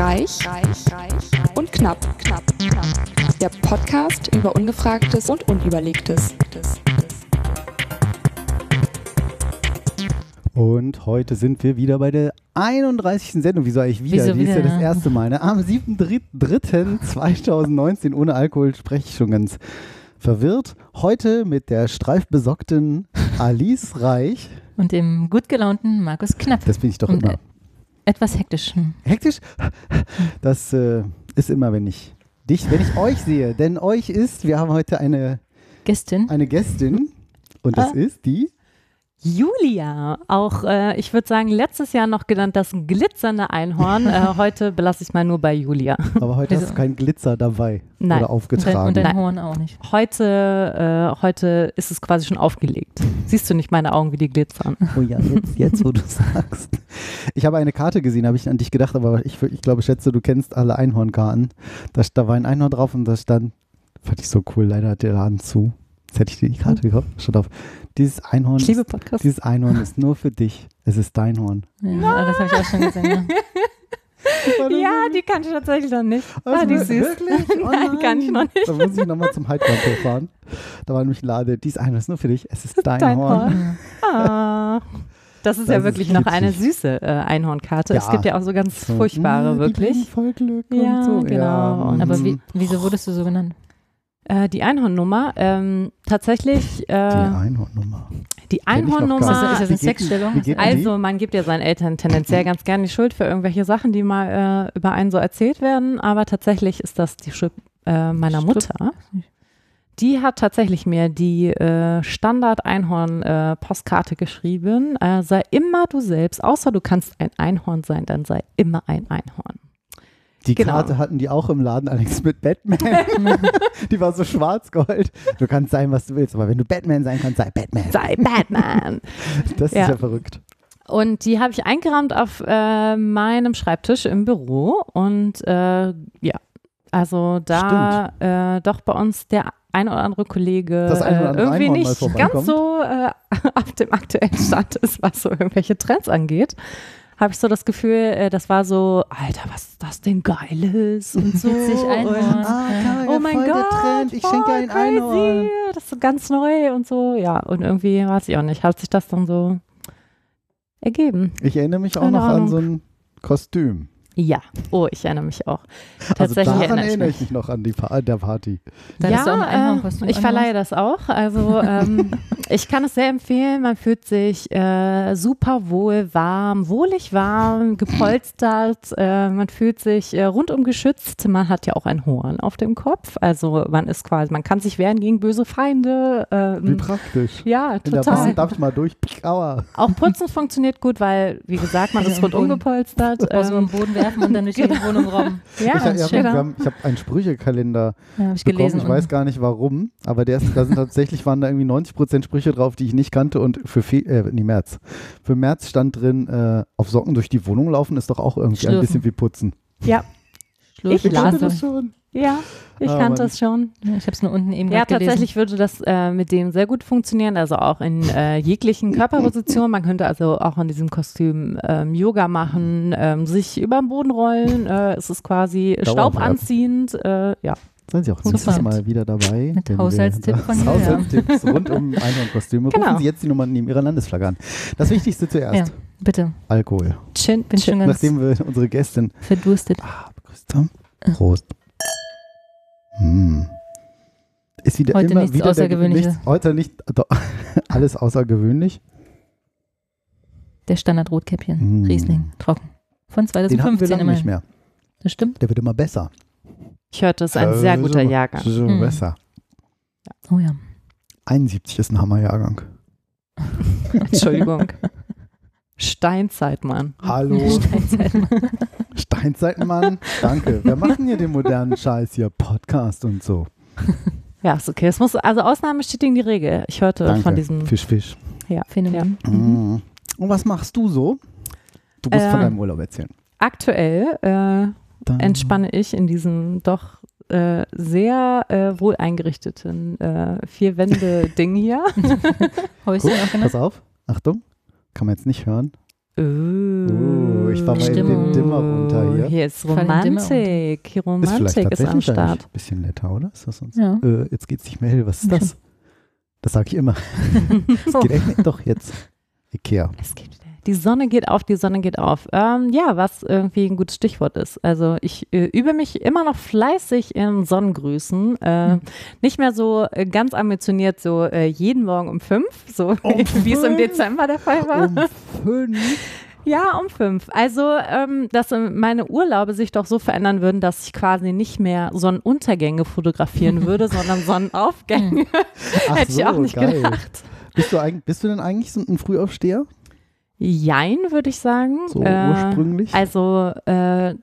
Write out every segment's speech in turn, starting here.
Reich, reich, reich und knapp, knapp, knapp. Der Podcast über Ungefragtes und Unüberlegtes. Und heute sind wir wieder bei der 31. Sendung. Wieso eigentlich wieder? Wieso Die ist ja wieder? das erste Mal. Ne? Am 7.3.2019 ohne Alkohol spreche ich schon ganz verwirrt. Heute mit der streifbesockten Alice Reich. Und dem gut gelaunten Markus Knapp. Das bin ich doch immer. Etwas hektisch. Hm. Hektisch? Das äh, ist immer, wenn ich dich, wenn ich euch sehe. Denn euch ist, wir haben heute eine, Gästin. eine Gästin. Und das Ah. ist die. Julia, auch äh, ich würde sagen, letztes Jahr noch genannt das glitzernde Einhorn. äh, heute belasse ich es mal nur bei Julia. Aber heute du keinen Glitzer dabei Nein. oder Und dein, aufgetragen. und dein. Horn auch nicht. Heute, äh, heute ist es quasi schon aufgelegt. Siehst du nicht meine Augen, wie die glitzern? Oh ja, jetzt, jetzt wo du sagst. Ich habe eine Karte gesehen, habe ich an dich gedacht, aber ich, ich glaube, schätze, du kennst alle Einhornkarten. Da, da war ein Einhorn drauf und da stand, fand ich so cool, leider hat der Laden zu. Jetzt hätte ich dir die Karte gekauft. Statt auf. Dieses Einhorn, Ich liebe ist, Podcasts. dieses Einhorn ist nur für dich. Es ist dein Horn. Ja, das habe ich auch schon gesehen. Ja. Ja, die kann ich tatsächlich noch nicht. Also ah, die ist süß. Wirklich? Oh Nein, kann ich noch nicht. Da muss ich nochmal zum Heidkonto fahren. Da war nämlich Lade. Dieses Einhorn ist nur für dich. Es ist dein, Dein Horn. Horn. Ah. Das ist Das ja ist wirklich noch eine süße äh, Einhornkarte. Ja. Es gibt ja auch so ganz So, furchtbare, mm, die wirklich. Voll Glück Ja, und so. genau. Ja, Und Aber wie, wieso wurdest du so genannt? Äh, die Einhornnummer, ähm, tatsächlich, Die äh, Einhornnummer. die nicht. das, Einhornnummer. ist das Wie eine geht die- Sexstellung? die? Also, man gibt ja seinen Eltern tendenziell ganz gerne die Schuld für irgendwelche Sachen, die mal äh, über einen so erzählt werden, aber tatsächlich ist das die Schuld äh, meiner Stimmt. Mutter. Die hat tatsächlich mir die äh, Standard-Einhorn-Postkarte geschrieben. Äh, sei immer du selbst, außer du kannst ein Einhorn sein, dann sei immer ein Einhorn. Die Genau. Karte hatten die auch im Laden, allerdings mit Batman. die war so schwarz-gold. Du kannst sein, was du willst, aber wenn du Batman sein kannst, sei Batman. Sei Batman! Das Ja. ist ja verrückt. Und die habe ich eingerahmt auf äh, meinem Schreibtisch im Büro. Und äh, ja, also da äh, doch bei uns der ein oder andere Kollege Das ein oder äh, andere irgendwie Einhorn nicht ganz so äh, auf dem aktuellen Stand ist, was so irgendwelche Trends angeht. Habe ich so das Gefühl, äh, das war so, Alter, was ist das denn Geiles und so. Witzig, Einhorn. Und, Ah, oh mein Gott, Trend. Ich schenke ein. Einhorn. Das ist so ganz neu und so. Ja, und irgendwie, weiß ich auch nicht, hat sich das dann so ergeben. Ich erinnere mich auch Keine noch an Ahnung. so ein Kostüm. Ja, oh, ich erinnere mich auch. Also Tatsächlich daran erinnere ich erinnere mich. ich mich noch an die Pa- der Party. Da ja, hast du auch ein Einhornkostüm äh, ich verleihe das auch. Also ähm, ich kann es sehr empfehlen. Man fühlt sich äh, super wohl, warm, wohlig warm, gepolstert. Äh, man fühlt sich äh, rundum geschützt. Man hat ja auch ein Horn auf dem Kopf. Also man ist quasi, man kann sich wehren gegen böse Feinde. Wie Ähm, praktisch. ja, In der total. Bahn darf ich mal durch. Aua. Auch Putzen funktioniert gut, weil, wie gesagt, man Also ist im rundum gepolstert. Aus dem Ähm, Boden werfen und dann durch die Wohnung robben. ja, ich habe hab, schön. wir haben- ich hab einen Sprüchekalender Ja, habe ich bekommen. gelesen. Ich weiß gar nicht warum, aber der ist, da sind tatsächlich waren da irgendwie 90% Sprüche drauf, die ich nicht kannte und für Fe äh, nee, März. Für März stand drin, äh, auf Socken durch die Wohnung laufen ist doch auch irgendwie ein Schlürfen. bisschen wie putzen. ja, Schluss. Ich Ich kannte das schon. ja, ich Ah, kannte es schon. Ich habe es nur unten eben Ja, gelesen. tatsächlich würde das äh, mit dem sehr gut funktionieren, also auch in äh, jeglichen Körperpositionen. Man könnte also auch in diesem Kostüm ähm, Yoga machen, ähm, sich über den Boden rollen. Äh, es ist quasi staubanziehend. Äh, ja. Seien Sie auch Super. nächstes Mal wieder dabei. Mit Haushaltstipp das von Julia. Haushaltstipps rund um Einhornkostüme. Genau. Rufen Sie jetzt die Nummer neben Ihrer Landesflagge an. Das Wichtigste zuerst. Ja, bitte. Alkohol. Chin, Bin schon ganz Nachdem wir unsere Gästin verdurstet. ah, haben. Prost. Hm. Ist wieder Heute immer nichts wieder der- Außergewöhnliches. nichts- heute nicht doch, alles außergewöhnlich. Der Standard Rotkäppchen. Mm. Riesling. Trocken. Von Den haben wir 2015 lange immerhin. nicht mehr. Das stimmt. Der wird immer besser. Ich hörte, es ist ein sehr Äh, guter so- Jahrgang. So Hm. besser. Oh ja. 71 ist ein Hammerjahrgang. Entschuldigung. Steinzeitmann. Hallo, Steinzeitmann. Danke. Wer macht denn hier den modernen Scheiß hier? Podcast und so. Ja, ist okay. Es muss, also Ausnahme bestätigen die Regel. Ich hörte Danke. von diesem. Fisch, Fisch. Ja. Phänomen. Mhm. Und was machst du so? Du musst von Äh, deinem Urlaub erzählen. Aktuell äh, entspanne ich in diesem doch äh, sehr äh, wohl eingerichteten äh, Vier-Wände-Ding hier. Häuschen Guck, auch pass auf. Achtung. Kann man jetzt nicht hören. Oh, ich war mal in den Dimmer runter hier. Hier ist Romantik. Hier Ist Romantik ist, am tatsächlich Start. ein bisschen netter, oder? Ist das sonst? Ja. Äh, jetzt geht's nicht mehr hell. Was ist das? Das sage ich immer. Es Oh. geht echt nicht. Doch, jetzt. Ikea. Es geht. Die Sonne geht auf, die Sonne geht auf. Ähm, ja, was irgendwie ein gutes Stichwort ist. Also ich äh, übe mich immer noch fleißig in Sonnengrüßen. Äh, Hm. Nicht mehr so äh, ganz ambitioniert, so äh, jeden Morgen um fünf, so Um wie es im? Dezember der Fall war. Um fünf. Ja, um fünf. Also, ähm, dass äh, meine Urlaube sich doch so verändern würden, dass ich quasi nicht mehr Sonnenuntergänge fotografieren würde, sondern Sonnenaufgänge. Ach Hätte ich auch nicht geil. gedacht. Bist du, bist du denn eigentlich so ein Frühaufsteher? Jein, würde ich sagen. So Äh, ursprünglich? Also äh,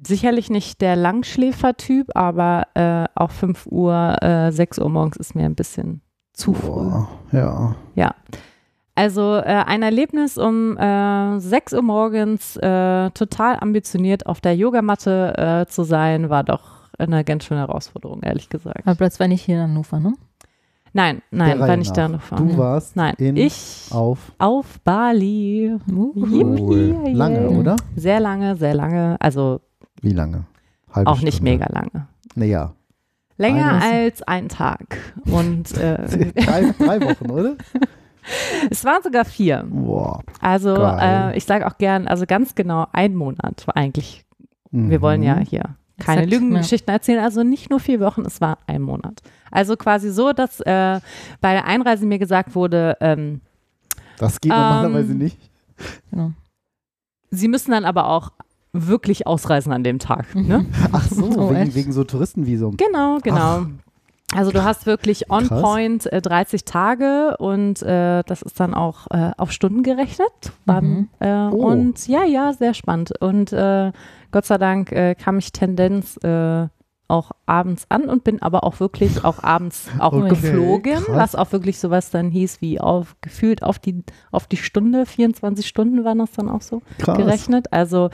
sicherlich nicht der Langschläfertyp, aber äh, auch 5 Uhr, äh, 6 Uhr morgens ist mir ein bisschen zu früh. Boah, ja. Also äh, ein Erlebnis um äh, 6 Uhr morgens äh, total ambitioniert auf der Yogamatte äh, zu sein, war doch eine ganz schöne Herausforderung, ehrlich gesagt. Aber Platz war nicht hier in Hannover, ne? Nein, nein, war nicht nach. da noch fahren. Du warst Nein, in, ich auf auf Bali. Cool. Lange, oder? Sehr lange, sehr lange. Also Wie lange? Halbe auch nicht Stunde. mega lange. Naja, Länger Eines- als ein Tag. Und äh, drei, drei Wochen, oder? es waren sogar vier. Boah. Also äh, ich sage auch gern, also ganz genau ein Monat war eigentlich. Wir wollen ja Mhm. hier keine Lügengeschichten erzählen, also nicht nur vier Wochen, es war ein Monat. Also quasi so, dass äh, bei der Einreise mir gesagt wurde, ähm, Das geht Ähm, normalerweise nicht. Genau. sie müssen dann aber auch wirklich ausreisen an dem Tag. Ne? Ach so, Oh, wegen, wegen so Touristenvisum. Genau, genau. Also du hast wirklich on Krass. point äh, 30 Tage und äh, das ist dann auch äh, auf Stunden gerechnet. Beim, Mhm. äh, Oh. Und ja, ja, sehr spannend. Und äh, Gott sei Dank äh, kam ich Tendenz äh, auch abends an und bin aber auch wirklich auch abends auch Okay, geflogen, krass. was auch wirklich sowas dann hieß wie auf gefühlt auf die auf die Stunde, 24 Stunden waren das dann auch so Krass. gerechnet. Also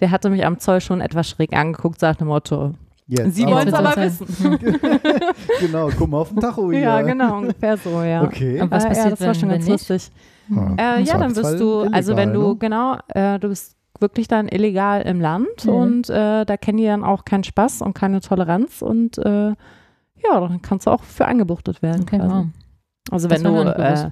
der hatte mich am Zoll schon etwas schräg angeguckt, sagt dem Motto, Jetzt, Sie wollen es aber wissen. Genau, guck mal auf den Tacho hier. Ja, genau, ungefähr so, ja. Okay. Aber was Äh, ja, passiert, das war wenn- schon ganz lustig. Ja. Äh, ja, dann bist du, also wenn illegal, du, ne? genau, äh, du bist wirklich dann illegal im Land Mhm. und äh, da kennen die dann auch keinen Spaß und keine Toleranz und äh, ja, dann kannst du auch für eingebuchtet werden. Okay, wow. Also Das wenn du äh,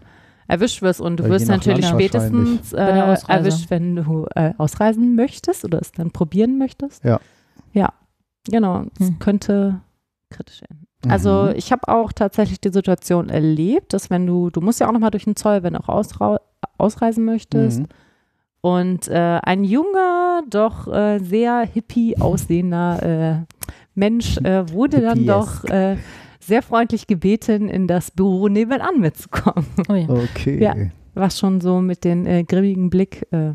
erwischt wirst und du wirst natürlich Land spätestens äh, erwischt, wenn du äh, ausreisen möchtest oder es dann probieren möchtest. Ja. Ja, genau. Es Hm. könnte kritisch enden. Also Mhm. ich habe auch tatsächlich die Situation erlebt, dass wenn du, du musst ja auch nochmal durch den Zoll, wenn du auch ausreisen möchtest. Mhm. Und äh, ein junger, doch äh, sehr hippie aussehender äh, Mensch äh, wurde dann doch äh, sehr freundlich gebeten, in das Büro nebenan mitzukommen. Oh ja, Okay. Ja. Was schon so mit dem äh, grimmigen Blick äh,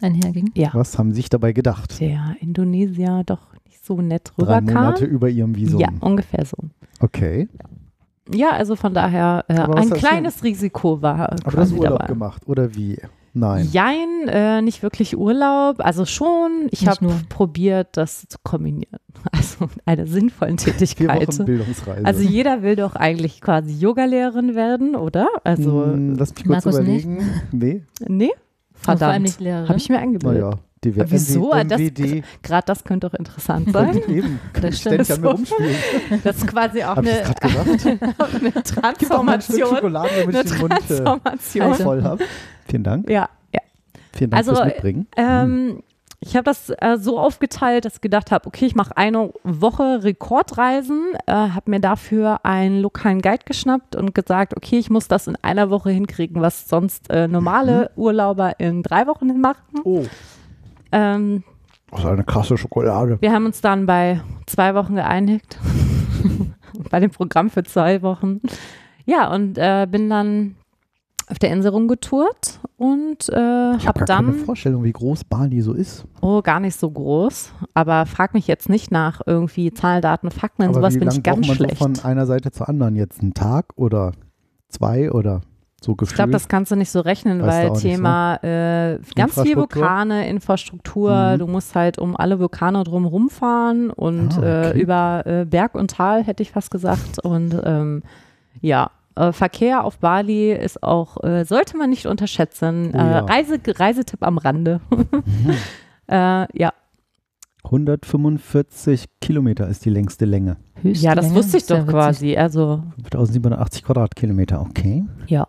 einherging. ja, Was haben sich dabei gedacht? der Indonesier doch nicht so nett Drei rüberkam. Monate über ihrem Visum. Ja, ungefähr so. Okay. Ja, also von daher äh, ein kleines Risiko war Aber das Urlaub dabei. gemacht, oder wie? Nein. Jein, äh, nicht wirklich Urlaub, also schon. Ich Nicht habe nur. probiert, das zu kombinieren. Also einer sinnvollen Vier Tätigkeit. Wochen Bildungsreise. Also jeder will doch eigentlich quasi Yogalehrerin werden, oder? Also, Hm, lass mich kurz Markus nicht? überlegen. Nee, nee? Und vor allem nicht Verdammt. Lehrerin. Habe ich mir eingebildet. naja. Die Aber wieso? Gerade das könnte doch interessant sein. Eben. Das Ständig stimmt. an mir rumspielen. Das ist quasi auch eine, eine Gib doch mal ein Transformation. Eine ich den Mund äh, Transformation. Also. voll habe. Vielen Dank. Ja, ja. Vielen Dank Also, fürs Mitbringen. Ähm, ich habe das äh, so aufgeteilt, dass ich gedacht habe, okay, ich mache eine Woche Rekordreisen, äh, habe mir dafür einen lokalen Guide geschnappt und gesagt, okay, ich muss das in einer Woche hinkriegen, was sonst äh, normale Urlauber in drei Wochen machen. oh, Ähm, das ist eine krasse Schokolade. wir haben uns dann bei zwei Wochen geeinigt, bei dem Programm für zwei Wochen. Ja, und äh, bin dann auf der Insel rumgetourt und äh, Ich habe habe gar dann keine Vorstellung, wie groß Bali so ist. Oh, gar nicht so groß. Aber frag mich jetzt nicht nach irgendwie Zahlen, Daten, Fakten und Aber sowas bin ich ganz man schlecht. so von einer Seite zur anderen jetzt? Einen Tag oder zwei oder so ich glaube, das kannst du nicht so rechnen, weil nicht Thema äh, ganz viel? Vulkane, Infrastruktur, Mhm. du musst halt um alle Vulkane drum rumfahren und Ah, okay. äh, über äh, Berg und Tal, hätte ich fast gesagt. Und ähm, ja, äh, Verkehr auf Bali ist auch, äh, sollte man nicht unterschätzen. Oh äh, ja. Reise, Reisetipp am Rande. äh, ja. 145 Kilometer ist die längste Länge. Höchste ja, das Länge, wusste ich doch quasi. Also, 5780 Quadratkilometer, okay. ja.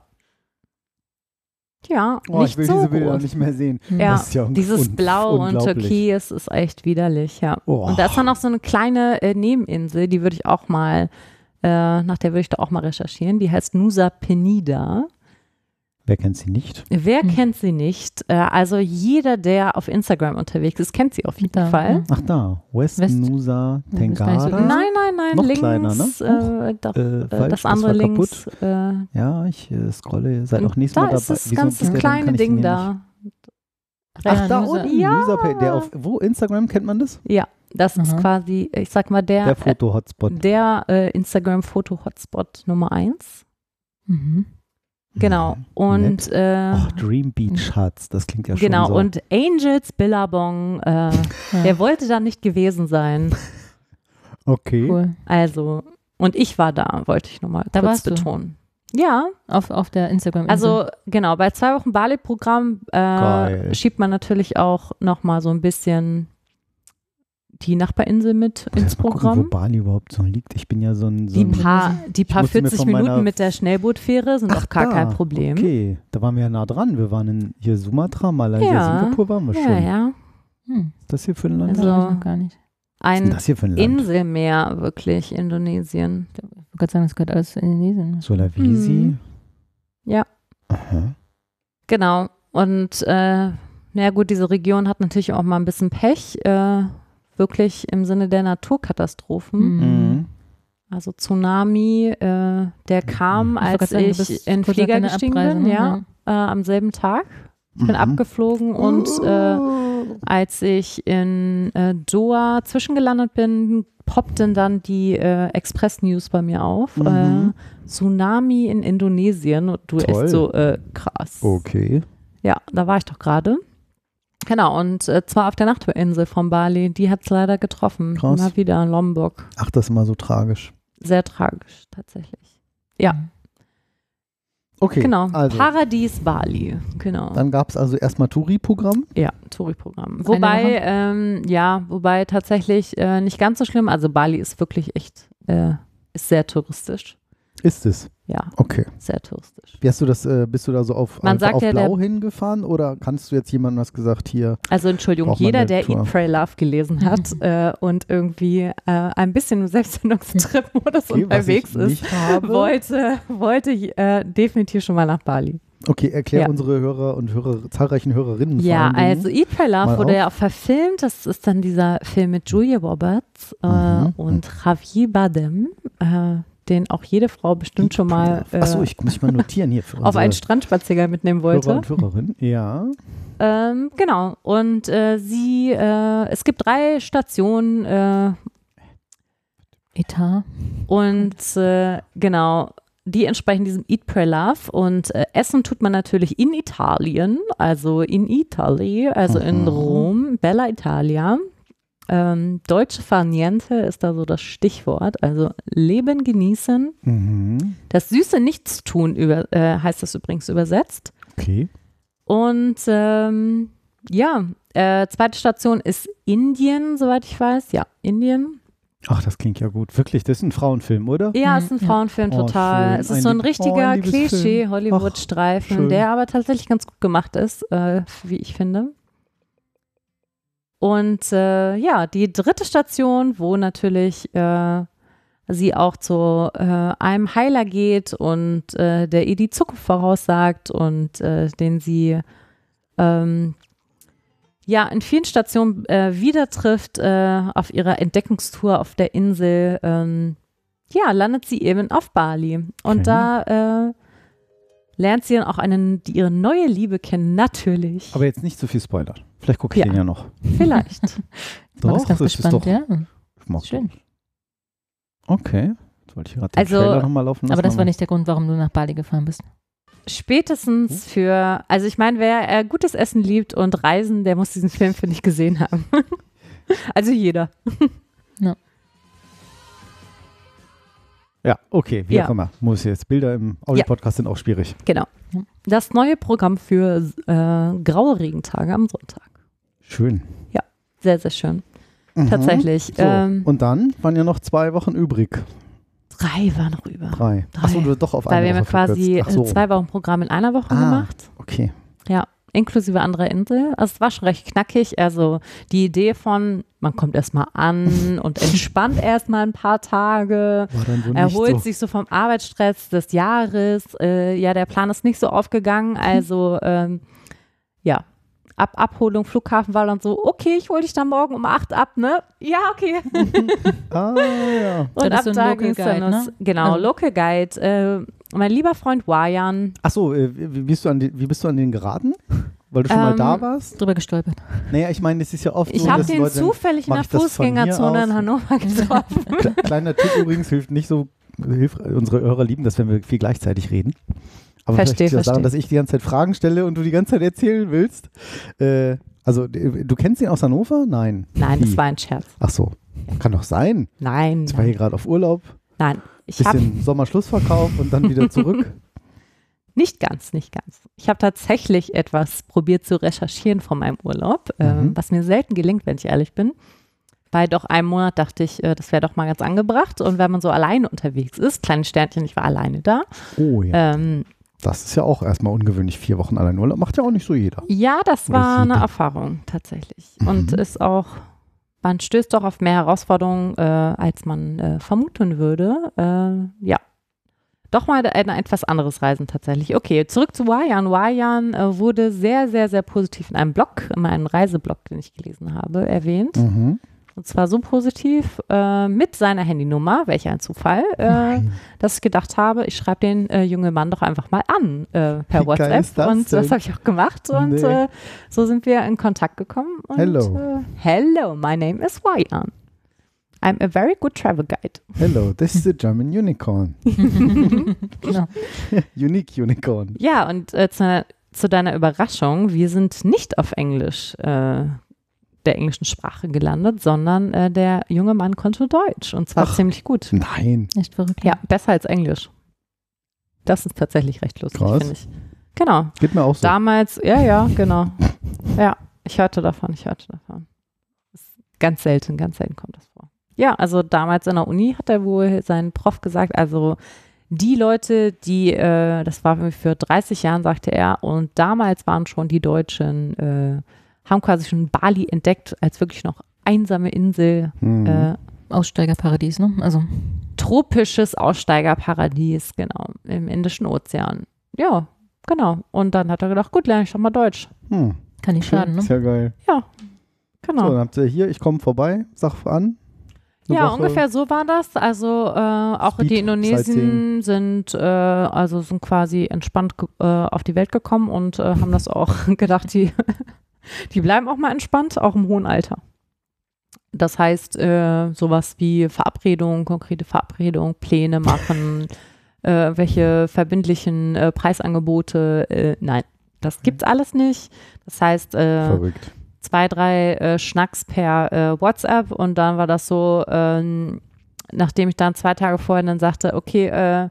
Ja, Oh, nicht ich will so diese Bilder groß. nicht mehr sehen. Ja, ja dieses Blau und. Türkis ist echt widerlich, ja. Oh. Und da ist dann noch so eine kleine äh, Nebeninsel, die würde ich auch mal, äh, nach der würde ich da auch mal recherchieren. Die heißt Nusa Penida. Wer kennt sie nicht? Wer Hm. kennt sie nicht? Äh, also jeder, der auf Instagram unterwegs ist, kennt sie auf jeden Da, Fall. Ach da, West, West- Nusa ist groß. Nein, nein, nein, Noch links. kleiner, ne? Äh, doch, Äh, äh, falsch, das das andere war links. Äh, Ja, ich äh, scrolle, ihr seid auch nächstes da Mal dabei. ist das Wieso ganz ist kleine Ding da. Ach, da unten, Ja. Nusa Pay, der auf, wo, Instagram, kennt man das? Ja, das ist Aha. quasi, ich sag mal, der, Der Foto-Hotspot. äh, der äh, Instagram-Foto-Hotspot Nummer eins. Mhm. Genau. Mhm. Und äh, Ach, Dream Beach Huts, das klingt ja genau, schon so. und Angels Billabong, äh, der wollte da nicht gewesen sein. okay. cool. Also, und ich war da, wollte ich nochmal kurz warst du? betonen. Ja, Auf, auf der instagram also genau, bei zwei Wochen Bali-Programm äh, schiebt man natürlich auch nochmal so ein bisschen die Nachbarinsel mit ins mal gucken, Programm. wo Bali überhaupt so liegt. Ich bin ja so ein. So Die ein paar, die paar musste mir 40 von Minuten mit der Schnellbootfähre sind Ach, auch gar da. kein Problem. Okay, da waren wir ja nah dran. Wir waren in hier Sumatra, Malaysia, Ja. Singapur waren wir Ja, schon. ja. Hm, Was ist das hier für ein Land? Also- gar nicht. Ein das hier für ein Land? Inselmeer, wirklich, Indonesien. Ich wollte gerade sagen, das gehört alles zu Indonesien. ne? Sulawesi. Mhm. Ja. Aha. Genau. Und äh, na gut, diese Region hat natürlich auch mal ein bisschen Pech, äh, wirklich im Sinne der Naturkatastrophen. Mhm. Also Tsunami, äh, der kam, als sagen, ich in Flieger gestiegen Abreise, bin, ne? ja, äh, am selben Tag. Ich bin Mhm. abgeflogen und äh, als ich in äh, Doha zwischengelandet bin, poppten dann die äh, Express News bei mir auf. Mhm. Äh, Tsunami in Indonesien. Und du Toll. echt so, äh, krass. Okay. Ja, da war ich doch gerade. Genau, und äh, zwar auf der Nachbarinsel von Bali. Die hat es leider getroffen. Krass. Mal wieder in Lombok. Ach, das ist immer so tragisch. Sehr tragisch, tatsächlich. Ja. Okay. Genau, Also, Paradies Bali. Genau. dann gab es also erstmal Touri-Programm. Ja, Touri-Programm. Wobei, ähm, ja, wobei tatsächlich äh, nicht ganz so schlimm. Also Bali ist wirklich echt, äh, ist sehr touristisch. Ist es. Ja, Okay. sehr touristisch. Wie hast du das, äh, bist du da so auf, Man sagt auf ja, der- Blau hingefahren oder kannst du jetzt jemandem was gesagt, hier, Also Entschuldigung, jeder, der Tour. Eat, Pray, Love gelesen hat äh, und irgendwie äh, ein bisschen im Selbstfindungstrip-Modus okay, unterwegs ist, wollte, wollte äh, definitiv schon mal nach Bali. Okay, erklär Ja. unsere Hörer und Hörer, zahlreichen Hörerinnen Ja, also Eat, Pray, Love wurde auf. ja auch verfilmt. Das ist dann dieser Film mit Julia Roberts äh, Mhm. und Javier Bardem, äh, den auch jede Frau bestimmt schon mal äh, Achso, ich muss mal notieren hier für auf einen Strandspaziergang mitnehmen Hörer wollte. und Hörerinnen. Ja. Ähm, genau. Und äh, sie, äh, es gibt drei Stationen äh, Etat. und äh, genau, die entsprechen diesem Eat, Pray, Love. Und äh, Essen tut man natürlich in Italien, also in Italy, also in Mhm. Rom, Bella Italia. Ähm, deutsche Farniente ist da so das Stichwort, also Leben genießen. Mhm. Das süße Nichtstun über, äh, heißt das übrigens übersetzt. Okay. Und ähm, ja, äh, zweite Station ist Indien, soweit ich weiß. Ja, Indien. Ach, das klingt ja gut. Wirklich, das ist ein Frauenfilm, oder? Ja, Mhm, ist ein ja. Frauenfilm Oh, total. schön. Es ist Ein so ein richtiger oh. Klischee-Hollywood-Streifen, der aber tatsächlich ganz gut gemacht ist, äh, wie ich finde. Und äh, ja, die dritte Station, wo natürlich äh, sie auch zu äh, einem Heiler geht und äh, der ihr die Zukunft voraussagt und äh, den sie ähm, ja in vielen Stationen äh, wieder trifft äh, auf ihrer Entdeckungstour auf der Insel. Ähm, ja, landet sie eben auf Bali. Und Okay. da äh, lernt sie dann auch einen, die, ihre neue Liebe kennen, natürlich. Aber jetzt nicht zu viel Spoiler. Vielleicht gucke ich Ja. den ja noch. Vielleicht. Doch, ganz das ist gespannt, doch- ja. Ich mag Schön. das. Okay. Jetzt wollte ich gerade den Also, Trailer nochmal laufen lassen. Aber das war nicht der Grund, warum du nach Bali gefahren bist. Spätestens für, also ich meine, wer äh, gutes Essen liebt und Reisen, der muss diesen Film, finde ich, gesehen haben. also jeder. Ja, okay, wie Ja. auch immer. Muss jetzt. Bilder im Audio-Podcast sind auch schwierig. Genau. Das neue Programm für äh, graue Regentage am Sonntag. Schön. Sehr, sehr schön. Mhm. Tatsächlich. So. Ähm, Und dann waren ja noch zwei Wochen übrig. drei waren noch über. Drei. Drei. Achso, du doch auf Weil eine wir haben ja quasi so. zwei Wochen Programm in einer Woche Ah. gemacht. Okay. Ja, inklusive anderer Insel. Also es war schon recht knackig. Also die Idee von, man kommt erstmal an und entspannt erstmal ein paar Tage, erholt so. sich so vom Arbeitsstress des Jahres. Äh, ja, der Plan ist nicht so aufgegangen. Also ähm, ja, ab Abholung, Flughafen war dann so, okay, ich hole dich dann morgen um 8 ab, ne? Ja, okay. Ah, ja. Und Das ab so da Local ging es dann los. ne? Genau, Also- Local Guide. Äh, mein lieber Freund Wayan. Achso, äh, wie, bist du an die, wie bist du an den geraten? Weil du schon mal Ähm, da warst? Drüber gestolpert. Naja, ich meine, es ist ja oft Ich so, habe dass den Leute, zufällig in der ich das Fußgängerzone in? Hannover getroffen. Kle- Kleiner Tipp übrigens, hilft nicht so, hilft, unsere Hörer lieben das, wenn wir viel gleichzeitig reden. Aber Verstehe, vielleicht das daran, dass ich die ganze Zeit Fragen stelle und du die ganze Zeit erzählen willst. Äh, also, d- du kennst ihn aus Hannover? Nein. Nein, Wie? das war ein Scherz. Ach so. Kann doch sein. Nein, Ich war hier gerade auf Urlaub, nein. Ich habe bisschen Sommerschlussverkauf und dann wieder zurück. nicht ganz, nicht ganz. Ich habe tatsächlich etwas probiert zu recherchieren von meinem Urlaub, ähm, Mhm. was mir selten gelingt, wenn ich ehrlich bin. Bei doch einem Monat dachte ich, äh, das wäre doch mal ganz angebracht. Und wenn man so alleine unterwegs ist, kleines Sternchen, ich war alleine da. Oh ja. Ähm, Das ist ja auch erstmal ungewöhnlich. Vier Wochen allein Urlaub macht ja auch nicht so jeder. Ja, das Oder war eine jede. Erfahrung tatsächlich. Und Mhm. ist auch, man stößt doch auf mehr Herausforderungen, äh, als man äh, vermuten würde. Äh, ja. Doch mal ein etwas anderes Reisen tatsächlich. Okay, zurück zu Wayan. Wayan äh, wurde sehr, sehr, sehr positiv in einem Blog, in meinem Reiseblog, den ich gelesen habe, erwähnt. Mhm. Und zwar so positiv äh, mit seiner Handynummer, welch ein Zufall, äh, dass ich gedacht habe, ich schreibe den äh, jungen Mann doch einfach mal an äh, per Wie WhatsApp. das und das habe ich auch gemacht. Und Nee. äh, so sind wir in Kontakt gekommen. Und, Hello. Äh, hello, my name is Wayan. I'm a very good travel guide. Hello, this is a German Unicorn. Genau. Unique Unicorn. Ja, und zu, zu deiner Überraschung, wir sind nicht auf Englisch, der englischen Sprache gelandet, sondern äh, der junge Mann konnte Deutsch und zwar Ach. ziemlich gut. Nein. Echt verrückt. Ja, besser als Englisch. Das ist tatsächlich recht lustig, finde ich. Genau. Geht mir auch so. Damals, ja, ja, genau. Ja, ich hörte davon, ich hörte davon. Ist ganz selten, ganz selten kommt das vor. Ja, also damals in der Uni hat er wohl sein Prof gesagt, also die Leute, die, äh, das war für 30 Jahren, sagte er, und damals waren schon die Deutschen, äh, haben quasi schon Bali entdeckt als wirklich noch einsame Insel, Mhm. äh, Aussteigerparadies, ne? Also, tropisches Aussteigerparadies, genau, im Indischen Ozean. Ja, genau. Und dann hat er gedacht, gut, lerne ich doch mal Deutsch. Hm. kann nicht schaden, ne? Ist ja geil. Genau. So, dann habt ihr hier, ich komme vorbei, sag an. Ja, Woche. ungefähr so war das. Also äh, auch Speed, die Indonesen Sightseeing. sind äh, also sind quasi entspannt äh, auf die Welt gekommen und äh, haben das auch gedacht, die, die bleiben auch mal entspannt, auch im hohen Alter. Das heißt, äh, sowas wie Verabredungen, konkrete Verabredungen, Pläne machen, äh, welche verbindlichen äh, Preisangebote, äh, nein, das gibt's alles nicht. Das heißt, äh, zwei, drei äh, Schnacks per WhatsApp und dann war das so, ähm, nachdem ich dann zwei Tage vorher dann sagte, okay, äh,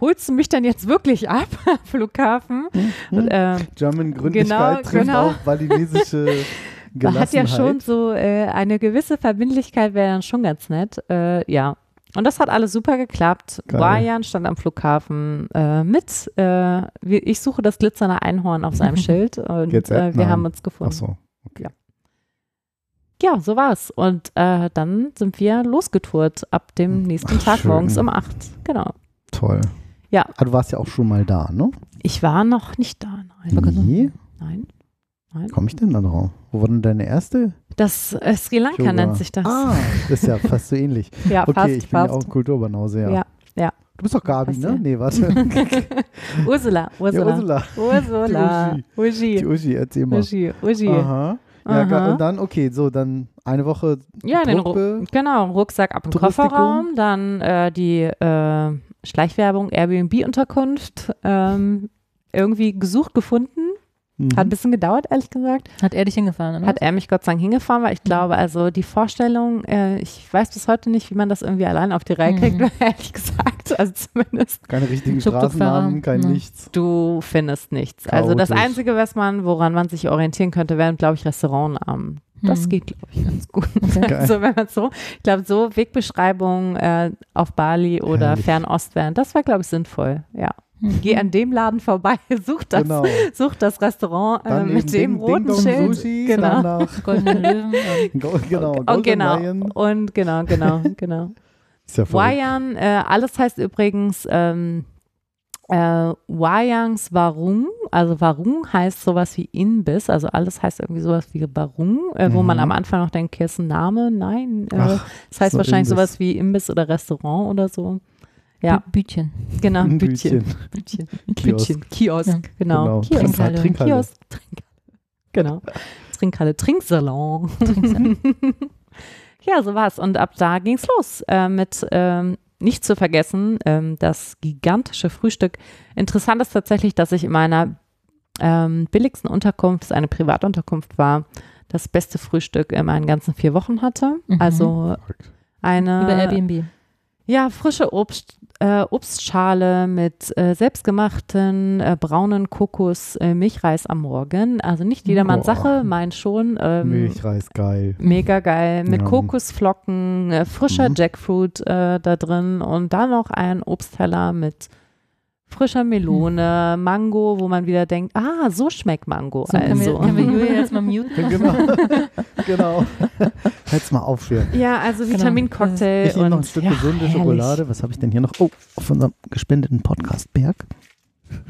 holst du mich denn jetzt wirklich ab am Flughafen? Und, äh, German Gründlichkeit Genau, trifft genau. auf balinesische man hat ja schon so äh, eine gewisse Verbindlichkeit, wäre dann schon ganz nett. Äh, ja. Und das hat alles super geklappt. Wayan stand am Flughafen äh, mit. Äh, wir, ich suche das glitzernde Einhorn auf seinem Schild und äh, wir nein. haben uns gefunden. Ach so. Ja, so war's. Und äh, dann sind wir losgetourt ab dem nächsten Hm. Ach, Tag schön. morgens um acht. Genau. Toll. Ja. Ah, du warst ja auch schon mal da, ne? Ich war noch nicht da. Nein. Wie Nein. Nein. komme ich denn da drauf? Wo war denn deine erste? Das äh, Sri Lanka Yoga? nennt sich das. Ah, das ist ja fast so ähnlich. ja, Okay, fast, ich bin ja fast. auch Kulturbanause, ja. Ja, ja. Du bist doch Gabi, Fast, ne? ja. Nee, warte. Ursula, Ja, Ursula. Ursula. Ursula. Die Uschi. Die Uschi, erzähl mal. Uschi. Uschi. Aha. Ja, Aha. und dann, okay, so, dann eine Woche Ja, den Truppe. Ru genau, Rucksack ab Touristikum. Kofferraum, dann äh, die äh, Schleichwerbung Airbnb-Unterkunft, ähm, irgendwie gesucht, gefunden. Mhm. Hat ein bisschen gedauert, ehrlich gesagt. Hat er dich hingefahren, oder? Hat er mich Gott sei Dank hingefahren, weil ich glaube, also die Vorstellung, äh, ich weiß bis heute nicht, wie man das irgendwie allein auf die Reihe kriegt, Mhm. ehrlich gesagt. Also zumindest Keine richtigen. Straßennamen, kein Ja. nichts. du findest nichts. Also das Chaotisch. Einzige, was man, woran man sich orientieren könnte, wären, glaube ich, Restaurantnamen. Das Mhm. geht, glaube ich, ganz gut. Okay. Also wenn man so, ich glaube, so Wegbeschreibungen äh, auf Bali oder Herrlich. Fernost wären, das wäre, glaube ich, sinnvoll. Ja. Mhm. Geh an dem Laden vorbei, such das, Genau. such das Restaurant äh, Dann mit dem Ding- roten Ding Schild. Sushi, genau. Löwen. und- Go- genau, Und Golden genau, Lion. und genau, genau, genau. Ist ja verrückt. Wayan, äh, alles heißt übrigens ähm, äh, Wayangs Warung, also Warung heißt sowas wie Inbiss, also alles heißt irgendwie sowas wie Warung, äh, wo man Mhm. am Anfang noch denkt, hier ist ein Name, nein, äh, Ach, das heißt so wahrscheinlich Imbiss. sowas wie Imbiss oder Restaurant oder so. Ja, Bü- Bütchen. genau, ein Bütchen. Bütchen. Bütchen. Kiosk. Bütchen. Kiosk, Ja. genau. Genau. Kiosk. Trinkhalle. Trinkhalle. Kiosk, Trinkhalle. Genau. Trinkhalle, Trinksalon. ja, so war's. Und ab da ging's los äh, mit ähm, nicht zu vergessen, ähm, das gigantische Frühstück. Interessant ist tatsächlich, dass ich in meiner ähm, billigsten Unterkunft, das eine Privatunterkunft war, das beste Frühstück in meinen ganzen vier Wochen hatte. Mhm. Also eine Über Airbnb. ja, frische Obst, äh, Obstschale mit äh, selbstgemachten äh, braunen Kokos, äh, Milchreis am Morgen. Also nicht jedermanns Boah. Sache, mein schon. Ähm, Milchreis, geil. Mega geil. Mit Ja. Kokosflocken, äh, frischer Mhm. Jackfruit äh, da drin und dann noch ein Obstteller mit frischer Melone, Mango, wo man wieder denkt, ah, so schmeckt Mango. So, können, wir, also. können wir Julia jetzt mal muten? Genau. genau. Hört's mal auf hier. ja, also Genau. Vitamincocktail Ich nehme und noch ein Stück ja, gesunde herrlich. Schokolade. Was habe ich denn hier noch? Oh, auf unserem gespendeten Podcast Berg.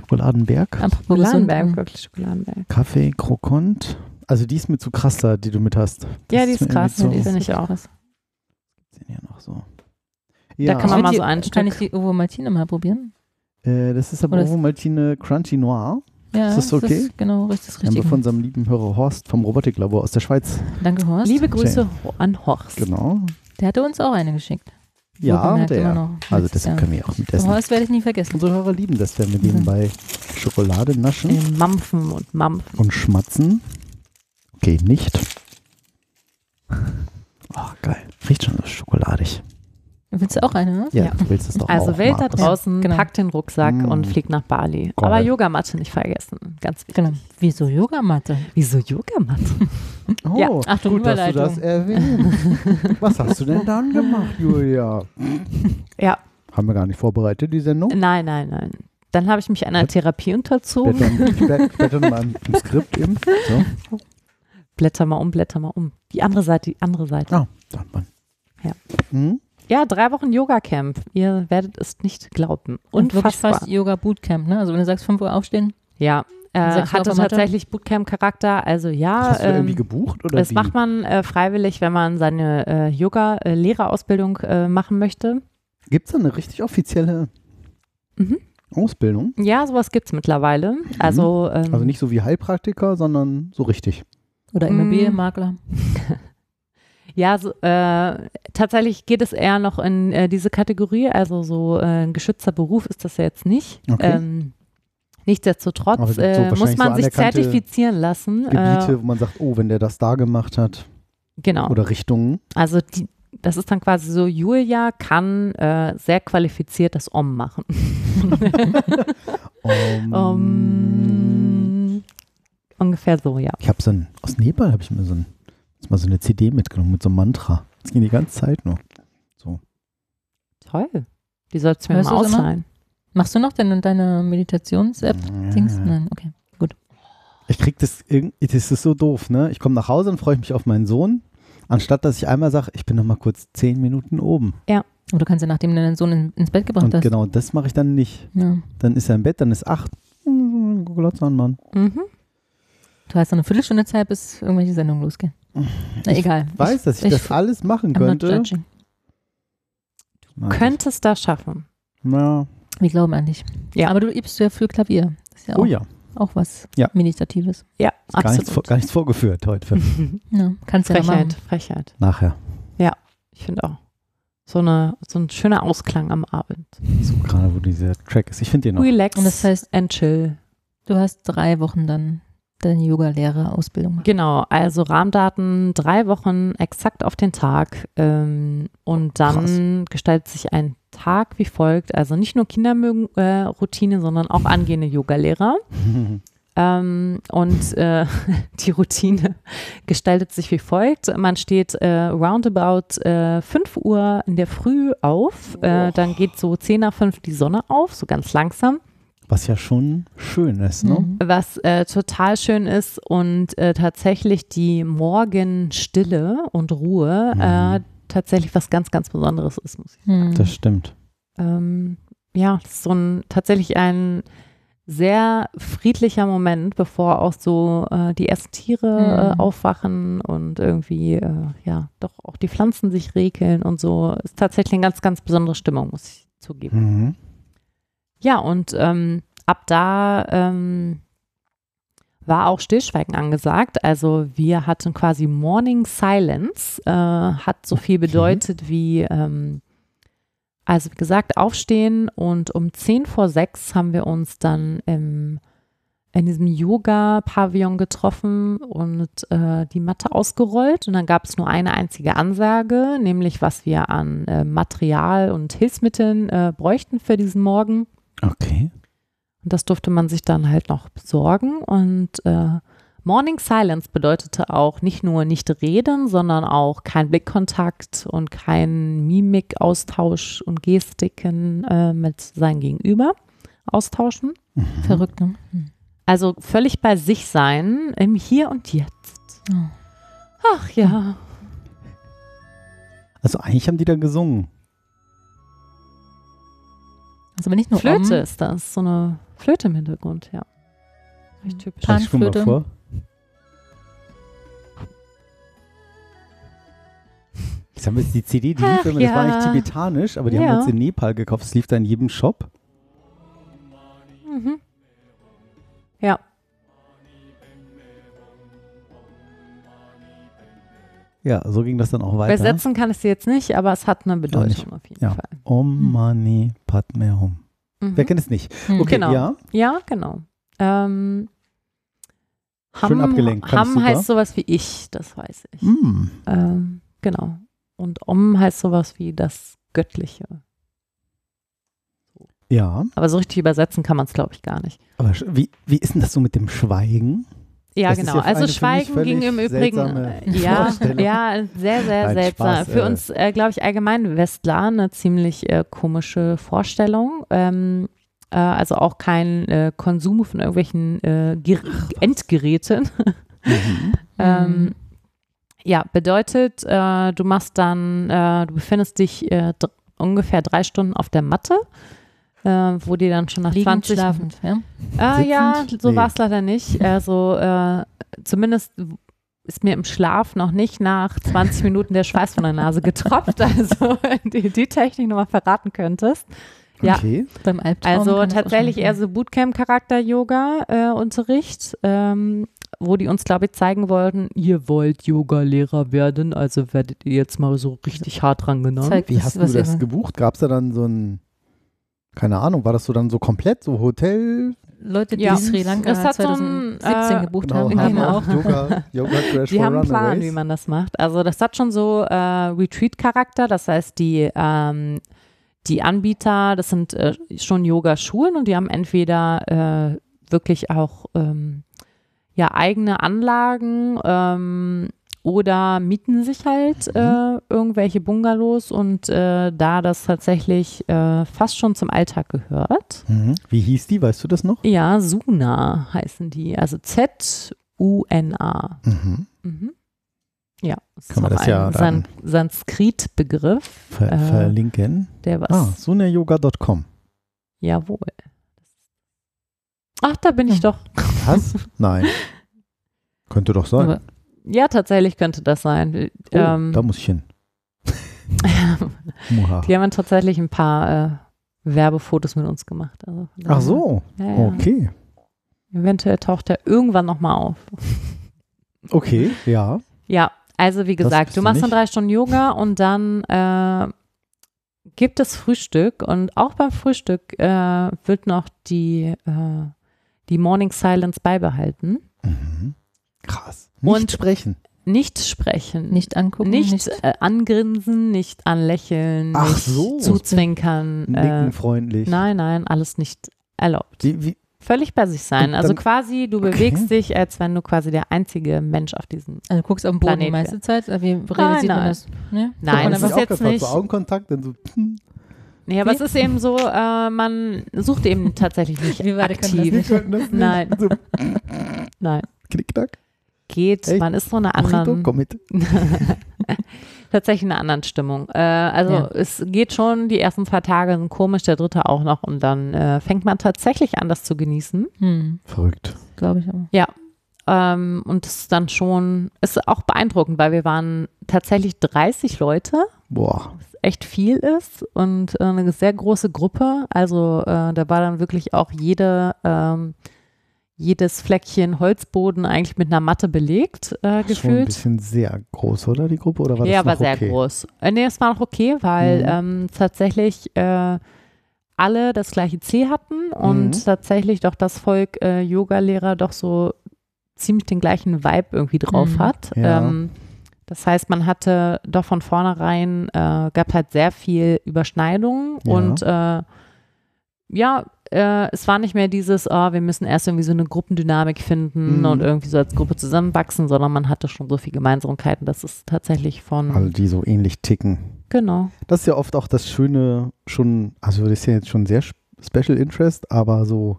Schokoladenberg. Schokoladenberg, wirklich Schokoladenberg. Kaffee, Krokant. Also die ist mir zu krass da, die du mit hast. Ja, Das die ist mir krass, irgendwie die finde ich auch. krass. sind hier noch so. Da kann man mal so die- ein Kann ich die Ovo Maltine mal probieren? Äh, das ist aber ist- Ovomaltine Crunchy Noir. Ja, Ist das okay? genau, richtig, Haben wir richtig. von unserem lieben Hörer Horst vom Robotiklabor aus der Schweiz. Danke, Horst. Liebe Grüße an Horst. Genau. Der hatte uns auch eine geschickt. Ja, der. noch. Also deshalb Jahr. können wir auch mitessen. Horst werde ich nie vergessen. Unsere Hörer lieben das, wenn wir Mhm. nebenbei Schokolade naschen Äh, Mampfen und Mampfen. und schmatzen. Okay, nicht. Oh, geil. Riecht schon so schokoladig. Willst du auch eine? Ne? Ja, Ja. du willst es doch Also auch, Welt da draußen, genau. packt den Rucksack Mm. und fliegt nach Bali. Geil. Aber Yogamatte nicht vergessen. Ganz wichtig. Genau. Wieso Yogamatte? Wieso Yogamatte? Oh, Ja. Achtung, gut, dass du das erwähnt. Was hast du denn dann gemacht, Julia? Ja, Haben wir gar nicht vorbereitet, die Sendung? nein, nein, nein. Dann habe ich mich einer Therapie unterzogen. Blättern, blätt- blättern mal im Skript eben. So. Blätter mal um, blätter mal um. Die andere Seite, die andere Seite. Ah, dann mal. Ja. Hm? Ja, drei Wochen Yoga-Camp. Ihr werdet es nicht glauben. Und wirklich Unfassbar. fast Yoga Bootcamp, ne? Also wenn du sagst 5 Uhr aufstehen, Ja, äh, hatte tatsächlich Bootcamp-Charakter. Also ja, Hast du da irgendwie ähm, gebucht? Oder das wie? macht man äh, freiwillig, wenn man seine äh, Yoga-Lehrerausbildung äh, machen möchte. Gibt es da eine richtig offizielle Mhm. Ausbildung? Ja, sowas gibt es mittlerweile. Also, ähm, Also nicht so wie Heilpraktiker, sondern so richtig. oder Mm. Immobilienmakler. ja, so, äh, tatsächlich geht es eher noch in äh, diese Kategorie. Also so äh, ein geschützter Beruf ist das ja jetzt nicht. Okay. Ähm, nichtsdestotrotz so äh, muss man so sich zertifizieren lassen. Gebiete, Äh, wo man sagt, oh, wenn der das da gemacht hat. genau. Oder Richtungen. Also die, das ist dann quasi so, Julia kann äh, sehr qualifiziert das Om machen. Um, Um, ungefähr so, ja. Ich habe so ein, aus Nepal habe ich mir so, ein, jetzt mal so eine CD mitgenommen mit so einem Mantra. Das ging die ganze Zeit nur. Toll. Die sollst du mir Hörst mal ausleihen. Machst du noch deine, deine Meditations-App? Dings? Nein, okay. Ich krieg das, das ist so doof, ne? Ich komme nach Hause und freue mich auf meinen Sohn, anstatt dass ich einmal sage, ich bin noch mal kurz zehn Minuten oben. Oder du kannst ja, nachdem du deinen Sohn in, ins Bett gebracht Und hast. genau das mache ich dann nicht. Ja. Dann ist er im Bett, dann ist acht. Glotz an, Mann. Mhm. Du hast noch eine Viertelstunde Zeit, bis irgendwelche Sendungen losgehen. Na Ich egal. Weiß, dass ich, ich- das alles machen könnte. judging. Nein, Könntest das schaffen. Ja. Wir glauben an dich. Ja. Aber du übst ja für Klavier. Das ist ja auch, Oh ja, auch was Ja. Meditatives. Ja, gar nichts, vor- absolut. gar nichts vorgeführt heute. Ja, kannst du ja Frechheit, machen. Frechheit. Nachher. Ich finde auch. So, eine, so ein schöner Ausklang am Abend. So gerade, wo dieser Track ist. Ich finde den noch. Relax Und das heißt- and chill. Du hast drei Wochen dann deine Yoga-Lehrerausbildung. Genau, also Rahmendaten drei Wochen exakt auf den Tag ähm, und dann gestaltet sich ein Tag wie folgt. Also nicht nur Kinderroutine, äh, Routine, sondern auch angehende Yogalehrer. Ähm, und äh, die Routine gestaltet sich wie folgt. Man steht äh, roundabout äh, 5 Uhr in der Früh auf. Äh, dann geht so 10 nach 5 die Sonne auf, so ganz langsam. Was ja schon schön ist, ne? Mhm. Was äh, total schön ist und äh, tatsächlich die Morgenstille und Ruhe äh, tatsächlich was ganz, ganz Besonderes ist, muss ich Mhm. Das stimmt. ähm, ja, das ist so ein tatsächlich ein sehr friedlicher Moment, bevor auch so äh, die ersten Tiere äh, Mhm. aufwachen und irgendwie äh, ja doch auch die Pflanzen sich regeln und so. Ist tatsächlich eine ganz, ganz besondere Stimmung, muss ich zugeben. Mhm. Ja, und ähm, ab da ähm, war auch Stillschweigen angesagt. Also wir hatten quasi Morning Silence, äh, hat so viel Okay. bedeutet wie, ähm, also wie gesagt, aufstehen und um 10 vor 6 haben wir uns dann im, in diesem Yoga-Pavillon getroffen und äh, die Matte ausgerollt. Und dann gab es nur eine einzige Ansage, nämlich was wir an äh, Material und Hilfsmitteln äh, bräuchten für diesen Morgen. Okay. Und das durfte man sich dann halt noch besorgen. Und äh, Morning Silence bedeutete auch nicht nur nicht reden, sondern auch kein Blickkontakt und kein Mimikaustausch und Gestiken äh, mit seinem Gegenüber austauschen. Mhm. Verrückt, ne? Mhm. Also völlig bei sich sein, im Hier und Jetzt. Oh. Ach ja. Also eigentlich haben die da gesungen. Also wenn nicht nur Flöte Om, ist das, so eine Flöte im Hintergrund, ja. Recht typisch. Pan- Ich spiel mal Panflöte. vor. Jetzt haben wir jetzt die CD, die lief immer, das war ja. eigentlich tibetanisch, aber die haben Ja. wir uns in Nepal gekauft. Es lief da in jedem Shop. Mhm. Ja, so ging das dann auch weiter. Übersetzen kann ich sie jetzt nicht, aber es hat eine Bedeutung auf jeden Ja. Fall. Om Mani Padme Hum. Mhm. Wer kennt es nicht? Mhm. Okay, Genau. ja. Ja, genau. Ähm, Schön abgelenkt, Ham super. heißt sowas wie ich, das weiß ich. Mm. Ähm, genau. Und Om heißt sowas wie das Göttliche. Ja, Aber so richtig übersetzen kann man es, glaube ich, gar nicht. aber wie, wie ist denn das so mit dem Schweigen? Ja, Das genau. also Schweigen ging im Übrigen, äh, ja, ja, sehr, sehr Nein, seltsam. Spaß, Für äh. uns, äh, glaube ich, allgemein Westler eine ziemlich äh, komische Vorstellung. Ähm, äh, also auch kein äh, Konsum von irgendwelchen Ger Endgeräten. Mhm. Ähm, ja, bedeutet, du machst dann, du befindest dich äh, ungefähr drei Stunden auf der Matte, äh, wo dir dann schon nach Liegend, 20 schlafend, ja? Ah, ja, so Nee. war es leider nicht. Also äh, zumindest ist mir im Schlaf noch nicht nach 20 Minuten der Schweiß von der Nase getropft. Also die, die Technik nochmal verraten könntest. Ja. Okay. Beim Albtraum Also tatsächlich eher so Bootcamp-Charakter-Yoga-Unterricht, ähm, wo die uns, glaube ich, zeigen wollten, ihr wollt Yoga-Lehrer werden, also werdet ihr jetzt mal so richtig hart rangenommen. Zeigt, Wie hast du das gebucht? Gab es da dann so ein, keine Ahnung, war das so dann so komplett, so Hotel? Leute, die Ja. Sri Lanka Es hat so ein, 2017 äh, gebucht Genau, haben, haben gehen auch. Yoga, Yoga Crash Die haben einen Plan, Runaways. wie man das macht. Also das hat schon so äh, Retreat-Charakter. Das heißt, die, ähm, die Anbieter, das sind äh, schon Yoga-Schulen und die haben entweder äh, wirklich auch ähm, ja, eigene Anlagen ähm, oder mieten sich halt äh, irgendwelche Bungalows und äh, da das tatsächlich äh, fast schon zum Alltag gehört. Mhm. Wie hieß die, weißt du das noch? Ja, Suna heißen die, also Z-U-N-A. Mhm. Mhm. Ja, das Kann man ist auch das ja San Sanskrit-Begriff, Ver Äh, verlinken. der was, Ah, sunayoga.com. jawohl. Ach, da bin ich doch. Was? Nein. Könnte doch sein. Aber Ja, tatsächlich könnte das sein. oh, ähm, da muss ich hin. Die haben tatsächlich ein paar äh, Werbefotos mit uns gemacht. Also, Ach so, Ja, ja. okay. Eventuell taucht er irgendwann nochmal auf. Okay, ja. Ja, also wie gesagt, du machst dann nicht. drei Stunden Yoga und dann äh, gibt es Frühstück und auch beim Frühstück äh, wird noch die, äh, die Morning Silence beibehalten. Mhm. Krass. Nicht Und- sprechen. Nicht sprechen, Nicht angucken, nicht, nicht, äh, angrinsen, nicht anlächeln, Ach nicht so. zuzwinkern. Nicken Äh, freundlich. nein, nein, alles nicht erlaubt. Wie, wie, Völlig bei sich sein. Also quasi, du Okay. bewegst dich, als wenn du quasi der einzige Mensch auf diesem. also du guckst auf den Boden die Planet, meiste Zeit, äh, wie realisiert Nein, man nein. das? Ne? Nein, das ist jetzt gefragt, nicht- So Augenkontakt, dann so. hm. Nee, aber Wie? es ist eben so, äh, man sucht eben tatsächlich nicht Wir beide können das aktiv. Wir könnten das nicht. Nein. So, Nein, knickknack. Geht. Echt? Man ist so eine anderen, komm mit. tatsächlich in einer anderen Stimmung. Äh, also Ja. es geht schon, die ersten zwei Tage sind komisch, der dritte auch noch und dann äh, fängt man tatsächlich an, das zu genießen. Hm, Verrückt. glaube ich aber. Ähm, und es ist dann schon, ist auch beeindruckend, weil wir waren tatsächlich 30 Leute, Boah. was echt viel ist und äh, eine sehr große Gruppe. Also äh, da war dann wirklich auch jede, ähm, jedes Fleckchen Holzboden eigentlich mit einer Matte belegt, äh, Schon ein gefühlt. bisschen sehr groß, oder die Gruppe? Oder war das ja, noch war sehr okay? groß. Äh, nee, es war noch okay, weil Mhm. ähm, tatsächlich äh, alle das gleiche Ziel hatten und Mhm. tatsächlich doch das Volk äh, Yoga-Lehrer doch so ziemlich den gleichen Vibe irgendwie drauf Mhm. hat. Ja. Ähm, das heißt, man hatte doch von vornherein, äh, gab halt sehr viel Überschneidung Ja. und äh, ja, äh, es war nicht mehr dieses, oh, wir müssen erst irgendwie so eine Gruppendynamik finden Mhm. und irgendwie so als Gruppe zusammenwachsen, sondern man hatte schon so viel Gemeinsamkeiten, dass es tatsächlich von, Alle, die so ähnlich ticken. genau, Das ist ja oft auch das Schöne, schon, also das ist ja jetzt schon sehr sp- Special Interest, aber so,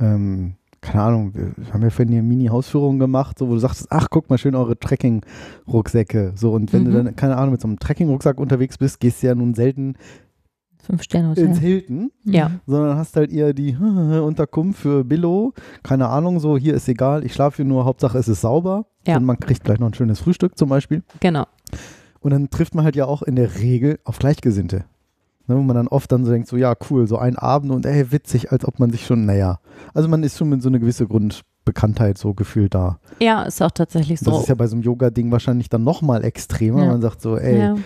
ähm, keine Ahnung, wir haben ja vorhin hier Mini-Hausführungen gemacht, so, wo du sagst, ach, guck mal schön eure Trekking-Rucksäcke. So, und wenn du Mhm. dann, keine Ahnung, mit so einem Trekking-Rucksack unterwegs bist, gehst du ja nun selten Fünf Sterne ins. Hilton, ja. sondern hast halt eher die Unterkunft für Billo. Keine Ahnung, so, hier ist egal, ich schlafe hier nur, Hauptsache es ist sauber. Ja. Und man kriegt gleich noch ein schönes Frühstück zum Beispiel. genau. Und dann trifft man halt ja auch in der Regel auf Gleichgesinnte. Ne, wo man dann oft dann so denkt, so ja, cool, so ein Abend und ey, witzig, als ob man sich schon, naja. Also man ist schon mit so eine gewisse Grundbekanntheit so gefühlt da. Ja, ist auch tatsächlich so. Das ist ja bei so einem Yoga-Ding wahrscheinlich dann nochmal extremer. Ja. Man sagt so, ey, ja.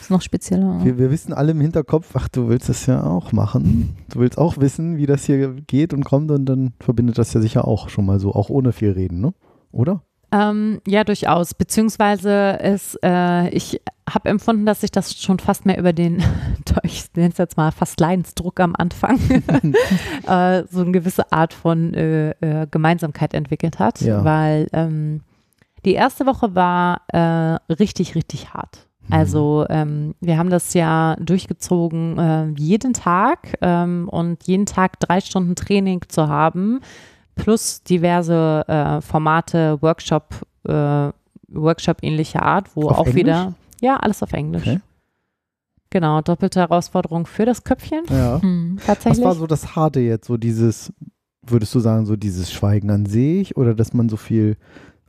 ist noch spezieller. wir, wir wissen alle im Hinterkopf, ach, du willst das ja auch machen. Du willst auch wissen, wie das hier geht und kommt und dann verbindet das ja sicher auch schon mal so, auch ohne viel reden, ne? Oder? Ähm, ja, durchaus. Beziehungsweise ist, äh, ich habe empfunden, dass sich das schon fast mehr über den, ich nenne es jetzt mal fast Leidensdruck am Anfang, äh, so eine gewisse Art von äh, äh, Gemeinsamkeit entwickelt hat. Ja. Weil ähm, die erste Woche war äh, richtig, richtig hart. Also ähm, wir haben das ja durchgezogen, äh, jeden Tag ähm, und jeden Tag drei Stunden Training zu haben, plus diverse äh, Formate, Workshop, äh, Workshop-ähnlicher Art, wo Auf auch Englisch? wieder, ja, alles auf Englisch. Okay. Genau, doppelte Herausforderung für das Köpfchen, Ja. Hm. Was tatsächlich. war so das Harte jetzt, so dieses, würdest du sagen, so dieses Schweigen an sich oder dass man so viel,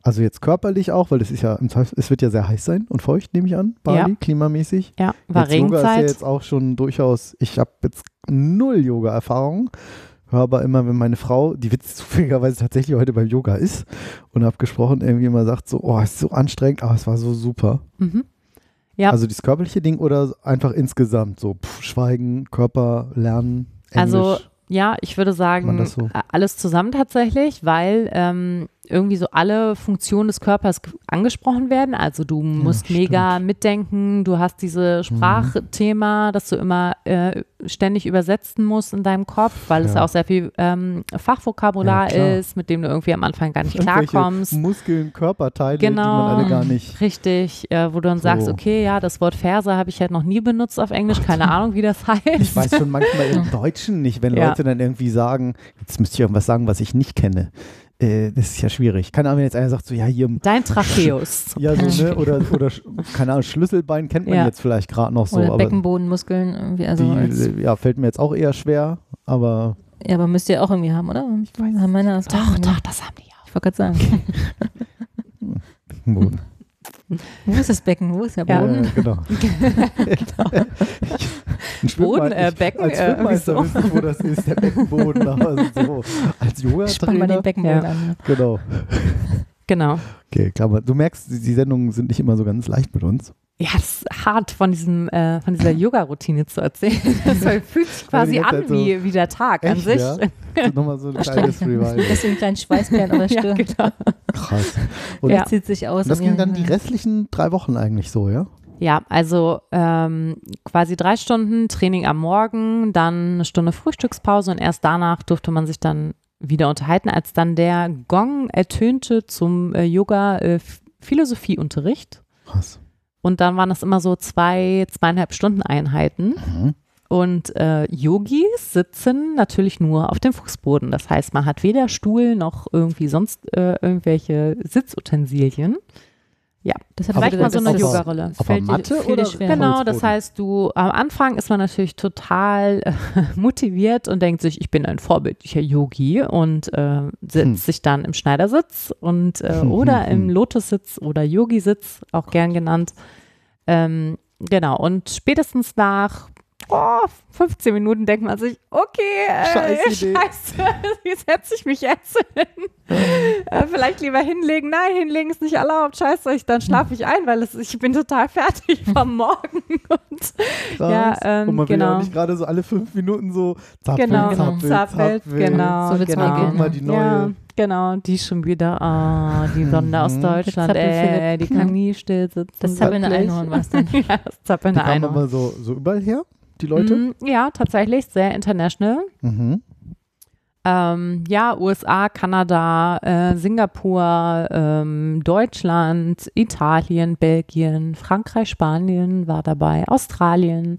also jetzt körperlich auch, weil es ist ja, im Zweifel- es wird ja sehr heiß sein und feucht, nehme ich an, Bali, Ja. klimamäßig. ja, war jetzt Yoga ist ja Regenzeit. jetzt auch schon durchaus, ich habe jetzt null Yoga-Erfahrung, höre aber immer, wenn meine Frau, die witz zufälligerweise tatsächlich heute beim Yoga ist und habe gesprochen, irgendwie immer sagt so, oh, ist so anstrengend, aber es war so super. Mhm. Ja. Also dieses körperliche Ding oder einfach insgesamt so pff, Schweigen, Körper, Lernen, Englisch. Also Ja, ich würde sagen, das so? alles zusammen tatsächlich, weil ähm, irgendwie so alle Funktionen des Körpers angesprochen werden. Also du musst stimmt. mega mitdenken, du hast diese Sprachthema, dass du immer äh, ständig übersetzen musst in deinem Kopf, weil es Ja. ja auch sehr viel ähm, Fachvokabular Ja, ist, mit dem du irgendwie am Anfang gar nicht klarkommst. Muskeln, Körperteile, die Genau. man alle gar nicht. Richtig, äh, wo du dann So. sagst, okay, ja, das Wort Verse habe ich halt noch nie benutzt auf Englisch, keine Ahnung, wie das heißt. Ich weiß schon manchmal im Deutschen nicht, wenn Ja. Leute dann irgendwie sagen, jetzt müsste ich irgendwas sagen, was ich nicht kenne. Äh, das ist ja schwierig. Keine Ahnung, wenn jetzt einer sagt, so, ja, hier Dein Tracheus. Ja, so, ne? Oder, oder keine Ahnung, Schlüsselbein kennt man Ja. jetzt vielleicht gerade noch so, Oder aber Beckenbodenmuskeln irgendwie. Also als, die, ja, fällt mir jetzt auch eher schwer, aber ja, aber müsst ihr auch irgendwie haben, oder? Ich weiß, haben meine das Doch, doch, das haben die ja. Ich wollte gerade sagen. Boden. Wo ist das Becken? Wo ist der Ja. Boden? Äh, genau. Ein Schwimmmer- Boden, äh, ich- Becken, Als äh, Schwimmmeister wüsste ich, wo das ist, der Beckenboden, aber so als Spann mal Yoga-Trainer. den Beckenboden Ja. an. Genau. Genau. Okay, klar, aber du merkst, die Sendungen sind nicht immer so ganz leicht mit uns. Ja, das ist hart von diesem, äh, von dieser Yoga-Routine zu erzählen. Das fühlt sich quasi an Zeit so, wie, wie der Tag an Echt, sich. ja? So Nochmal so ein kleines Revival. Deswegen kleinen Schweißperlen auf der Ja, Stirn. genau. Krass. Und Ja. zieht sich aus. und das ging ja, dann die ja. restlichen drei Wochen eigentlich so, ja? Ja, also ähm, quasi drei Stunden Training am Morgen, dann eine Stunde Frühstückspause und erst danach durfte man sich dann wieder unterhalten, als dann der Gong ertönte zum äh, Yoga-Philosophieunterricht. Krass. Und dann waren das immer so zwei, zweieinhalb Stunden Einheiten. Mhm. Und äh, Yogis sitzen natürlich nur auf dem Fußboden. Das heißt, man hat weder Stuhl noch irgendwie sonst äh, irgendwelche Sitzutensilien. Ja, Das hat vielleicht mal so eine Yogarolle. Dir oder schwer. Genau, das heißt, du am Anfang ist man natürlich total äh, motiviert und denkt sich, ich bin ein vorbildlicher Yogi und äh, setzt Hm. sich dann im Schneidersitz und äh, Hm, oder hm, im hm. Lotussitz oder Yogisitz, auch gern genannt. Ähm, genau, und spätestens nach oh, 15 Minuten denkt man sich, okay, äh, Scheiß Idee. scheiße, wie setze ich mich jetzt hin? äh, vielleicht lieber hinlegen. Nein, hinlegen ist nicht erlaubt. Scheiße, ich, dann schlafe ich ein, weil es, ich bin total fertig vom Morgen. Und. Ja, ähm, und man will genau. ja nicht gerade so alle fünf Minuten so zappeln, genau, zappeln, zappelt, zappeln. genau, So wird's genau. mal gehen, Mal die neue. Ja, genau, die schon wieder, ah, die Blonde aus Mhm. Deutschland, Zappel-Philipp. die kann nie still sitzen. Das zappelnde. Einhorn war's dann. ja, das Die zappelnde Einhorn. immer so, so überall her, die Leute. Mm, ja, tatsächlich, sehr international. Mhm. Ähm, ja, USA, Kanada, äh, Singapur, ähm, Deutschland, Italien, Belgien, Frankreich, Spanien war dabei, Australien.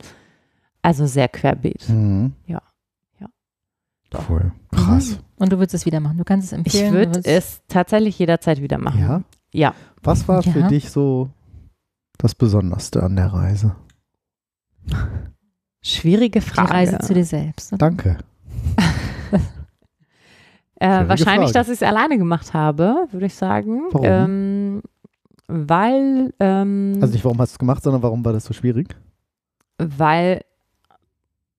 Also sehr querbeet. Mhm. Ja. Ja. Cool. Krass. Und du würdest es wieder machen. Du kannst es Ich empfehlen. du würde es tatsächlich jederzeit wieder machen. Ja. Ja. Was war für Ja. dich so das Besonderste an der Reise? Schwierige Die Frage. Reise zu dir selbst. Danke. Äh, wahrscheinlich, Frage. dass ich es alleine gemacht habe, würde ich sagen. Warum? Ähm, weil, ähm, Also nicht, warum hast du es gemacht, sondern warum war das so schwierig? weil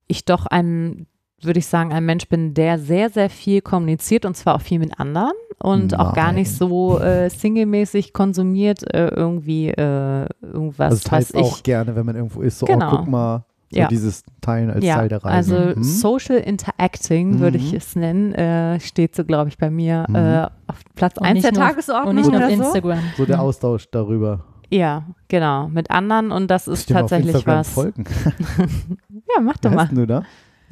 ich doch ein, würde ich sagen, ein Mensch bin, der sehr, sehr viel kommuniziert und zwar auch viel mit anderen und auch gar nicht Nein. so äh, singlemäßig konsumiert, äh, irgendwie äh, irgendwas, also das heißt was ich. auch gerne, wenn man irgendwo ist, so, Genau. oh, guck mal, so Ja. dieses Teilen als ja, Teil der Reise. also Mhm. Social Interacting würde ich Mhm. es nennen, äh, steht so, glaube ich, bei mir Mhm. äh, auf Platz Und 1 nicht der Tagesordnung Und nicht nur auf oder so. Instagram. So der Mhm. Austausch darüber. Ja, genau, mit anderen und das ist Ich dir mal auf tatsächlich Instagram was. folgen. Ja, mach Wie doch heißt mal. denn du da?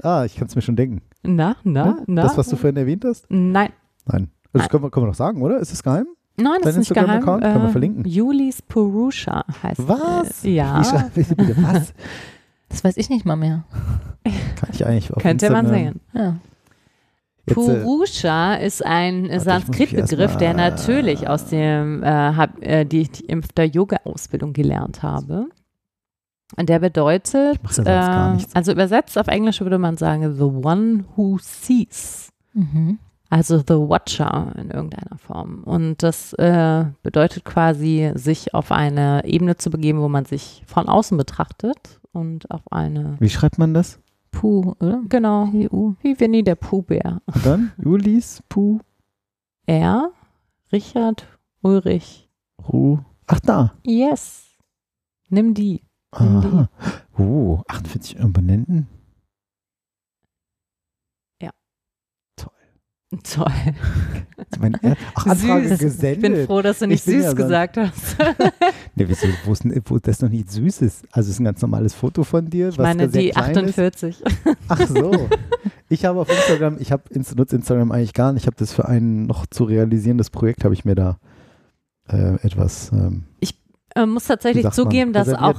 Ah, ich kann es mir schon denken. Na, na, Ja? na. Das, was du vorhin erwähnt hast? Nein, Nein. Das können wir, können wir doch sagen, oder? Ist das geheim? nein, das Dein ist nicht geheim. Instagram-Account? Können wir verlinken. Julis Purusha heißt Was? Äh, ja, Wie bitte was? Das weiß ich nicht mal mehr. Kann ich eigentlich auf könnte man Instagram- sehen. Ja. Jetzt, äh, Purusha ist ein Sanskrit-Begriff, der natürlich aus dem, äh, hab, äh, die ich in der Yoga-Ausbildung gelernt habe. Und der bedeutet, äh, nichts. also übersetzt auf Englisch würde man sagen, the one who sees. Mhm. Also The Watcher in irgendeiner Form. Und das äh, bedeutet quasi, sich auf eine Ebene zu begeben, wo man sich von außen betrachtet und auf eine, Wie schreibt man das? Puh, oder? genau, PU. wie Winnie der Pooh-Bär. Und dann? Julis, Pu, Er, Richard, Ulrich, Ru. Ach, da. yes, nimm die. Nimm die. Aha. Uh, 48 Abonnenten. Toll. Mein, er- ach, Anfrage Süß. gesendet. Ich bin froh, dass du nicht Ich süß ja gesagt hast. Nee, wieso, wo ist, denn- wo das noch nicht süß ist? Also es ist ein ganz normales Foto von dir, Ich meine, die klein 48. ist. Ach so. Ich habe auf Instagram, ich habe nutze Instagram eigentlich gar nicht. Ich habe das für ein noch zu realisierendes Projekt, habe ich mir da äh, etwas ähm, äh, muss tatsächlich sagt man, zugeben, dass auch.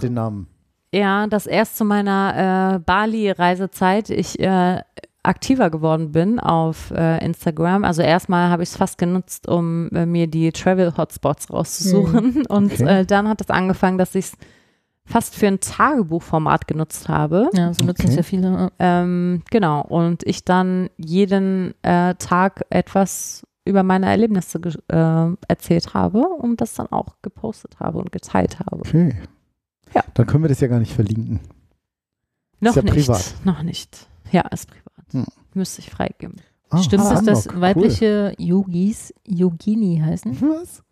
Ja, dass erst zu meiner äh, Bali-Reisezeit ich äh, aktiver geworden bin auf äh, Instagram. Also erstmal habe ich es fast genutzt, um äh, mir die Travel-Hotspots rauszusuchen. Und Okay. äh, dann hat es angefangen, dass ich es fast für ein Tagebuchformat genutzt habe. Ja, so nutzen es Okay. ja viele. Ähm, genau. Und ich dann jeden äh, Tag etwas über meine Erlebnisse äh, erzählt habe und das dann auch gepostet habe und geteilt habe. Okay. Ja. Dann können wir das ja gar nicht verlinken. Noch ja nicht. privat. Noch nicht. Ja, ist privat. Hm. Müsste ich freigeben. Ah, Stimmt es, dass weibliche Yogis Yogini heißen? Was?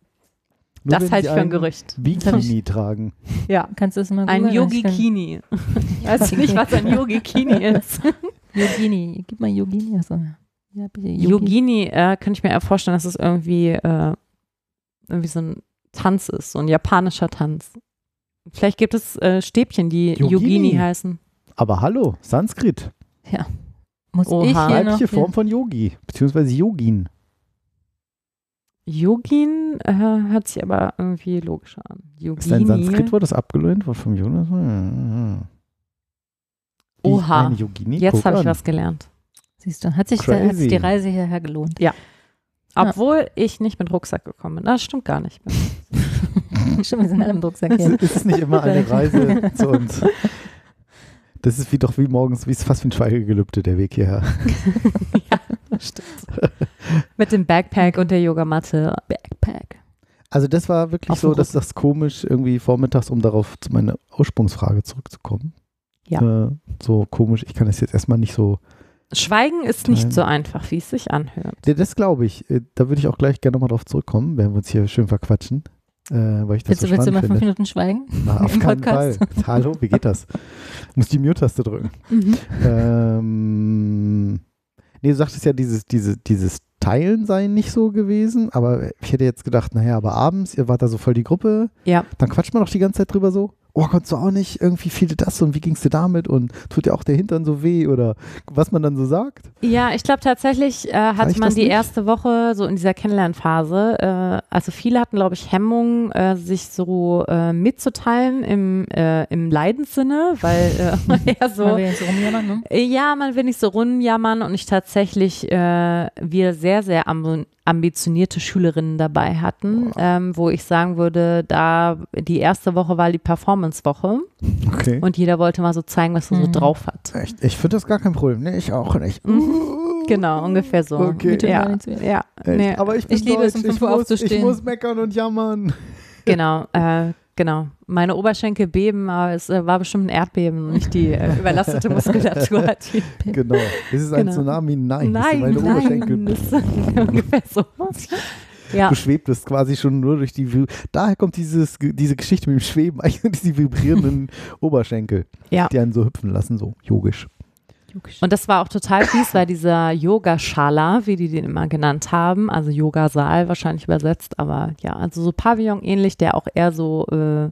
Nur das halte ich für ein Gerücht. Bikini tragen. Ja. Kannst du es mal Ein? Yogikini. Weißt du nicht, was ein Yogikini ist? Yogini. Gib mal Yogini. Ja, bitte. Yogi. Yogini äh, kann ich mir eher vorstellen, dass es irgendwie, äh, irgendwie so ein Tanz ist, so ein japanischer Tanz. Vielleicht gibt es äh, Stäbchen, die Yogini. Yogini, heißen. Aber hallo, Sanskrit. Muss Oha. ich hier noch Weibliche Form von Yogi, beziehungsweise Yogin. Yogin äh, hört sich aber irgendwie logischer an. Ist ein Yogini. Sanskrit-Wort, das abgelehnt wird vom Jonas? Hm. Die- Oha. Eine Yogini? Jetzt habe ich was gelernt. Siehst du, hat sich, da, hat sich die Reise hierher gelohnt. Ja. Obwohl ich nicht mit Rucksack gekommen bin. Das stimmt gar nicht. Stimmt, wir sind alle im Drucksack Es hier. ist nicht immer eine Reise zu uns. Das ist wie doch wie morgens, wie ist fast wie ein Schweigegelübde, der Weg hierher. Stimmt. mit dem Backpack und der Yogamatte. Backpack. Also das war wirklich Auf so, dass das komisch irgendwie vormittags, um darauf zu meiner Ursprungsfrage zurückzukommen. Ja. Äh, so komisch, ich kann das jetzt erstmal nicht so. Schweigen ist nicht so einfach, wie es sich anhört. Ja, Das glaube ich. Äh, Da würde ich auch gleich gerne nochmal drauf zurückkommen, wenn wir uns hier schön verquatschen. Äh, weil ich das Willst, so du, willst du mal fünf finde. Minuten schweigen? Na, auf im keinen Fall. Podcast? Hallo, wie geht das? Muss die Mute-Taste drücken. Mhm. Ähm, nee, du sagtest ja, dieses, diese, dieses Teilen sei nicht so gewesen, aber ich hätte jetzt gedacht, naja, aber abends, ihr wart da so voll die Gruppe, Ja. dann quatscht man doch die ganze Zeit drüber so. Oh, konntest du auch nicht, irgendwie fiel dir das und wie ging's dir damit und tut dir auch der Hintern so weh oder was man dann so sagt? Ja, ich glaube tatsächlich äh, hatte man die nicht? erste Woche so in dieser Kennenlernphase, äh, also viele hatten, glaube ich, Hemmungen, äh, sich so äh, mitzuteilen im, äh, im Leidenssinne, weil äh, eher so, Mal wieder so rumjammern, ne? ja, man will nicht so rumjammern und ich tatsächlich äh, wir sehr, sehr ambi- ambitionierte Schülerinnen dabei hatten, ähm, wo ich sagen würde, da die erste Woche war die Performance-Woche Okay. und jeder wollte mal so zeigen, was er so Mhm. drauf hat. Echt, ich finde das gar kein Problem. Nee, ich auch nicht. Genau, ungefähr so. Okay. Ja, ja, nee. Aber ich bin Ich liebe es, um deutsch, fünf Uhr ich muss, ich aufzustehen. muss meckern und jammern. Genau, äh, genau. Meine Oberschenkel beben, aber es äh, war bestimmt ein Erdbeben und nicht die äh, überlastete Muskulatur. Die, Genau. Ist es ein Genau. Tsunami? Nein. das nein, meine Oberschenkel. nein, das ist ungefähr so. Ja, Du schwebtest quasi schon nur durch die. Vi- Daher kommt dieses, diese Geschichte mit dem Schweben, eigentlich diese vibrierenden Oberschenkel, ja. die einen so hüpfen lassen, so yogisch. Und das war auch total fies, weil dieser Yoga-Schala, wie die den immer genannt haben, also Yogasaal wahrscheinlich übersetzt, aber ja, also so Pavillon ähnlich, der auch eher so äh,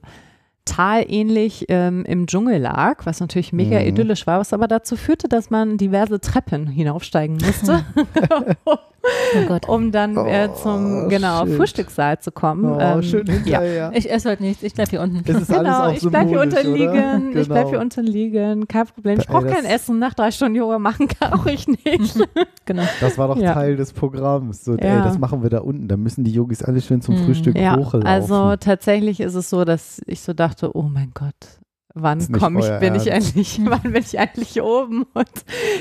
talähnlich ähm, im Dschungel lag, was natürlich mega Mhm. idyllisch war, was aber dazu führte, dass man diverse Treppen hinaufsteigen musste, Oh um dann äh, Oh, zum genau, shit. Frühstückssaal zu kommen. Oh, Ähm, schön ja. hinterher. Ich esse heute nichts, ich bleib hier unten. Es ist alles Genau, auch ich bleib hier symbolisch, unterliegen, oder? ich bleib hier Genau. unterliegen, kein Problem. Ich Ey, brauche kein Essen, nach drei Stunden Yoga machen kann ich nicht. Genau. Das war doch Ja. Teil des Programms. So, ey, Ja. das machen wir da unten. Da müssen die Yogis alle schön zum Mhm. Frühstück Ja, hochlaufen. also tatsächlich ist es so, dass ich so dachte, oh mein Gott, wann komme ich, bin ich endlich, wann bin ich endlich hier oben? Und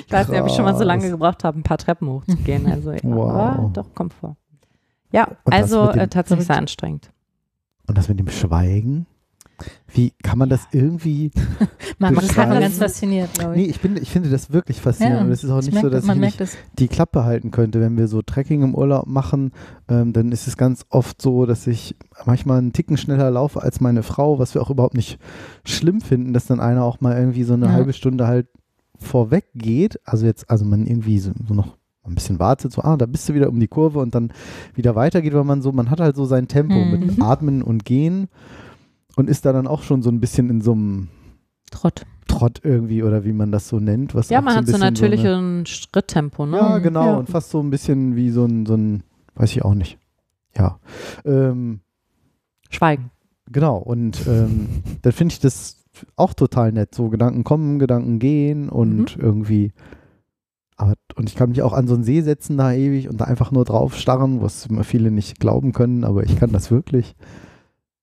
ich weiß nicht, ob ich schon mal so lange gebraucht habe, ein paar Treppen hochzugehen. Also ja, Wow. aber doch, kommt vor. Ja, Und also dem- äh, tatsächlich sehr anstrengend. Und das mit dem Schweigen? Wie kann man das irgendwie. Man, man kann ganz fasziniert, glaube ich. Nee, ich, bin, ich finde das wirklich faszinierend. und es ist auch ich nicht merk, so, dass man ich nicht merkt es. die Klappe halten könnte. Wenn wir so Trekking im Urlaub machen, ähm, dann ist es ganz oft so, dass ich manchmal einen Ticken schneller laufe als meine Frau, was wir auch überhaupt nicht schlimm finden, dass dann einer auch mal irgendwie so eine Ja. halbe Stunde halt vorweg geht. Also jetzt, also man irgendwie so, so noch ein bisschen wartet, so, ah, da bist du wieder um die Kurve und dann wieder weitergeht, weil man so, man hat halt so sein Tempo Mhm. mit Atmen und Gehen und ist da dann auch schon so ein bisschen in so einem Trott. Trott irgendwie oder wie man das so nennt. Was Ja, man so hat so natürlich eine- ein Schritttempo, ne? ja, genau. Ja. Und fast so ein bisschen wie so ein, so ein weiß ich auch nicht. Ja. Ähm, Schweigen. genau. Und ähm, dann finde ich das auch total nett. So Gedanken kommen, Gedanken gehen und Mhm. irgendwie. Aber, und ich kann mich auch an so einen See setzen da ewig und da einfach nur drauf starren, was viele nicht glauben können, aber ich kann das wirklich.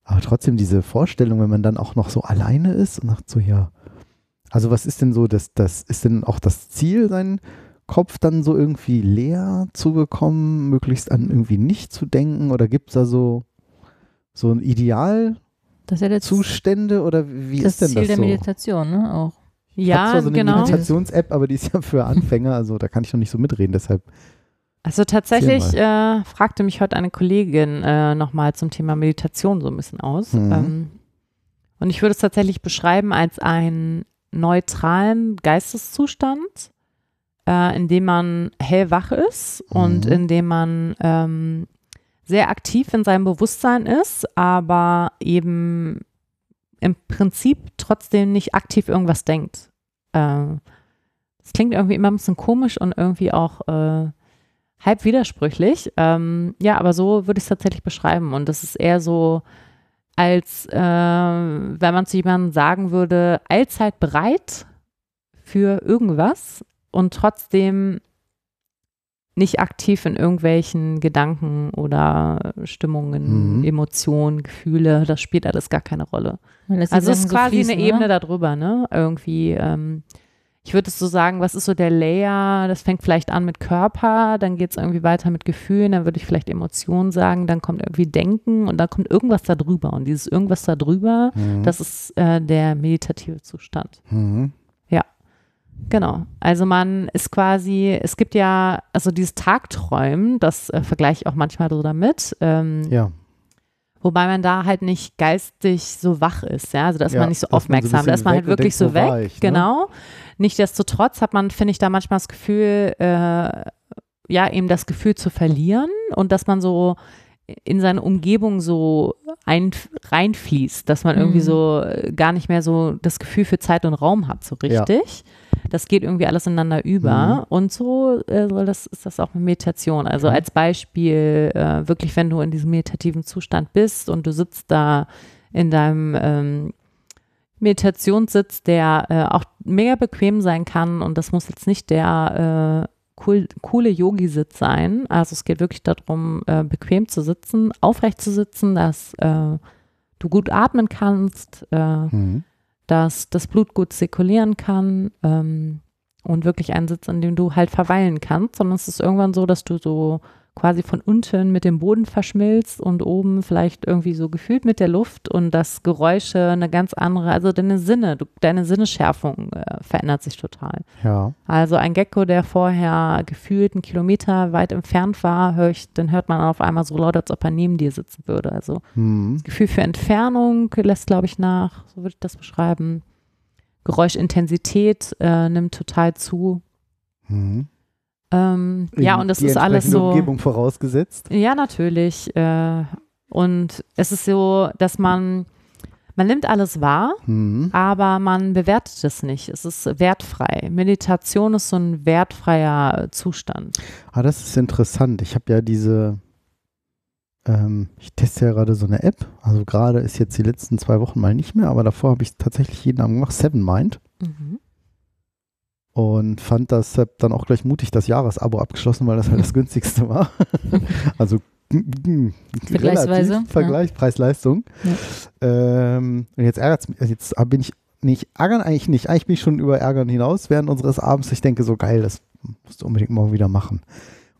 Aber trotzdem diese Vorstellung, wenn man dann auch noch so alleine ist und sagt so, ja, also was ist denn so, das, das ist denn auch das Ziel, seinen Kopf dann so irgendwie leer zu bekommen, möglichst an irgendwie nicht zu denken oder gibt es da so, so ein Das ist ja der Idealzustände oder wie das ist denn Ziel das der so? Meditation, ne? Auch. Ich Ja, zwar so eine genau. Meditations-App, aber die ist ja für Anfänger, also da kann ich noch nicht so mitreden, deshalb. Also tatsächlich äh, fragte mich heute eine Kollegin äh, nochmal zum Thema Meditation so ein bisschen aus. Mhm. Ähm, und ich würde es tatsächlich beschreiben als einen neutralen Geisteszustand, äh, in dem man hellwach ist und Mhm. in dem man ähm, sehr aktiv in seinem Bewusstsein ist, aber eben im Prinzip trotzdem nicht aktiv irgendwas denkt. Äh, das klingt irgendwie immer ein bisschen komisch und irgendwie auch äh, halb widersprüchlich. Ähm, ja, aber so würde ich es tatsächlich beschreiben. Und das ist eher so, als äh, wenn man zu jemandem sagen würde, allzeit bereit für irgendwas und trotzdem nicht aktiv in irgendwelchen Gedanken oder Stimmungen, Mhm. Emotionen, Gefühle, das spielt alles gar keine Rolle. Also es ist quasi fließen, eine oder? Ebene darüber, ne? Irgendwie, ähm, ich würde es so sagen, was ist so der Layer? Das fängt vielleicht an mit Körper, dann geht es irgendwie weiter mit Gefühlen, dann würde ich vielleicht Emotionen sagen, dann kommt irgendwie Denken und dann kommt irgendwas da drüber. Und dieses irgendwas da drüber, Mhm. das ist äh, der meditative Zustand. Mhm. Genau. Also man ist quasi, es gibt ja, also dieses Tagträumen, das äh, vergleiche ich auch manchmal so damit. Ähm, Ja. Wobei man da halt nicht geistig so wach ist, ja, also da ist Ja, man nicht so dass so aufmerksam, da bisschen ist man halt wirklich so weg, ich, ne? genau. Nichtsdestotrotz hat man, finde ich, da manchmal das Gefühl, äh, ja, eben das Gefühl zu verlieren und dass man so in seine Umgebung so ein, reinfließt, dass man irgendwie Mhm. so äh, gar nicht mehr so das Gefühl für Zeit und Raum hat, so Ja. richtig. Das geht irgendwie alles ineinander über. Mhm. Und so äh, das, ist das auch mit Meditation. Also als Beispiel, äh, wirklich, wenn du in diesem meditativen Zustand bist und du sitzt da in deinem ähm, Meditationssitz, der äh, auch mega bequem sein kann und das muss jetzt nicht der äh, cool, coole Yogi-Sitz sein. Also es geht wirklich darum, äh, bequem zu sitzen, aufrecht zu sitzen, dass äh, du gut atmen kannst, äh, Mhm. dass das Blut gut zirkulieren kann ähm, und wirklich ein Sitz, an dem du halt verweilen kannst, sondern es ist irgendwann so, dass du so quasi von unten mit dem Boden verschmilzt und oben vielleicht irgendwie so gefühlt mit der Luft und das Geräusche eine ganz andere, also deine Sinne, du, deine Sinneschärfung äh, verändert sich total. Ja. Also ein Gecko, der vorher gefühlt einen Kilometer weit entfernt war, hör ich, dann hört man auf einmal so laut, als ob er neben dir sitzen würde. Also Mhm. Gefühl für Entfernung lässt, glaube ich, nach, so würde ich das beschreiben. Geräuschintensität äh, nimmt total zu. Mhm. Ähm, ja, und das ist alles so. Umgebung vorausgesetzt. Ja, natürlich. Äh, und es ist so, dass man, man nimmt alles wahr, Mhm. aber man bewertet es nicht. Es ist wertfrei. Meditation ist so ein wertfreier Zustand. Ah, das ist interessant. Ich habe ja diese, ähm, ich teste ja gerade so eine App. Also gerade ist jetzt die letzten zwei Wochen mal nicht mehr, aber davor habe ich es tatsächlich jeden Abend gemacht, Seven Mind. Mhm. Und fand das, hab dann auch gleich mutig das Jahresabo abgeschlossen, weil das halt das günstigste war. also Vergleichsweise, relativ, ja. Vergleich, Preis-Leistung. Ähm, und jetzt ärgert es mich, also jetzt bin ich nicht ärgern eigentlich nicht. Eigentlich bin ich schon über Ärgern hinaus während unseres Abends. Ich denke so geil, das musst du unbedingt morgen wieder machen.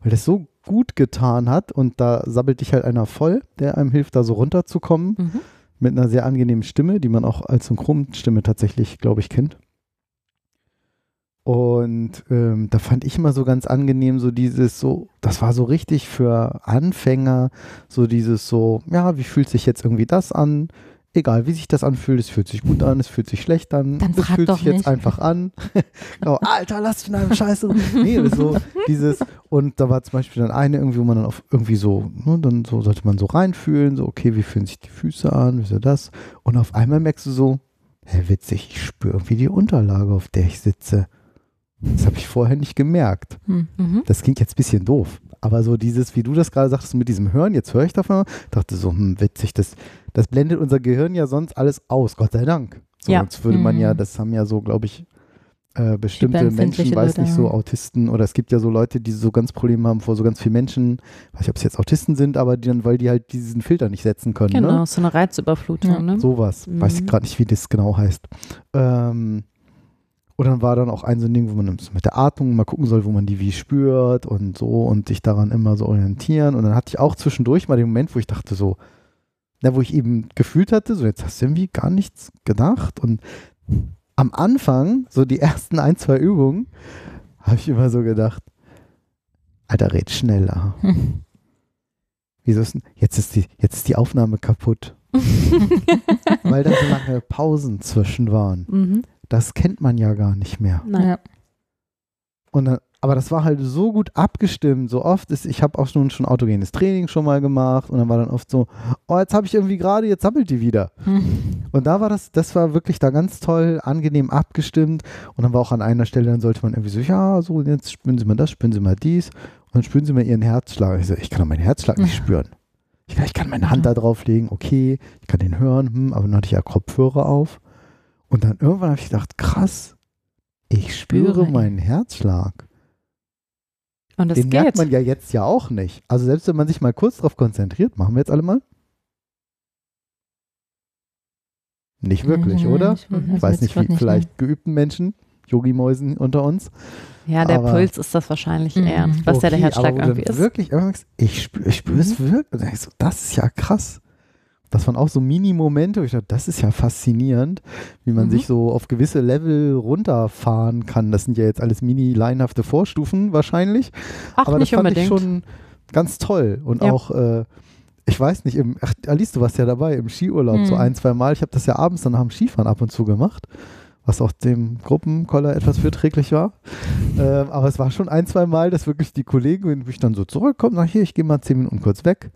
Weil das so gut getan hat und da sabbelt dich halt einer voll, der einem hilft, da so runterzukommen Mhm. mit einer sehr angenehmen Stimme, die man auch als Synchronstimme tatsächlich, glaube ich, kennt. Und ähm, da fand ich immer so ganz angenehm, so dieses so, das war so richtig für Anfänger, so dieses so, ja, wie fühlt sich jetzt irgendwie das an? Egal, wie sich das anfühlt, es fühlt sich gut an, es fühlt sich schlecht an, Dann es fühlt sich jetzt nicht. einfach an. genau, Alter, lass dich von einem Scheiße. nee, so dieses, und da war zum Beispiel dann eine irgendwie, wo man dann auf irgendwie so, ne, dann so sollte man so reinfühlen, so, okay, wie fühlen sich die Füße an, wie ist das? Und auf einmal merkst du so, hä, witzig, ich spüre irgendwie die Unterlage, auf der ich sitze. Das habe ich vorher nicht gemerkt. Hm. Mhm. Das klingt jetzt ein bisschen doof. Aber so dieses, wie du das gerade sagtest, mit diesem Hören, jetzt höre ich davon, dachte so, hm, witzig, das, das blendet unser Gehirn ja sonst alles aus, Gott sei Dank. So, Ja. Sonst würde man ja, Mhm. das haben ja so, glaube ich, äh, bestimmte Menschen, weiß nicht, Leute. so Autisten oder es gibt ja so Leute, die so ganz Probleme haben vor so ganz vielen Menschen, weiß nicht, ob es jetzt Autisten sind, aber die dann, weil die halt diesen Filter nicht setzen können. Genau, Ne? so eine Reizüberflutung. Ja. Ne? Sowas. Weiß ich Mhm. gerade nicht, wie das genau heißt. Ähm, und dann war dann auch ein so ein Ding, wo man mit der Atmung mal gucken soll, wo man die wie spürt und so und sich daran immer so orientieren. Und dann hatte ich auch zwischendurch mal den Moment, wo ich dachte so, na, wo ich eben gefühlt hatte, so jetzt hast du irgendwie gar nichts gedacht. Und am Anfang, so die ersten ein, zwei Übungen, habe ich immer so gedacht, Alter, red schneller. Wieso ist denn, jetzt ist die, jetzt ist die Aufnahme kaputt. Weil da so lange Pausen zwischen waren. Mhm. Das kennt man ja gar nicht mehr. Nein. Ja. Und dann, aber das war halt so gut abgestimmt. So oft ist, ich habe auch schon, schon autogenes Training schon mal gemacht und dann war dann oft so, oh, jetzt habe ich irgendwie gerade, jetzt sammelt die wieder. Und da war das, das war wirklich da ganz toll, angenehm abgestimmt. Und dann war auch an einer Stelle, dann sollte man irgendwie so, ja, so, jetzt spüren Sie mal das, spüren Sie mal dies. Und dann spüren Sie mal Ihren Herzschlag. Ich so, ich kann doch meinen Herzschlag nicht spüren. Ich kann, ich kann meine Hand da drauflegen, okay, ich kann den hören, hm, aber dann hatte ich ja Kopfhörer auf. Und dann irgendwann habe ich gedacht, krass, ich spüre Spüre, meinen Herzschlag. Und das Den geht. merkt man ja jetzt ja auch nicht. Also selbst wenn man sich mal kurz drauf konzentriert, machen wir jetzt alle mal? Nicht wirklich, Mhm, oder? ich- also Ich weiß nicht, wie nicht, vielleicht geübten Menschen, Yogi-Mäusen unter uns. ja, der aber- Puls ist das wahrscheinlich Mhm. eher, was ja der Okay, Herzschlag aber wo du irgendwie dann ist. Wirklich, ich spüre ich spür es wirklich. Und dann denk ich so, das ist ja krass. Das waren auch so Mini-Momente, wo ich dachte, das ist ja faszinierend, wie man Mhm. sich so auf gewisse Level runterfahren kann. Das sind ja jetzt alles mini-leinhafte Vorstufen wahrscheinlich. Ach, aber das fand unbedingt. ich schon ganz toll. Und Ja. auch, äh, ich weiß nicht, im, ach, Alice, du warst ja dabei im Skiurlaub, so Mhm. ein, zwei Mal. Ich habe das ja abends dann nach dem Skifahren ab und zu gemacht, was auch dem Gruppenkoller etwas verträglich war. ähm, aber es war schon ein, zwei Mal, dass wirklich die Kollegen, wenn ich dann so zurückkomme, nach hier, ich gehe mal zehn Minuten kurz weg.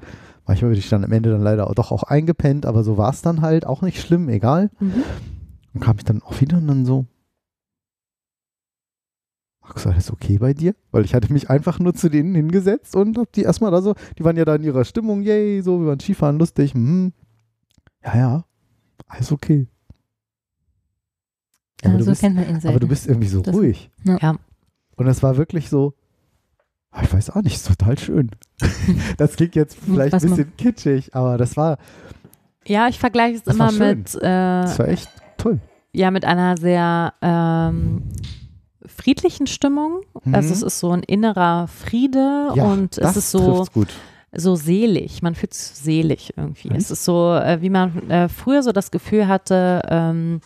Manchmal bin ich dann am Ende dann leider doch auch eingepennt, aber so war es dann halt, auch nicht schlimm, egal. Mhm. Dann kam ich dann auch wieder und dann so, Max, alles okay bei dir? Weil ich hatte mich einfach nur zu denen hingesetzt und hab die erstmal da so, die waren ja da in ihrer Stimmung, yay, so, wir waren Skifahren, lustig, mhm. Ja, ja, alles okay. Aber, Ja, du bist, aber du bist irgendwie so Das- ruhig. Ja. Und es war wirklich so, ich weiß auch nicht, ist total schön. das klingt jetzt vielleicht Was ein man- bisschen kitschig, aber das war, Ja, ich vergleiche es Das immer war schön. mit, das äh, war echt toll. ja, mit einer sehr ähm, friedlichen Stimmung. Mhm. Also es ist so ein innerer Friede Ja, und es das ist so, gut. so selig. Man fühlt sich selig irgendwie. Echt? Es ist so, äh, wie man äh, früher so das Gefühl hatte, ähm,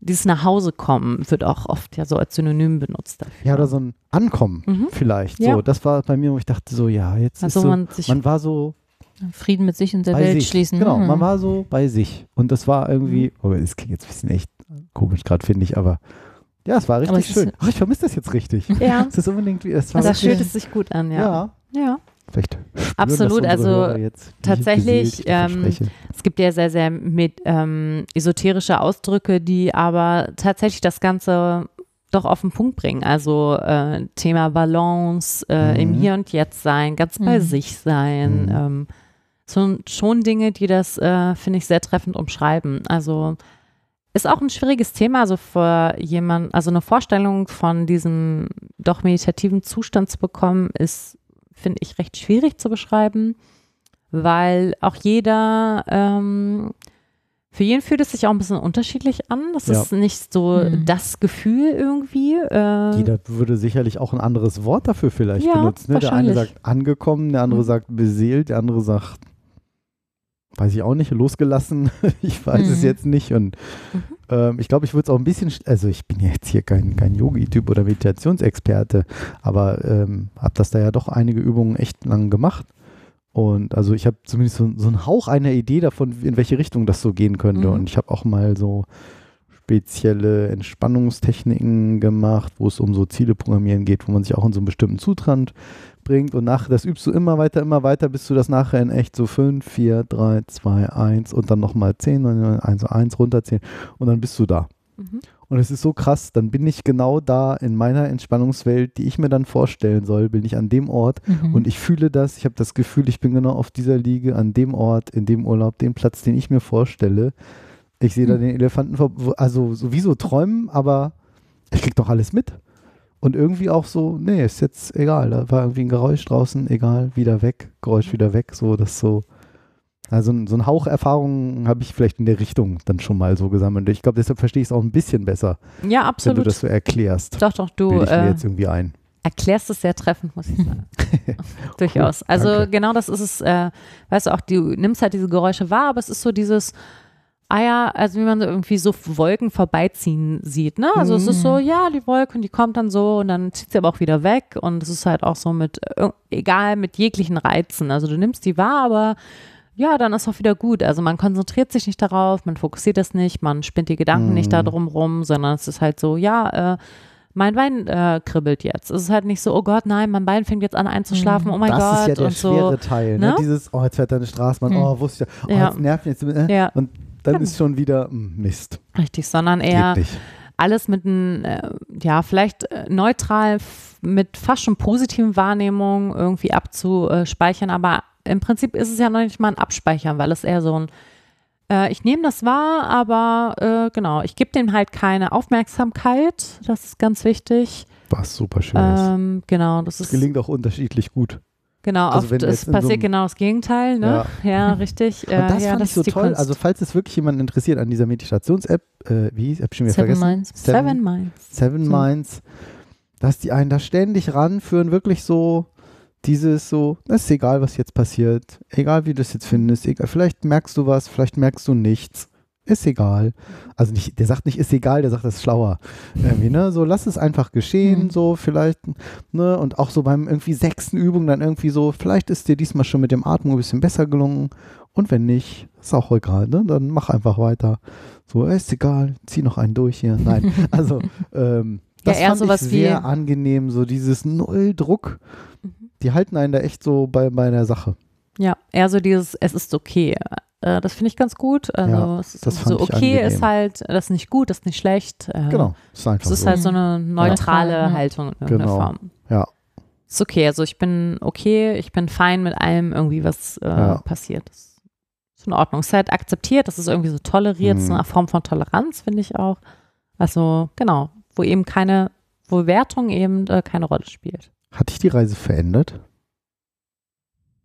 dieses Nachhausekommen wird auch oft ja so als Synonym benutzt dafür. Ja, oder so ein Ankommen Mhm. vielleicht. Ja. So, das war bei mir, wo ich dachte so, ja, jetzt Also ist so, man sich man war so Frieden mit sich und der Welt sich. schließen. Genau, Mhm. man war so bei sich. Und das war irgendwie, oh, das klingt jetzt ein bisschen echt komisch gerade, finde ich, aber ja, es war richtig es ist- schön. Ach, ich vermisse das jetzt richtig. ja, Es ist unbedingt, wie- es war da wirklich, fühlt es sich gut an, ja. ja. ja. Vielleicht Absolut, also jetzt, tatsächlich, ähm. Es gibt ja sehr, sehr mit, ähm, esoterische Ausdrücke, die aber tatsächlich das Ganze doch auf den Punkt bringen. Also äh, Thema Balance, äh, im Mhm. Hier und Jetzt sein, ganz bei Mhm. sich sein. Mhm. Ähm, so, schon Dinge, die das, äh, finde ich, sehr treffend umschreiben. Also ist auch ein schwieriges Thema, also für jemand, also eine Vorstellung von diesem doch meditativen Zustand zu bekommen, ist, finde ich, recht schwierig zu beschreiben, weil auch jeder, ähm, für jeden fühlt es sich auch ein bisschen unterschiedlich an. Das Ja. ist nicht so Mhm. das Gefühl irgendwie. Äh, Jeder würde sicherlich auch ein anderes Wort dafür vielleicht Ja, benutzen. Ne? Der eine sagt angekommen, der andere Mhm. sagt beseelt, der andere sagt, weiß ich auch nicht, losgelassen. ich weiß es Mhm. jetzt nicht. Und Mhm. Ähm, ich glaube, ich würde es auch ein bisschen, sch- also ich bin ja jetzt hier kein, kein Yogi-Typ oder Meditationsexperte, aber ähm, habe das da ja doch einige Übungen echt lang gemacht. Und also ich habe zumindest so, so einen Hauch einer Idee davon, in welche Richtung das so gehen könnte. Mhm. Und ich habe auch mal so spezielle Entspannungstechniken gemacht, wo es um so Ziele programmieren geht, wo man sich auch in so einen bestimmten Zustand bringt und nach, das übst du immer weiter, immer weiter, bis du das nachher in echt so 5, 4, 3, 2, 1 und dann nochmal 10, 1, 1 runterzählen und dann bist du da. Mhm. Und es ist so krass, dann bin ich genau da in meiner Entspannungswelt, die ich mir dann vorstellen soll, bin ich an dem Ort Mhm. und ich fühle das, ich habe das Gefühl, ich bin genau auf dieser Liege, an dem Ort, in dem Urlaub, dem Platz, den ich mir vorstelle. Ich sehe da Hm. den Elefanten, also sowieso träumen, aber ich krieg doch alles mit. Und irgendwie auch so, nee, ist jetzt egal, da war irgendwie ein Geräusch draußen, egal, wieder weg, Geräusch wieder weg, so, das so. Also so ein Hauch Erfahrung habe ich vielleicht in der Richtung dann schon mal so gesammelt. Ich glaube, deshalb verstehe ich es auch ein bisschen besser, Ja, wenn du absolut. das so erklärst. Doch, doch, du ich mir äh, jetzt irgendwie ein. erklärst es sehr treffend, muss ich sagen. Durchaus. Also danke. genau das ist es, äh, weißt du auch, du nimmst halt diese Geräusche wahr, aber es ist so dieses, ah ja, also wie man so irgendwie so Wolken vorbeiziehen sieht, ne? Also es ist so, ja, die Wolke und die kommt dann so und dann zieht sie aber auch wieder weg und es ist halt auch so mit, äh, egal, mit jeglichen Reizen. Also du nimmst die wahr, aber ja, dann ist auch wieder gut. Also man konzentriert sich nicht darauf, man fokussiert das nicht, man spinnt die Gedanken nicht da drum rum, sondern es ist halt so, ja, äh, mein Bein äh, kribbelt jetzt. Es ist halt nicht so, oh Gott, nein, mein Bein fängt jetzt an einzuschlafen, oh mein das Gott ist ja der und so. schwere Teil, ne? ne? Dieses, oh, jetzt fährt da eine Straßenbahn, Hm. oh, wusste ich ja, oh, Ja. jetzt nervt mich jetzt, äh, Ja. und dann ist schon wieder hm, Mist. Richtig, sondern eher alles mit einem, äh, ja, vielleicht äh, neutral mit fast schon positiven Wahrnehmungen irgendwie abzuspeichern, aber im Prinzip ist es ja noch nicht mal ein Abspeichern, weil es eher so ein, äh, ich nehme das wahr, aber äh, genau, ich gebe dem halt keine Aufmerksamkeit, das ist ganz wichtig. Was super schön ist. Ähm, genau, das Es ist, gelingt auch unterschiedlich gut. Genau, also oft es so passiert einem- genau das Gegenteil, ne? Ja, richtig. Und das ja, fand das ich so toll. Kunst. Also falls es wirklich jemanden interessiert an dieser Meditations-App, äh, wie hieß, hab ich schon wieder Seven vergessen. Minds. Seven Minds. Seven So. Minds, dass die einen da ständig ranführen, wirklich so dieses so, es ist egal, was jetzt passiert, egal wie du es jetzt findest, egal, vielleicht merkst du was, vielleicht merkst du nichts, ist egal. Also nicht, der sagt nicht, ist egal, der sagt, das ist schlauer. Irgendwie, ne? So, lass es einfach geschehen, Mhm. so vielleicht, ne? Und auch so beim irgendwie sechsten Übung dann irgendwie so, vielleicht ist dir diesmal schon mit dem Atmen ein bisschen besser gelungen. Und wenn nicht, ist auch egal, ne? Dann mach einfach weiter. So, ist egal, zieh noch einen durch hier. Nein, also ähm, Ja, das eher fand ich wie- sehr angenehm, so dieses Null-Druck. Die halten einen da echt so bei, bei der Sache. Ja, eher so dieses, es ist okay. Äh, das finde ich ganz gut. Also Ja, es ist das so okay ist halt, das ist nicht gut, das ist nicht schlecht. Äh, Genau, ist einfach Es ist so. halt so eine neutrale Ja. Haltung in irgendeiner Genau. Form. Ja. Ist okay. Also ich bin okay, ich bin fein mit allem irgendwie, was äh, Ja. passiert. Das ist in Ordnung. Es ist halt akzeptiert, das ist irgendwie so toleriert, das ist Mhm. eine Form von Toleranz, finde ich auch. Also genau, wo eben keine, wo Wertung eben äh, keine Rolle spielt. Hat dich die Reise verändert?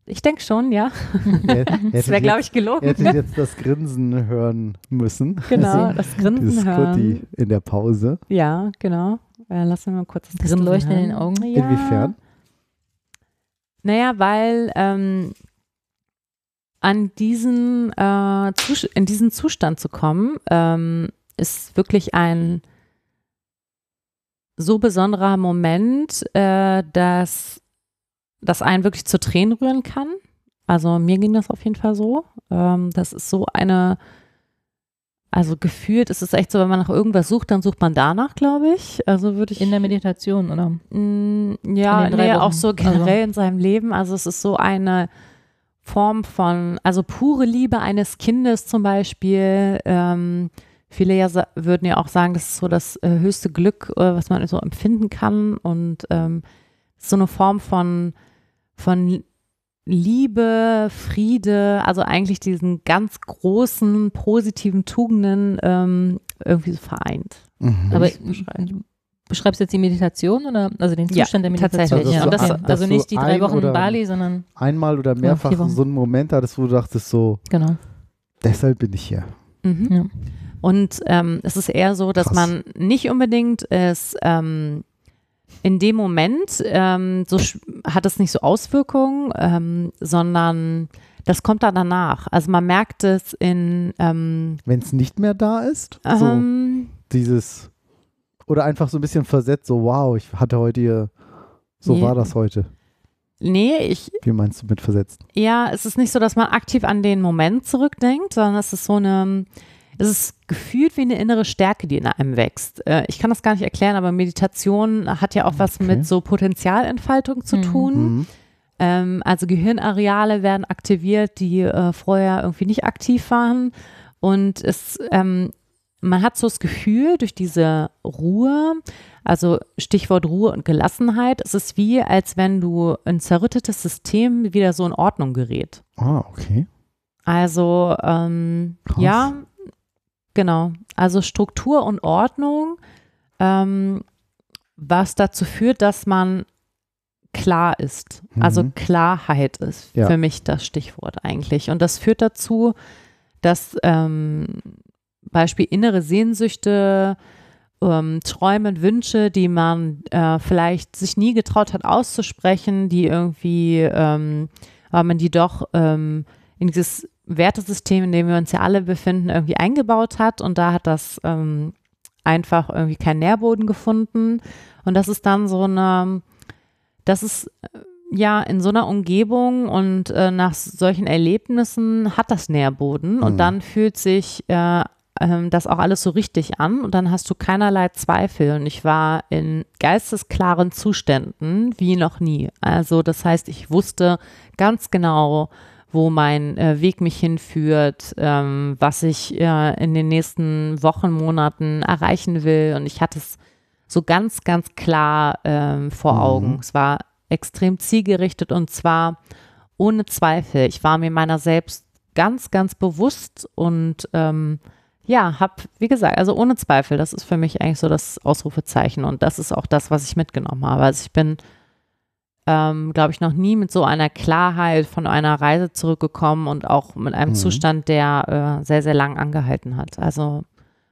Ich denke schon, ja. Er- Das wäre, glaube ich, gelogen. Hätte jetzt das Grinsen hören müssen. Genau, das Grinsen Dieses hören. Kurti in der Pause. Ja, genau. Äh, lassen wir mal kurz das Das Grinsen Leuchten in hören. den Augen. Ja. Inwiefern? Naja, weil ähm, an diesen, äh, in diesen Zustand zu kommen, ähm, ist wirklich ein so besonderer Moment, äh, dass das einen wirklich zu Tränen rühren kann. Also mir ging das auf jeden Fall so. Ähm, das ist so eine, also gefühlt ist es echt so, wenn man nach irgendwas sucht, dann sucht man danach, glaube ich. Also würde ich In der Meditation, oder? Mm, Ja, nee, auch so generell in seinem Leben. Also es ist so eine Form von, also pure Liebe eines Kindes zum Beispiel. Ähm, viele ja würden ja auch sagen, das ist so das äh, höchste Glück, äh, was man so empfinden kann. Und ähm, so eine Form von, von Liebe, Friede, also eigentlich diesen ganz großen positiven Tugenden ähm, irgendwie so vereint. Mhm. Aber ich beschreiben. du beschreibst jetzt die Meditation oder also den Ja, Zustand der Meditation? tatsächlich. Ja, das- okay. dass also nicht die drei ein Wochen oder- Bali, sondern Einmal oder mehrfach Wochen. so einen Moment hattest, wo du dachtest so, genau. deshalb bin ich hier. Mhm. Ja. Und ähm, es ist eher so, dass Krass. man nicht unbedingt es ähm, in dem Moment ähm, so hat es nicht so Auswirkungen, ähm, sondern das kommt dann danach. Also man merkt es in ähm, Wenn es nicht mehr da ist, so ähm, dieses, oder einfach so ein bisschen versetzt, so wow, ich hatte heute hier, so Nee. war das heute. nee, ich Wie meinst du mit versetzt? ja, es ist nicht so, dass man aktiv an den Moment zurückdenkt, sondern es ist so eine, es ist gefühlt wie eine innere Stärke, die in einem wächst. Äh, ich kann das gar nicht erklären, aber Meditation hat ja auch was Okay. mit so Potenzialentfaltung zu Mhm. tun. Mhm. Ähm, also Gehirnareale werden aktiviert, die äh, vorher irgendwie nicht aktiv waren. Und es, ähm, man hat so das Gefühl, durch diese Ruhe, also Stichwort Ruhe und Gelassenheit, es ist wie, als wenn du ein zerrüttetes System wieder so in Ordnung gerät. Ah, okay. Also, ähm, ja, genau. Also Struktur und Ordnung, ähm, was dazu führt, dass man klar ist. Also Mhm. Klarheit ist Ja. für mich das Stichwort eigentlich. Und das führt dazu, dass ähm, Beispiel innere Sehnsüchte, ähm, Träume, Wünsche, die man äh, vielleicht sich nie getraut hat auszusprechen, die irgendwie, ähm, weil man die doch ähm, in dieses Wertesystem, in dem wir uns ja alle befinden, irgendwie eingebaut hat. Und da hat das ähm, einfach irgendwie keinen Nährboden gefunden. Und das ist dann so eine, das ist äh, ja in so einer Umgebung und äh, nach solchen Erlebnissen hat das Nährboden und Mhm. dann fühlt sich äh, ähm, das auch alles so richtig an und dann hast du keinerlei Zweifel. Und ich war in geistesklaren Zuständen wie noch nie. Also das heißt, ich wusste ganz genau, wo mein äh, Weg mich hinführt, ähm, was ich äh, in den nächsten Wochen, Monaten erreichen will. Und ich hatte es so ganz, ganz klar ähm, vor Mhm. Augen. Es war extrem zielgerichtet und zwar ohne Zweifel. Ich war mir meiner selbst ganz, ganz bewusst und ähm, ja, habe, wie gesagt, also ohne Zweifel, das ist für mich eigentlich so das Ausrufezeichen und das ist auch das, was ich mitgenommen habe. Also ich bin, ähm, glaube ich, noch nie mit so einer Klarheit von einer Reise zurückgekommen und auch mit einem Mhm. Zustand, der äh, sehr, sehr lang angehalten hat. Also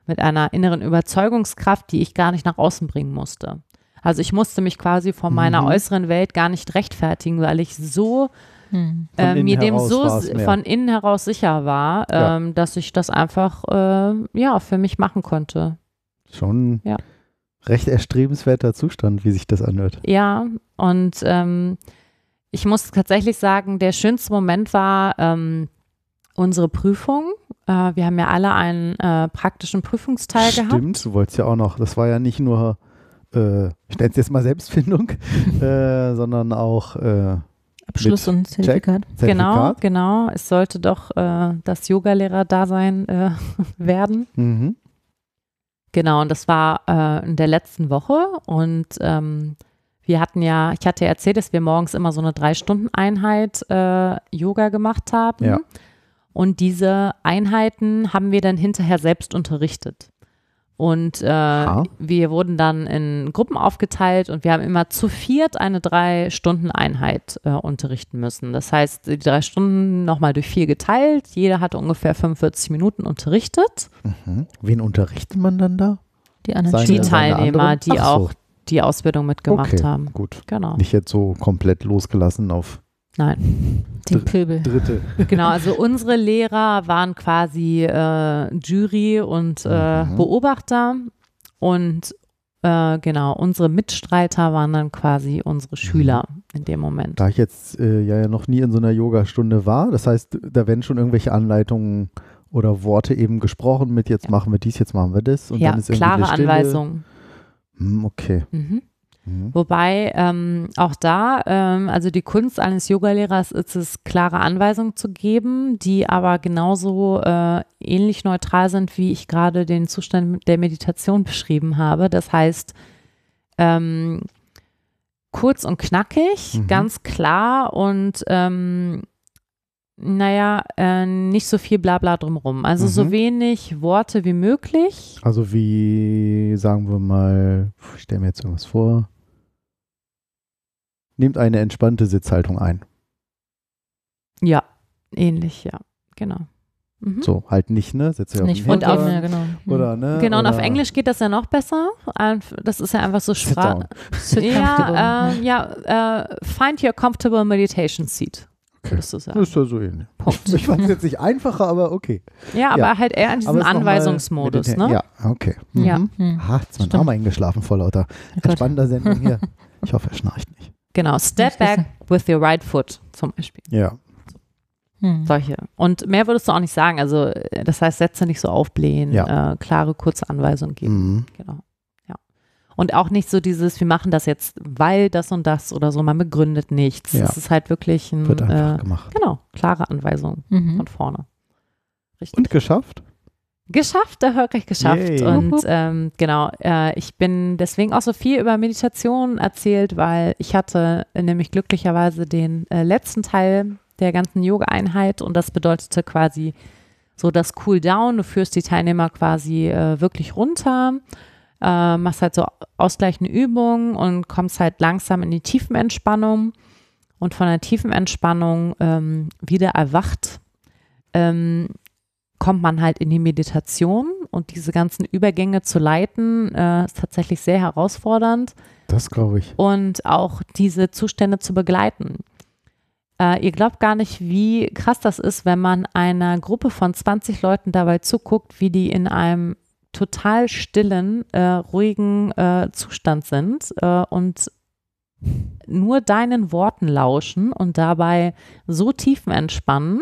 mit einer inneren Überzeugungskraft, die ich gar nicht nach außen bringen musste. Also ich musste mich quasi vor meiner Mhm. äußeren Welt gar nicht rechtfertigen, weil ich so Hm. Äh, mir dem so von innen heraus sicher war, Ja. ähm, dass ich das einfach äh, ja für mich machen konnte. Schon Ja. Recht erstrebenswerter Zustand, wie sich das anhört. Ja, und ähm, ich muss tatsächlich sagen, der schönste Moment war ähm, unsere Prüfung. Äh, wir haben ja alle einen äh, praktischen Prüfungsteil gehabt. Stimmt, du wolltest ja auch noch, das war ja nicht nur, äh, ich nenne es jetzt mal Selbstfindung, äh, sondern auch äh, Abschluss und Zertifikat. Genau, Zertifikat. genau. Es sollte doch äh, das Yogalehrer-Dasein äh, werden. Mhm. Genau, und das war äh, in der letzten Woche und ähm, wir hatten ja, ich hatte ja erzählt, dass wir morgens immer so eine Drei-Stunden-Einheit äh, Yoga gemacht haben. Ja. Und diese Einheiten haben wir dann hinterher selbst unterrichtet. Und äh, wir wurden dann in Gruppen aufgeteilt und wir haben immer zu viert eine Drei-Stunden-Einheit äh, unterrichten müssen. Das heißt, die drei Stunden nochmal durch vier geteilt. Jeder hatte ungefähr 45 Minuten unterrichtet. Mhm. Wen unterrichtet man dann da? Die anderen Seine- Die Teilnehmer, anderen? die so. auch die Ausbildung mitgemacht okay, haben. gut. Genau. Nicht jetzt so komplett losgelassen auf Nein. Den Pöbel. Dritte. Genau, also unsere Lehrer waren quasi äh, Jury und äh, Mhm. Beobachter und äh, genau, unsere Mitstreiter waren dann quasi unsere Schüler in dem Moment. Da ich jetzt äh, ja, noch nie in so einer Yogastunde war, das heißt, da werden schon irgendwelche Anleitungen oder Worte eben gesprochen mit jetzt Ja. machen wir dies, jetzt machen wir das und ja, dann ist irgendwie klare. Anweisungen. Hm, okay. Mhm. Mhm. Wobei ähm, auch da, ähm, also die Kunst eines Yogalehrers ist es, klare Anweisungen zu geben, die aber genauso äh, ähnlich neutral sind, wie ich gerade den Zustand der Meditation beschrieben habe. Das heißt, ähm, kurz und knackig, Mhm. ganz klar und ähm, naja, äh, nicht so viel Blabla drumherum. Also so Mhm. wenig Worte wie möglich. Also wie, sagen wir mal, ich stelle mir jetzt irgendwas vor. Nehmt eine entspannte Sitzhaltung ein. Ja, ähnlich, ja, genau. Mhm. So, halt nicht, ne? Setz dich auf Nicht Und auf- ja, genau. Hm. Oder, ne? Genau, und auf oder Englisch geht das ja noch besser. Das ist ja einfach so Sprache. Ja, äh, ja äh, find your comfortable meditation seat, Okay. würdest du sagen. Das ist ja so ähnlich. Punkt. Ich fand es jetzt nicht einfacher, aber okay. Ja, aber Ja. halt eher in Aber diesem Anweisungsmodus, ne? Ja, okay. Ja. Mhm. Hm. Ah, jetzt ist mein. Arm eingeschlafen vor lauter Gott. entspannender Sendung hier. Ich hoffe, er schnarcht nicht. Genau, step back with your right foot zum Beispiel. Ja. Hm. Solche. Und mehr würdest du auch nicht sagen. Also, äh, das heißt, Sätze nicht so aufblähen, Ja. äh, klare, kurze Anweisungen geben. Mhm. Genau. Ja. Und auch nicht so dieses, wir machen das jetzt, weil das und das oder so, man begründet nichts. Ja. Es ist halt wirklich ein, Wird einfach äh, gemacht. genau, klare Anweisung Mhm. von vorne. Richtig. Und geschafft? Geschafft, erfolgreich geschafft. Yay. Und ähm, genau, äh, ich bin deswegen auch so viel über Meditation erzählt, weil ich hatte nämlich glücklicherweise den äh, letzten Teil der ganzen Yoga-Einheit und das bedeutete quasi so das Cool Down. Du führst die Teilnehmer quasi äh, wirklich runter, äh, machst halt so ausgleichende Übungen und kommst halt langsam in die Tiefenentspannung und von der Tiefenentspannung ähm, wieder erwacht. Ähm, kommt man halt in die Meditation und diese ganzen Übergänge zu leiten, äh, ist tatsächlich sehr herausfordernd Das glaube ich. und auch diese Zustände zu begleiten. Äh, ihr glaubt gar nicht, wie krass das ist, wenn man einer Gruppe von 20 Leuten dabei zuguckt, wie die in einem total stillen, äh, ruhigen äh, Zustand sind äh, und nur deinen Worten lauschen und dabei so tiefen entspannen,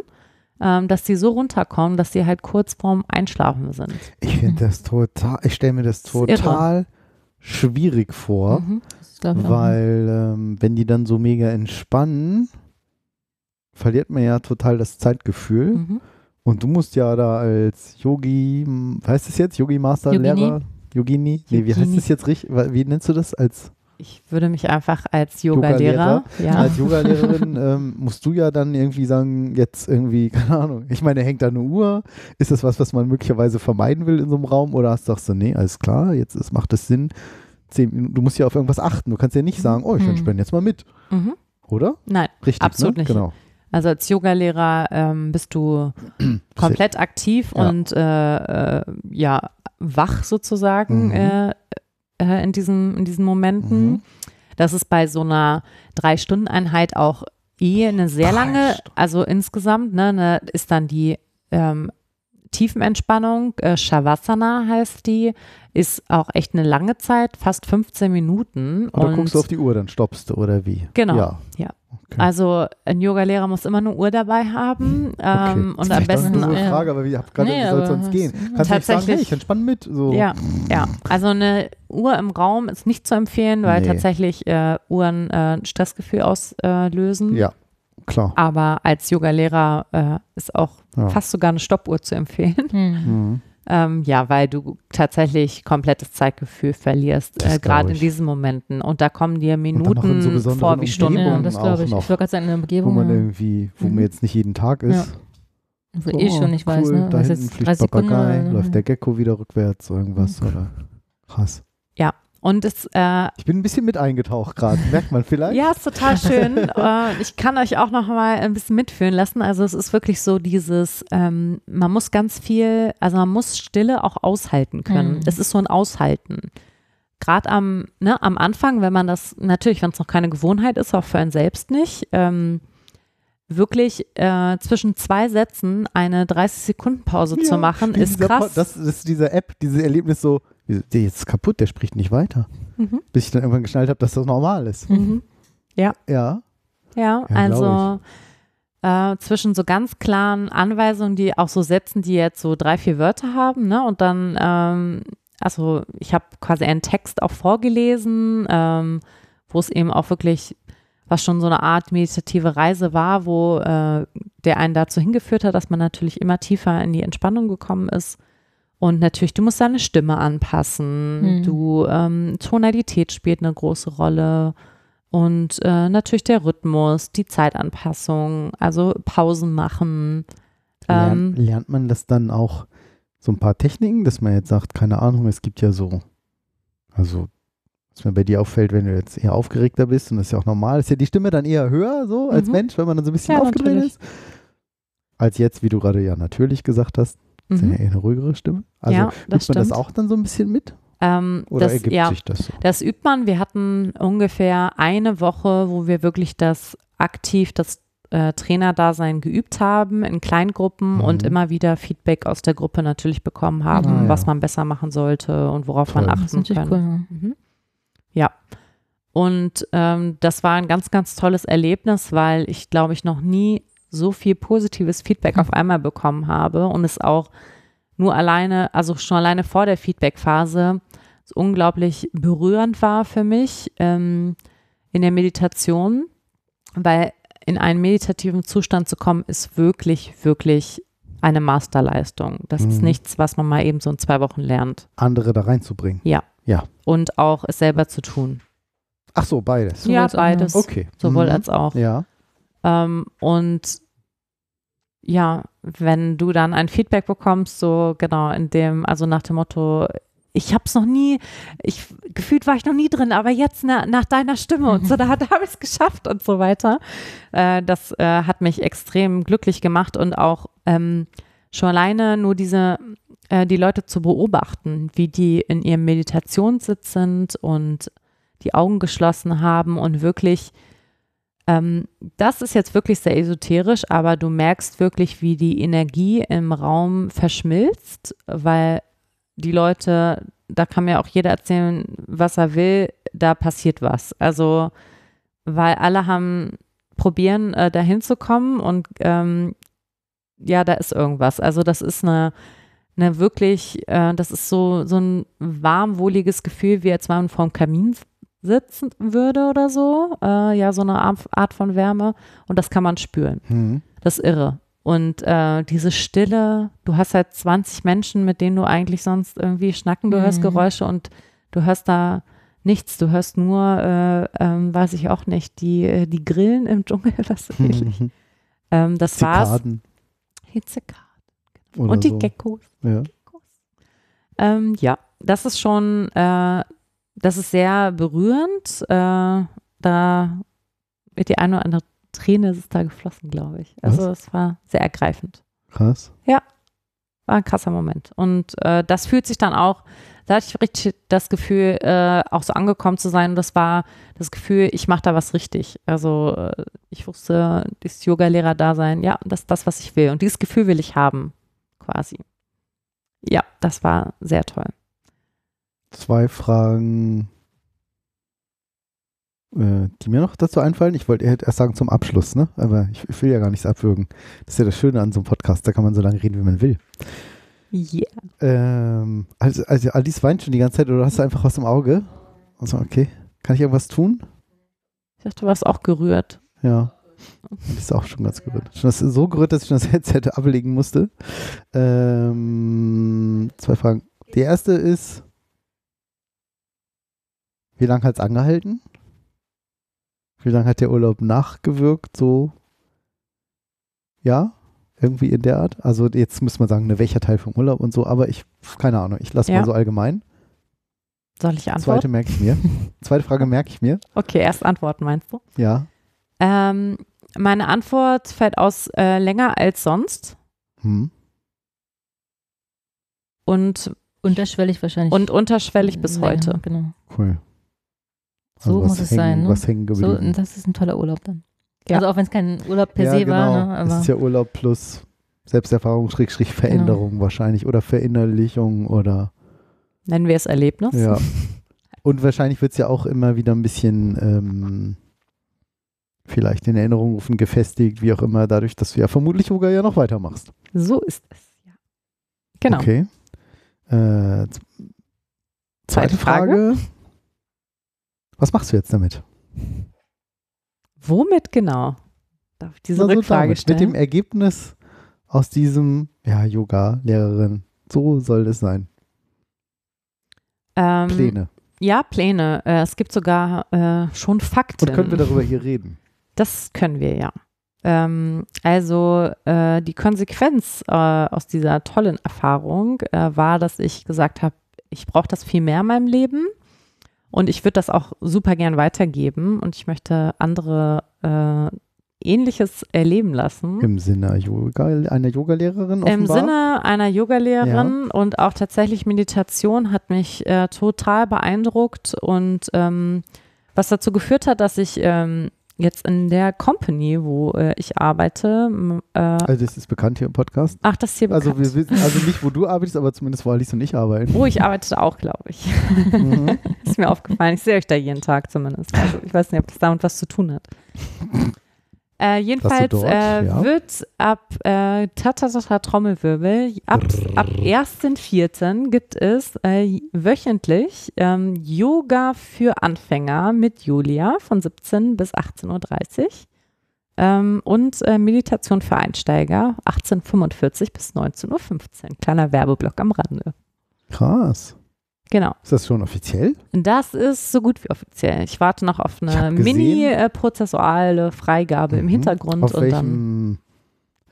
ähm, dass sie so runterkommen, dass sie halt kurz vorm Einschlafen sind. Ich finde das total, ich stelle mir das total schwierig vor, Mhm. Das weil ähm, wenn die dann so mega entspannen, verliert man ja total das Zeitgefühl. Mhm. Und du musst ja da als Yogi, hm, heißt das jetzt? Yogi Master, Yogini? Lehrer? Yogini? Nee, wie heißt das jetzt richtig? Wie nennst du das? Als, Ich würde mich einfach als Yoga-Lehrer, ja. als Yogalehrerin ähm, musst du ja dann irgendwie sagen, jetzt irgendwie, keine Ahnung, ich meine, hängt da eine Uhr? Ist das was, was man möglicherweise vermeiden will in so einem Raum? Oder hast du sagst du, nee, alles klar, jetzt ist, macht es Sinn. Zehn Minuten, du musst ja auf irgendwas achten. Du kannst ja nicht sagen, oh, ich entspanne jetzt mal mit, Mhm. oder? Nein, Richtig, Absolut ne? nicht. Genau. also als Yoga-Lehrer ähm, bist du komplett aktiv Ja. und äh, äh, ja, wach sozusagen Mhm. äh, äh, in, diesen, in diesen Momenten. Mhm. Das ist bei so einer Drei-Stunden-Einheit auch eh eine sehr lange, also insgesamt, ne, ne, ist dann die ähm, Tiefenentspannung, äh, Shavasana heißt die, ist auch echt eine lange Zeit, fast 15 Minuten. Und dann und guckst du auf die Uhr, dann stoppst du, oder wie? Genau, Ja. ja. Okay. Also ein Yogalehrer muss immer eine Uhr dabei haben ähm, und am Vielleicht auch besten nur so eine Ja. Frage, aber ich habe gerade, Nee, wie soll es aber sonst das- gehen? Kannst du nicht sagen, hey, ich entspanne mit? So. Ja, ja. Also eine Uhr im Raum ist nicht zu empfehlen, weil Nee. tatsächlich äh, Uhren äh, ein Stressgefühl auslösen. Ja, klar. Aber als Yogalehrer äh, ist auch Ja. fast sogar eine Stoppuhr zu empfehlen. Hm. Mhm. Ähm, ja, weil du tatsächlich komplettes Zeitgefühl verlierst, äh, gerade in ich. diesen Momenten. Und da kommen dir Minuten so vor wie Stunden. Ja, das glaube ich. noch, Ich wollte gerade sagen, in der Wo Umgebung, man ja, irgendwie, wo Mhm. man jetzt nicht jeden Tag ist. wo So, eh schon nicht weiß, cool, ne? Da Was hinten jetzt fliegt 30 Sekunden Papagei, läuft der Gecko wieder rückwärts, irgendwas oder krass. Und es äh, Ich bin ein bisschen mit eingetaucht gerade, merkt man vielleicht? Ja, ist total schön. äh, ich kann euch auch noch mal ein bisschen mitführen lassen. Also es ist wirklich so dieses, ähm, man muss ganz viel, also man muss Stille auch aushalten können. Mhm. Es ist so ein Aushalten. Gerade am, ne, am Anfang, wenn man das, natürlich, wenn es noch keine Gewohnheit ist, auch für einen selbst nicht, ähm, wirklich äh, zwischen zwei Sätzen eine 30-Sekunden-Pause Ja, zu machen, ist krass. Po- Das ist diese App, dieses Erlebnis so, der ist kaputt, der spricht nicht weiter. Mhm. Bis ich dann irgendwann geschnallt habe, dass das normal ist. Mhm. Ja, Ja, Ja, also äh, zwischen so ganz klaren Anweisungen, die auch so Sätzen, die jetzt so drei, vier Wörter haben, ne? Und dann, ähm, also ich habe quasi einen Text auch vorgelesen, ähm, wo es eben auch wirklich, was schon so eine Art meditative Reise war, wo äh, der einen dazu hingeführt hat, dass man natürlich immer tiefer in die Entspannung gekommen ist. Und natürlich, du musst deine Stimme anpassen. Mhm. Du, ähm, Tonalität spielt eine große Rolle. Und äh, natürlich der Rhythmus, die Zeitanpassung, also Pausen machen. Ähm, lernt man das dann auch so ein paar Techniken, dass man jetzt sagt, keine Ahnung, es gibt ja so, also was mir bei dir auffällt, wenn du jetzt eher aufgeregter bist und das ist ja auch normal, ist ja die Stimme dann eher höher so als Mhm. Mensch, wenn man dann so ein bisschen Ja, aufgedreht natürlich. ist, als jetzt, wie du gerade ja natürlich gesagt hast, ist ja eine ruhigere Stimme. Also Ja, übt das man das stimmt. auch dann so ein bisschen mit Ähm, oder das, ergibt ja, sich das so? Das übt man. Wir hatten ungefähr eine Woche, wo wir wirklich das aktiv, das äh, Trainerdasein geübt haben in Kleingruppen Mhm. und immer wieder Feedback aus der Gruppe natürlich bekommen haben, Ah, ja. was man besser machen sollte und worauf Toll. man Das achten kann. cool. Mhm. Ja. Und ähm, das war ein ganz, ganz tolles Erlebnis, weil ich, glaube ich, noch nie so viel positives Feedback auf einmal bekommen habe und es auch nur alleine, also schon alleine vor der Feedbackphase so unglaublich berührend war für mich ähm, in der Meditation, weil in einen meditativen Zustand zu kommen, ist wirklich, wirklich eine Masterleistung. Das ist Mhm. nichts, was man mal eben so in zwei Wochen lernt. Andere da reinzubringen. Und auch es selber zu tun. Ach so, beides. Ja, auch, beides. Okay. Sowohl Mhm. als auch. Ja. Ähm, und ja, wenn du dann ein Feedback bekommst, so genau in dem, also nach dem Motto, ich habe es noch nie, ich gefühlt war ich noch nie drin, aber jetzt na, nach deiner Stimme und so, da, da habe ich es geschafft und so weiter. Äh, das äh, hat mich extrem glücklich gemacht und auch ähm, schon alleine nur diese, äh, die Leute zu beobachten, wie die in ihrem Meditationssitz sind und die Augen geschlossen haben und wirklich Ähm, das ist jetzt wirklich sehr esoterisch, aber du merkst wirklich, wie die Energie im Raum verschmilzt, weil die Leute, da kann mir auch jeder erzählen, was er will, da passiert was. Also, weil alle haben probieren, äh, dahin zu und ähm, ja, da ist irgendwas. Also, das ist eine, eine wirklich, äh, das ist so, so ein warmwohliges Gefühl, wie als man vorm Kamin sitzen würde oder so. Äh, ja, so eine Art von Wärme. Und das kann man spüren. Mhm. Das ist irre. Und äh, diese Stille, du hast halt 20 Menschen, mit denen du eigentlich sonst irgendwie schnacken, du hörst Mhm. Geräusche und du hörst da nichts, du hörst nur, äh, ähm, weiß ich auch nicht, die, äh, die Grillen im Dschungel, was so ähnlich. Ähm, das war's. Zikaden Hitzekaden. oder Und die so. Geckos. Ja. Ähm, ja, das ist schon, äh, das ist sehr berührend. Äh, da wird die eine oder andere Träne ist da geflossen, glaube ich. Also es war sehr ergreifend. Krass. War ein krasser Moment. Und äh, das fühlt sich dann auch, da hatte ich richtig das Gefühl, äh, auch so angekommen zu sein. Und das war das Gefühl, ich mache da was richtig. Also äh, ich wusste, dieses Yoga-Lehrer-Dasein, ja, das ist das, was ich will. Und dieses Gefühl will ich haben, quasi. Ja, das war sehr toll. Zwei Fragen, äh, die mir noch dazu einfallen. Ich wollte erst sagen zum Abschluss, ne? Aber ich, ich will ja gar nichts abwürgen. Das ist ja das Schöne an so einem Podcast, da kann man so lange reden, wie man will. Yeah. Ähm, also, also Alice weint schon die ganze Zeit oder hast du einfach was im Auge? Also, okay. Kann ich irgendwas tun? Ich dachte, du warst auch gerührt. Ja. Die ist auch schon ganz gerührt. Schon das, so gerührt, dass ich schon das Headset ablegen musste. Ähm, zwei Fragen. Die erste ist, wie lange hat es angehalten? Wie lange hat der Urlaub nachgewirkt? So, ja, irgendwie in der Art. Also jetzt müsste man sagen, ne, welcher Teil vom Urlaub und so, aber ich, keine Ahnung, ich lasse Ja. mal so allgemein. Soll ich Zweite antworten? merke ich mir. Zweite Frage merke ich mir. Okay, erst antworten, meinst du? Ja. Ähm, meine Antwort fällt aus äh, länger als sonst Hm. und, Unterschwellig wahrscheinlich. und unterschwellig bis länger, heute. Genau. Cool. So was muss es hängen, sein, ne? Was hängen So, geblieben. das ist ein toller Urlaub dann. Ja. Also auch wenn es kein Urlaub per ja, se genau. war, ne? es aber ist ja Urlaub plus Selbsterfahrung, Schrägstrich Veränderung Genau. wahrscheinlich oder Verinnerlichung oder Nennen wir es Erlebnis? ja. Und wahrscheinlich wird es ja auch immer wieder ein bisschen ähm, vielleicht in Erinnerung rufen, gefestigt, wie auch immer, dadurch, dass du ja vermutlich sogar ja noch weitermachst. So ist es. Ja. Genau. Okay. Äh, zweite Zweite Frage. Frage. Was machst du jetzt damit? Womit genau? Darf ich diese Na, so Rückfrage damit, stellen? Mit dem Ergebnis aus diesem, ja, Yoga-Lehrerin. So soll es sein. ähm, Pläne. Ja, Pläne. Äh, es gibt sogar äh, schon Fakten. Und können wir darüber hier reden? Das können wir ja. Ähm, also äh, die Konsequenz äh, aus dieser tollen Erfahrung äh, war, dass ich gesagt habe, ich brauche das viel mehr in meinem Leben und ich würde das auch super gern weitergeben und ich möchte andere äh, Ähnliches erleben lassen. Im Sinne Yoga, einer Yogalehrerin offenbar? Im Sinne einer Yogalehrerin und auch tatsächlich Meditation hat mich äh, total beeindruckt und ähm, was dazu geführt hat, dass ich ähm, jetzt in der Company, wo äh, ich arbeite, äh, Also das ist bekannt hier im Podcast. ach, das ist hier Also bekannt. wir wissen, also nicht, wo du arbeitest, aber zumindest wo Alice und ich arbeiten. Oh, ich arbeite auch, glaube ich. Mhm. ist mir aufgefallen. Ich sehe euch da jeden Tag zumindest. Also ich weiß nicht, ob das damit was zu tun hat. Äh, jedenfalls dort, äh, ja. wird ab äh, Tatatata Trommelwirbel ab, ab 1.4. gibt es äh, wöchentlich ähm, Yoga für Anfänger mit Julia von 17 bis 18.30 Uhr ähm, und äh, Meditation für Einsteiger 18.45 bis 19.15 Uhr. Kleiner Werbeblock am Rande. Krass. Genau. Ist das schon offiziell? Das ist so gut wie offiziell. Ich warte noch auf eine mini-prozessuale Freigabe im Mhm. Hintergrund Auf und dann. welchem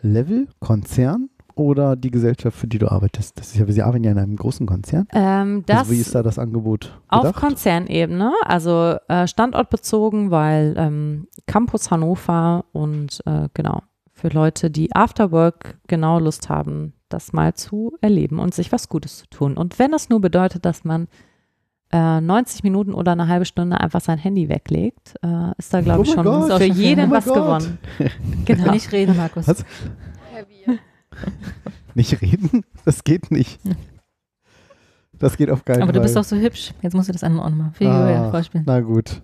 Level? Konzern? Oder die Gesellschaft, für die du arbeitest? Das ist ja, Sie arbeiten ja in einem großen Konzern. Ähm, das also wie ist da das Angebot auf gedacht? Konzernebene, also äh, standortbezogen, weil ähm, Campus Hannover und äh, genau für Leute, die Afterwork genau Lust haben, das mal zu erleben und sich was Gutes zu tun. Und wenn das nur bedeutet, dass man äh, 90 Minuten oder eine halbe Stunde einfach sein Handy weglegt, äh, ist da, glaube Oh ich, schon Gott. für jeden Oh was Gott. gewonnen. Genau. Nicht reden, Markus. Was? Nicht reden? Das geht nicht. Das geht auf keinen Aber Fall. du bist doch so hübsch. Jetzt musst du das andere auch nochmal Ah. Vorspielen. Na gut.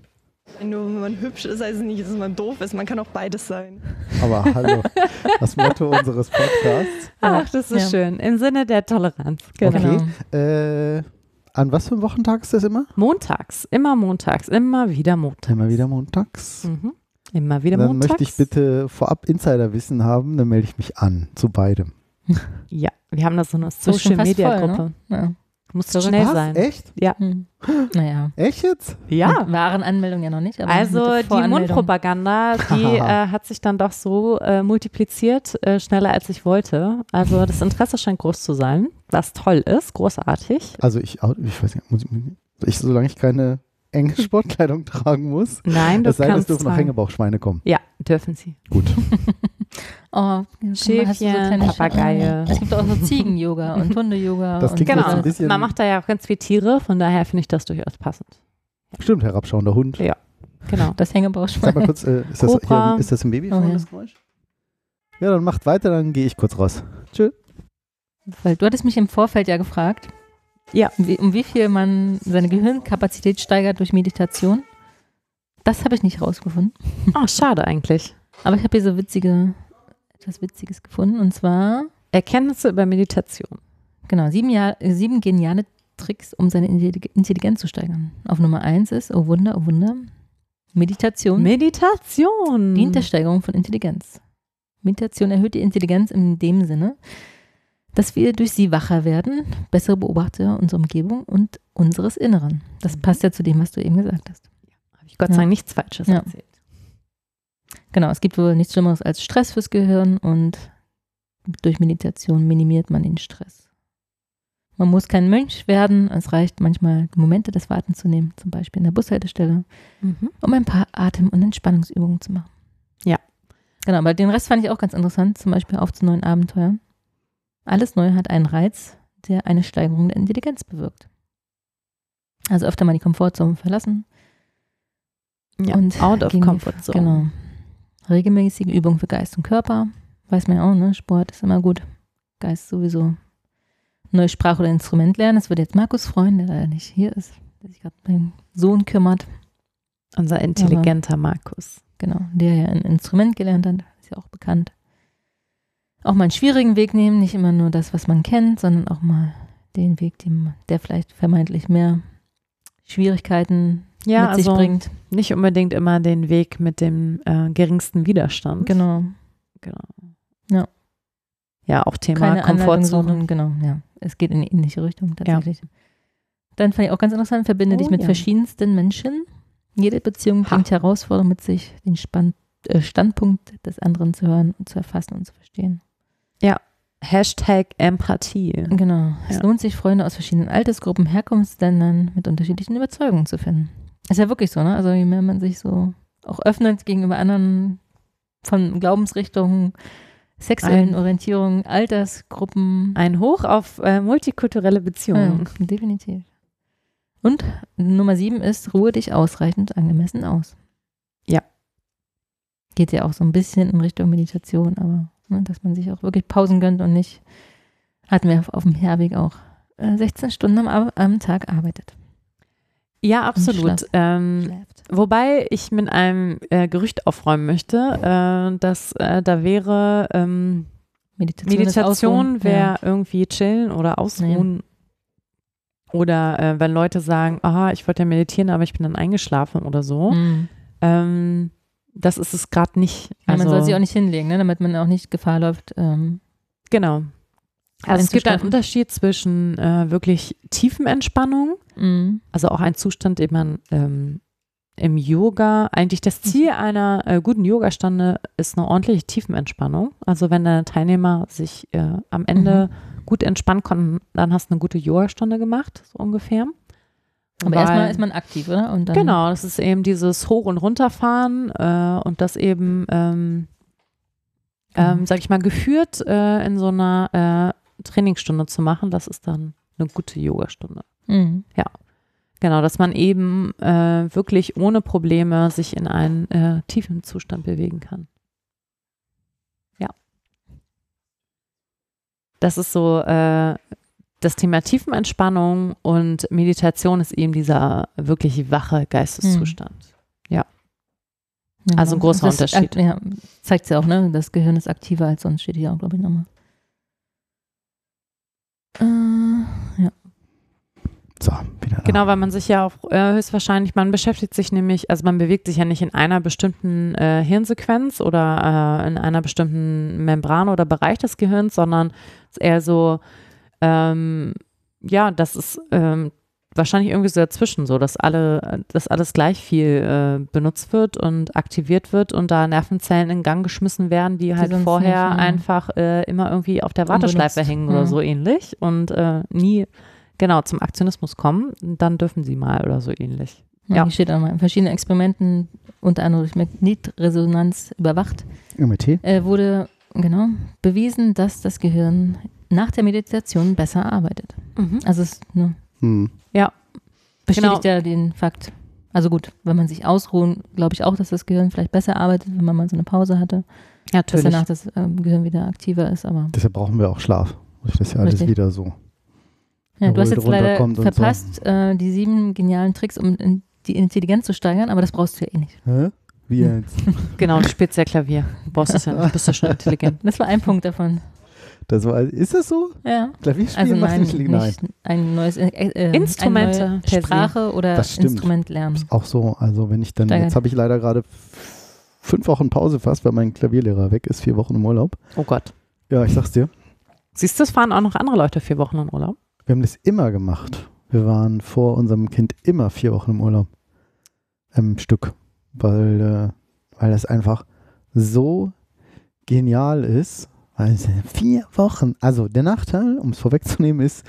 Nur wenn man hübsch ist, heißt es nicht, dass man doof ist. Man kann auch beides sein. Aber hallo. Das Motto unseres Podcasts. Ach, das ist Ja. schön. Im Sinne der Toleranz. Genau. Okay. Äh, an was für einem Wochentag ist das immer? Montags, immer montags, immer wieder montags. Immer wieder montags. Mhm. Immer wieder Dann montags. möchte ich bitte vorab Insiderwissen haben, dann melde ich mich an zu beidem. Ja, wir haben da so eine ist schon Social fast Media voll, Gruppe. ne? Ja. Musst Verrückt. schnell Was? sein. Echt? Hm. Naja. Echt jetzt? Ja. Waren Anmeldungen ja noch nicht. Aber Also die. Mundpropaganda, die äh, hat sich dann doch so äh, multipliziert, äh, schneller als ich wollte. Also das Interesse scheint groß zu sein, was toll ist, großartig. Also ich, ich weiß nicht, muss ich, ich, solange ich keine enge Sportkleidung tragen muss, Nein, du es sei denn, es dürfen noch Hängebauchschweine kommen. Ja, dürfen sie. Gut. Oh, Schäfchen, kleine Sch- Papagei. Es gibt auch so Ziegen-Yoga und Hunde-Yoga. Das und klingt Genau, jetzt ein bisschen- man macht da ja auch ganz viele Tiere, von daher finde ich das durchaus passend. Stimmt, herabschauender Hund. Ja. Genau. Das Sag mal kurz, äh, ist, das, hier, ist das ein Babyphone, Oh, ja. das Geräusch? Ja, dann macht weiter, dann gehe ich kurz raus. Tschö. Weil du hattest mich im Vorfeld ja gefragt, Ja. wie, um wie viel man seine Gehirnkapazität steigert durch Meditation. Das habe ich nicht rausgefunden. Oh, schade eigentlich. Aber ich habe hier so witzige, etwas Witziges gefunden. Und zwar, Erkenntnisse über Meditation. genau, sieben, Jahr, äh, sieben geniale Tricks, um seine Intellig- Intelligenz zu steigern. Auf Nummer eins ist, oh Wunder, oh Wunder, Meditation Meditation. dient der Steigerung von Intelligenz. Meditation erhöht die Intelligenz in dem Sinne, dass wir durch sie wacher werden, bessere Beobachter unserer Umgebung und unseres Inneren. Das passt ja zu dem, was du eben gesagt hast. Habe ich Gott sei Ja. Dank nichts Falsches Ja. erzählt. Genau, es gibt wohl nichts Schlimmeres als Stress fürs Gehirn und durch Meditation minimiert man den Stress. Man muss kein Mönch werden, es reicht manchmal Momente des Wartens zu nehmen, zum Beispiel in der Bushaltestelle, Mhm. um ein paar Atem- und Entspannungsübungen zu machen. Ja. Genau, aber den Rest fand ich auch ganz interessant, zum Beispiel auf zu neuen Abenteuern. Alles Neue hat einen Reiz, der eine Steigerung der Intelligenz bewirkt. Also öfter mal die Komfortzone verlassen. Ja. Und Out of gegen- comfort zone. Genau. Regelmäßige Übung für Geist und Körper. Weiß man ja auch, ne? Sport ist immer gut. Geist sowieso. Neue Sprache oder Instrument lernen. Das würde jetzt Markus freuen, der leider nicht hier ist, der sich gerade um den Sohn kümmert. Unser intelligenter Markus. Genau, der ja ein Instrument gelernt hat, ist ja auch bekannt. Auch mal einen schwierigen Weg nehmen, nicht immer nur das, was man kennt, sondern auch mal den Weg, den, der vielleicht vermeintlich mehr Schwierigkeiten Ja, mit sich also bringt. nicht unbedingt immer den Weg mit dem äh, geringsten Widerstand. Genau. genau. Ja. Ja, auch Thema Keine Komfortzone. genau, ja. Es geht in eine ähnliche Richtung tatsächlich. Dann fand ich auch ganz interessant, verbinde Oh, dich mit ja. verschiedensten Menschen. Jede Beziehung Ha. bringt Herausforderungen mit sich, den Spann äh, Standpunkt des anderen zu hören, und zu erfassen und zu verstehen. Hashtag Empathie. Genau. Es Ja. lohnt sich, Freunde aus verschiedenen Altersgruppen, Herkunftsländern mit unterschiedlichen Überzeugungen zu finden. Ist ja wirklich so, ne? Also je mehr man sich so auch öffnet gegenüber anderen von Glaubensrichtungen, sexuellen Ein- Orientierungen, Altersgruppen. Ein Hoch auf äh, multikulturelle Beziehungen. Ja, definitiv. Und Nummer sieben ist, ruhe dich ausreichend angemessen aus. Ja. Geht ja auch so ein bisschen in Richtung Meditation, aber ne, dass man sich auch wirklich Pausen gönnt und nicht, hatten wir auf, auf dem Herweg auch, äh, 16 Stunden am, am Tag arbeitet. Ja, absolut. Ähm, wobei ich mit einem äh, Gerücht aufräumen möchte, äh, dass äh, da wäre ähm, Meditation, Meditation wäre irgendwie chillen oder ausruhen. Oder äh, wenn Leute sagen, aha, ich wollte ja meditieren, aber ich bin dann eingeschlafen oder so. Ja. Mhm. Ähm, das ist es gerade nicht. Ja, Also, man soll sich auch nicht hinlegen, ne, damit man auch nicht Gefahr läuft. Ähm, Genau. Also es gibt einen. Unterschied zwischen äh, wirklich tiefen Entspannung, mhm. also auch ein Zustand, den man ähm, im Yoga, eigentlich das Ziel einer äh, guten Yogastunde ist eine ordentliche Tiefenentspannung. Also wenn der Teilnehmer sich äh, am Ende gut entspannen konnten, dann hast du eine gute Yogastunde gemacht, so ungefähr. Aber Weil- erstmal ist man aktiv, oder? Genau, das ist eben dieses Hoch- und Runterfahren äh, und das eben, ähm, ähm, Mhm. sag ich mal, geführt äh, in so einer äh, Trainingsstunde zu machen, das ist dann eine gute Yogastunde. Mhm. Genau, dass man eben äh, wirklich ohne Probleme sich in einen äh, tiefen Zustand bewegen kann. Ja. Das ist so äh, das Thema Tiefenentspannung und Meditation ist eben dieser wirklich wache Geisteszustand. Ja, Also ein großer das Unterschied. ak- Ja, zeigt ja auch, ne? Das Gehirn ist aktiver als sonst, steht hier auch, glaube ich, nochmal. Äh, ja. So, wieder da. Genau, weil man sich ja auch äh, höchstwahrscheinlich, man beschäftigt sich nämlich, also man bewegt sich ja nicht in einer bestimmten äh, Hirnsequenz oder äh, in einer bestimmten Membran oder Bereich des Gehirns, sondern es ist eher so, ähm, ja, das ist ähm, wahrscheinlich irgendwie so dazwischen, so dass alle, dass alles gleich viel äh, benutzt wird und aktiviert wird und da Nervenzellen in Gang geschmissen werden, die, halt sonst vorher nicht, einfach äh, immer irgendwie auf der Warteschleife Unbenutzt. hängen oder Ja. so ähnlich und äh, nie genau zum Aktionismus kommen, dann dürfen sie mal oder so ähnlich. Ja. Ja. Hier steht auch mal, in verschiedenen Experimenten, unter anderem durch Magnetresonanz überwacht, MRT? äh, wurde genau bewiesen, dass das Gehirn nach der Meditation besser arbeitet. Also es ne, Hm. bestätigt Genau. ja den Fakt. Also gut, wenn man sich ausruhen, glaube ich auch, dass das Gehirn vielleicht besser arbeitet, wenn man mal so eine Pause hatte, Ja, dass natürlich. danach das ähm, Gehirn wieder aktiver ist. Aber Deshalb brauchen wir auch Schlaf. Das ist ja alles Richtig. wieder so. ja, du hast jetzt leider und so. verpasst, äh, die sieben genialen Tricks, um in die Intelligenz zu steigern, aber das brauchst du ja eh nicht. Hä? Wie Hm. jetzt? Genau, du spielst ja Klavier. Du brauchst es ja nicht, bist ja schon intelligent. Das war ein Punkt davon. Das war, ist das so? Ja. Klavierspielen Also macht nein, nicht nicht Nein. ein neues äh, äh, Instrumente eine neue. Sprache oder Das stimmt. Instrument lernen. Ist auch so. Also wenn ich dann, Steigert. jetzt habe ich leider gerade fünf Wochen Pause fast, weil mein Klavierlehrer weg ist, vier Wochen im Urlaub. Oh Gott. Ja, ich sag's dir. Siehst du, es fahren auch noch andere Leute vier Wochen in Urlaub. Wir haben das immer gemacht. Wir waren vor unserem Kind immer vier Wochen im Urlaub. Im Stück. Weil, äh, weil das einfach so genial ist. Sind vier Wochen. Also der Nachteil, um es vorwegzunehmen, ist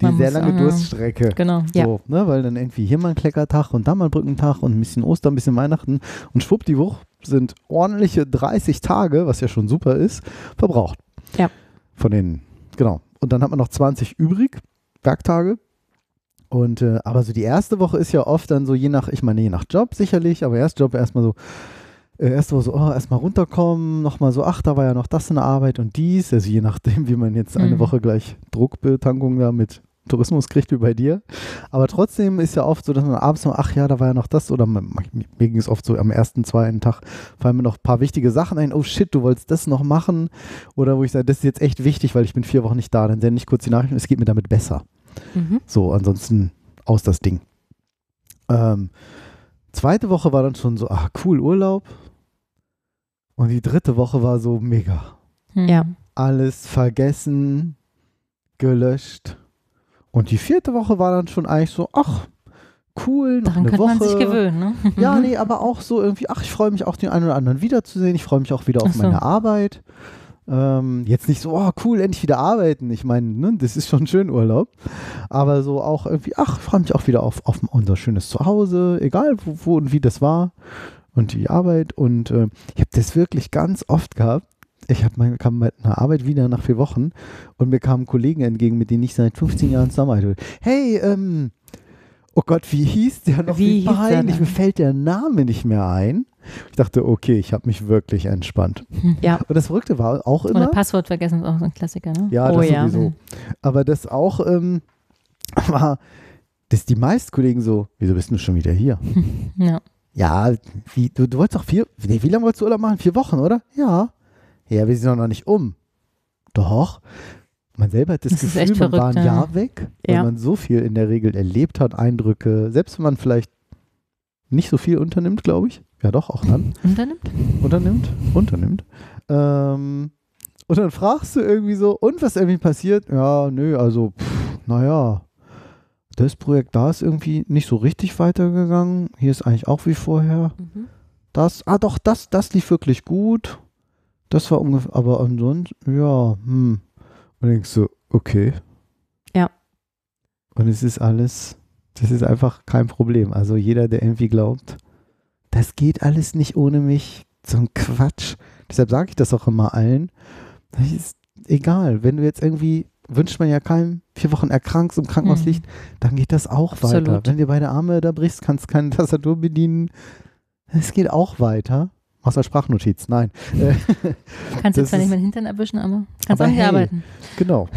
die Man sehr lange äh, Durststrecke. Genau. Ja. So, ne, weil dann irgendwie hier mal ein Kleckertag und da mal ein Brückentag und ein bisschen Ostern, ein bisschen Weihnachten und schwuppdiwupp sind ordentliche 30 Tage, was ja schon super ist, verbraucht. Ja. Von den, genau. Und dann hat man noch 20 übrig, Werktage. Und, äh, aber so die erste Woche ist ja oft dann so je nach, ich meine, je nach Job sicherlich, aber erst Job erstmal so, äh, erst so, so oh, erstmal runterkommen, nochmal so, ach, da war ja noch das in der Arbeit und dies, also je nachdem, wie man jetzt eine Mhm. Woche gleich Druckbetankung da mit Tourismus kriegt wie bei dir. Aber trotzdem ist ja oft so, dass man abends noch, ach ja, da war ja noch das oder mir ging es oft so am ersten, zweiten Tag fallen mir noch ein paar wichtige Sachen ein. Oh shit, du wolltest das noch machen. Oder wo ich sage, das ist jetzt echt wichtig, weil ich bin vier Wochen nicht da. Dann sende ich kurz die Nachricht und es geht mir damit besser. Mhm. So, ansonsten aus das Ding. Ähm, zweite Woche war dann schon so, ach cool, Urlaub. Und die dritte Woche war so mega. Hm. Ja. Alles vergessen, gelöscht. Und die vierte Woche war dann schon eigentlich so, ach, cool, noch Daran eine könnte Woche. man sich gewöhnen, ne? Ja, nee, aber auch so irgendwie, ach, ich freue mich auch den einen oder anderen wiederzusehen. Ich freue mich auch wieder auf so. meine Arbeit. Ähm, jetzt nicht so, oh cool, endlich wieder arbeiten. Ich meine, ne, das ist schon schön Urlaub. Aber so auch irgendwie, ach, freue mich auch wieder auf, auf unser schönes Zuhause, egal wo, wo und wie das war. Und die Arbeit. Und äh, ich habe das wirklich ganz oft gehabt. Ich hab mein, kam bei einer Arbeit wieder nach vier Wochen und mir kamen Kollegen entgegen, mit denen ich seit 15 Jahren zusammenarbeite. Hey, ähm, oh Gott, wie hieß der noch? Wie hieß der peinlich, mir fällt der Name nicht mehr ein. Ich dachte, okay, ich habe mich wirklich entspannt. Ja. Und das Verrückte war auch Oder immer. Passwort vergessen ist auch so ein Klassiker, ne? Ja, Oh das ja. sowieso. Aber das auch ähm, war, dass die meisten Kollegen so, wieso bist du schon wieder hier? Ja. Ja, wie, du, du wolltest doch vier, nee, wie lange wolltest du Urlaub machen? Vier Wochen, oder? Ja. Ja, wir sind doch noch nicht um. Doch. Man selber hat das, Das ist Gefühl, echt man war ein verrückt, ja. Jahr weg, weil Ja. man so viel in der Regel erlebt hat, Eindrücke, selbst wenn man vielleicht nicht so viel unternimmt, glaube ich. Ja, doch, auch dann Unternimmt? unternimmt, unternimmt. Ähm, und dann fragst du irgendwie so, und was irgendwie passiert? Ja, nö, also, pff, naja, das Projekt da ist irgendwie nicht so richtig weitergegangen. Hier ist eigentlich auch wie vorher. Mhm. Das, ah doch, das, das lief wirklich gut. Das war ungefähr, aber ansonsten, ja, hm. Und denkst du, okay. Ja. Und es ist alles, das ist einfach kein Problem. Also jeder, der irgendwie glaubt, das geht alles nicht ohne mich, so ein Quatsch. Deshalb sage ich das auch immer allen. Das ist egal, wenn du jetzt irgendwie, wünscht man ja keinem, vier Wochen erkrankt, im Krankenhaus Mhm. liegt, dann geht das auch Absolut. weiter. Wenn dir beide Arme da brichst, kannst keine Tastatur bedienen. Es geht auch weiter. Außer Sprachnotiz, nein. Kannst jetzt zwar nicht meinen Hintern erwischen, aber kannst Aber auch nicht hey. arbeiten. genau.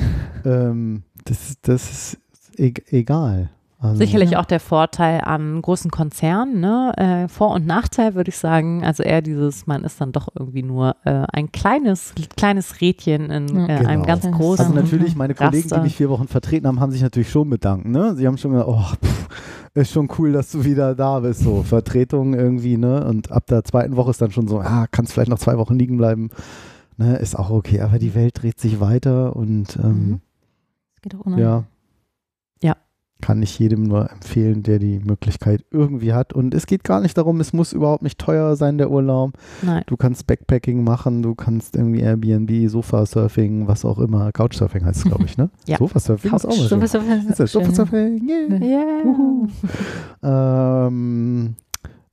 Ähm, das, das ist e egal. Also, Sicherlich Ja. auch der Vorteil an großen Konzernen, ne? Äh, Vor- und Nachteil würde ich sagen. Also eher dieses, man ist dann doch irgendwie nur äh, ein kleines, kleines Rädchen in Ja. äh, einem Genau. ganz Also großen. Also natürlich, meine Kollegen, die mich vier Wochen vertreten haben, haben sich natürlich schon bedankt. Ne? Sie haben schon gesagt, oh, pff, ist schon cool, dass du wieder da bist. So, Vertretung irgendwie, ne? Und ab der zweiten Woche ist dann schon so, ah, kannst vielleicht noch zwei Wochen liegen bleiben. Ne? Ist auch okay, aber die Welt dreht sich weiter und ähm, Mhm. Das geht auch ohne. ja. Ja. Kann ich jedem nur empfehlen, der die Möglichkeit irgendwie hat. Und es geht gar nicht darum, es muss überhaupt nicht teuer sein, der Urlaub. Nein. Du kannst Backpacking machen, du kannst irgendwie Airbnb, Sofasurfing, was auch immer. Couchsurfing heißt es, glaube ich, ne? Ja. Sofasurfing ist auch mal So schön. was so Ist das Sofasurfing? Yeah. Yeah. Ähm,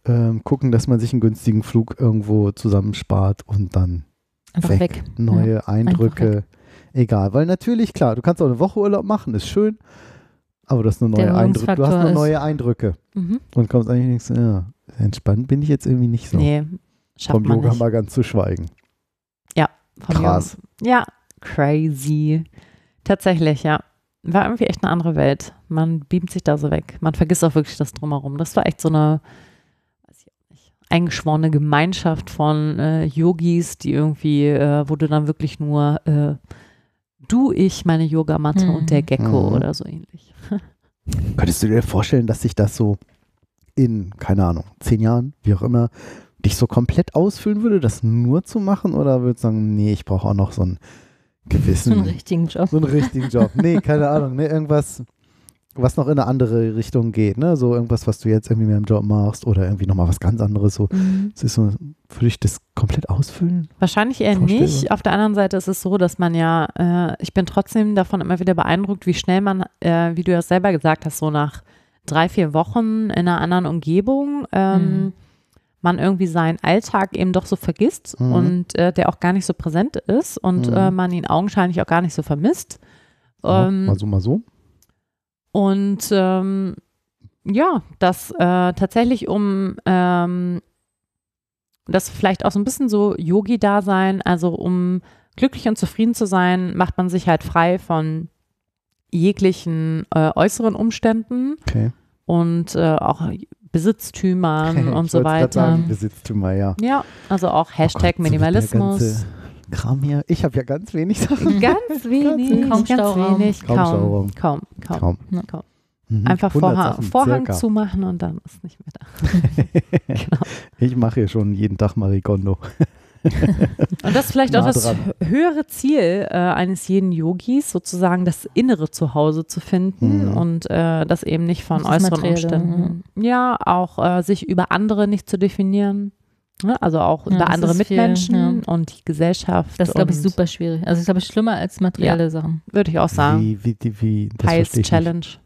ähm, gucken, dass man sich einen günstigen Flug irgendwo zusammenspart und dann Einfach weg. weg. neue Eindrücke. Egal, weil natürlich, klar, du kannst auch eine Woche Urlaub machen, ist schön, aber du hast nur neue Eindrücke. Du hast nur neue Eindrücke Mhm. und kommst eigentlich denkst, ja, entspannt bin ich jetzt irgendwie nicht so. Nee, schafft Vom man Yoga nicht. mal ganz zu schweigen. Vom krass. Yoga. Ja, crazy. Tatsächlich, ja. War irgendwie echt eine andere Welt. Man beamt sich da so weg. Man vergisst auch wirklich das Drumherum. Das war echt so eine, nicht, eingeschworene Gemeinschaft von äh, Yogis, die irgendwie, äh, wo du dann wirklich nur äh, du, ich, meine Yogamatte Mhm. und der Gecko Mhm. oder so ähnlich. Könntest du dir vorstellen, dass sich das so in, keine Ahnung, zehn Jahren, wie auch immer, dich so komplett ausfüllen würde, das nur zu machen? Oder würdest du sagen, nee, ich brauche auch noch so einen So gewissen, einen richtigen Job. so einen richtigen Job? Nee, keine Ahnung, ne, irgendwas, was noch in eine andere Richtung geht, ne? So irgendwas, was du jetzt irgendwie mehr im Job machst oder irgendwie nochmal was ganz anderes. So, es ist so, würde ich das komplett ausfüllen? Wahrscheinlich eher Vorstellbar. nicht. Auf der anderen Seite ist es so, dass man ja, äh, ich bin trotzdem davon immer wieder beeindruckt, wie schnell man, äh, wie du ja selber gesagt hast, so nach drei, vier Wochen in einer anderen Umgebung, ähm, Mhm. man irgendwie seinen Alltag eben doch so vergisst Mhm. und äh, der auch gar nicht so präsent ist und Mhm. äh, man ihn augenscheinlich auch gar nicht so vermisst. Ja, Ähm, mal so, mal so. Und ähm, ja, das äh, tatsächlich um ähm, das vielleicht auch so ein bisschen so Yogi-Dasein, also um glücklich und zufrieden zu sein, macht man sich halt frei von jeglichen äh, äußeren Umständen Okay. und äh, auch Besitztümern und so weiter. Sagen, Besitztümer, ja. Ja, also auch Hashtag Oh Gott, so Minimalismus. ganze Kram hier. Ich habe ja ganz wenig Sachen. Ganz wenig, Kaum ganz Stauraum. wenig, Kaum kaum, Stauraum. kaum, kaum, Kaum. kaum. Mhm. Einfach 100 Vorhang, Sachen, Vorhang zumachen und dann ist nicht mehr da. Genau. Ich mache hier schon jeden Tag Marie Kondo. Und das ist vielleicht auch Nah das dran. höhere Ziel äh, eines jeden Yogis, sozusagen das innere Zuhause zu finden Mhm. und äh, das eben nicht von Das äußeren Umständen. Ja, auch äh, sich über andere nicht zu definieren. Ne? Also auch Ja, über das andere ist viel, Mitmenschen ja. und die Gesellschaft. Das ist, glaube ich, super schwierig. Also, ich glaube, schlimmer als materielle Sachen. Würde ich auch sagen. Wie, wie, wie, wie das ich Challenge. Nicht.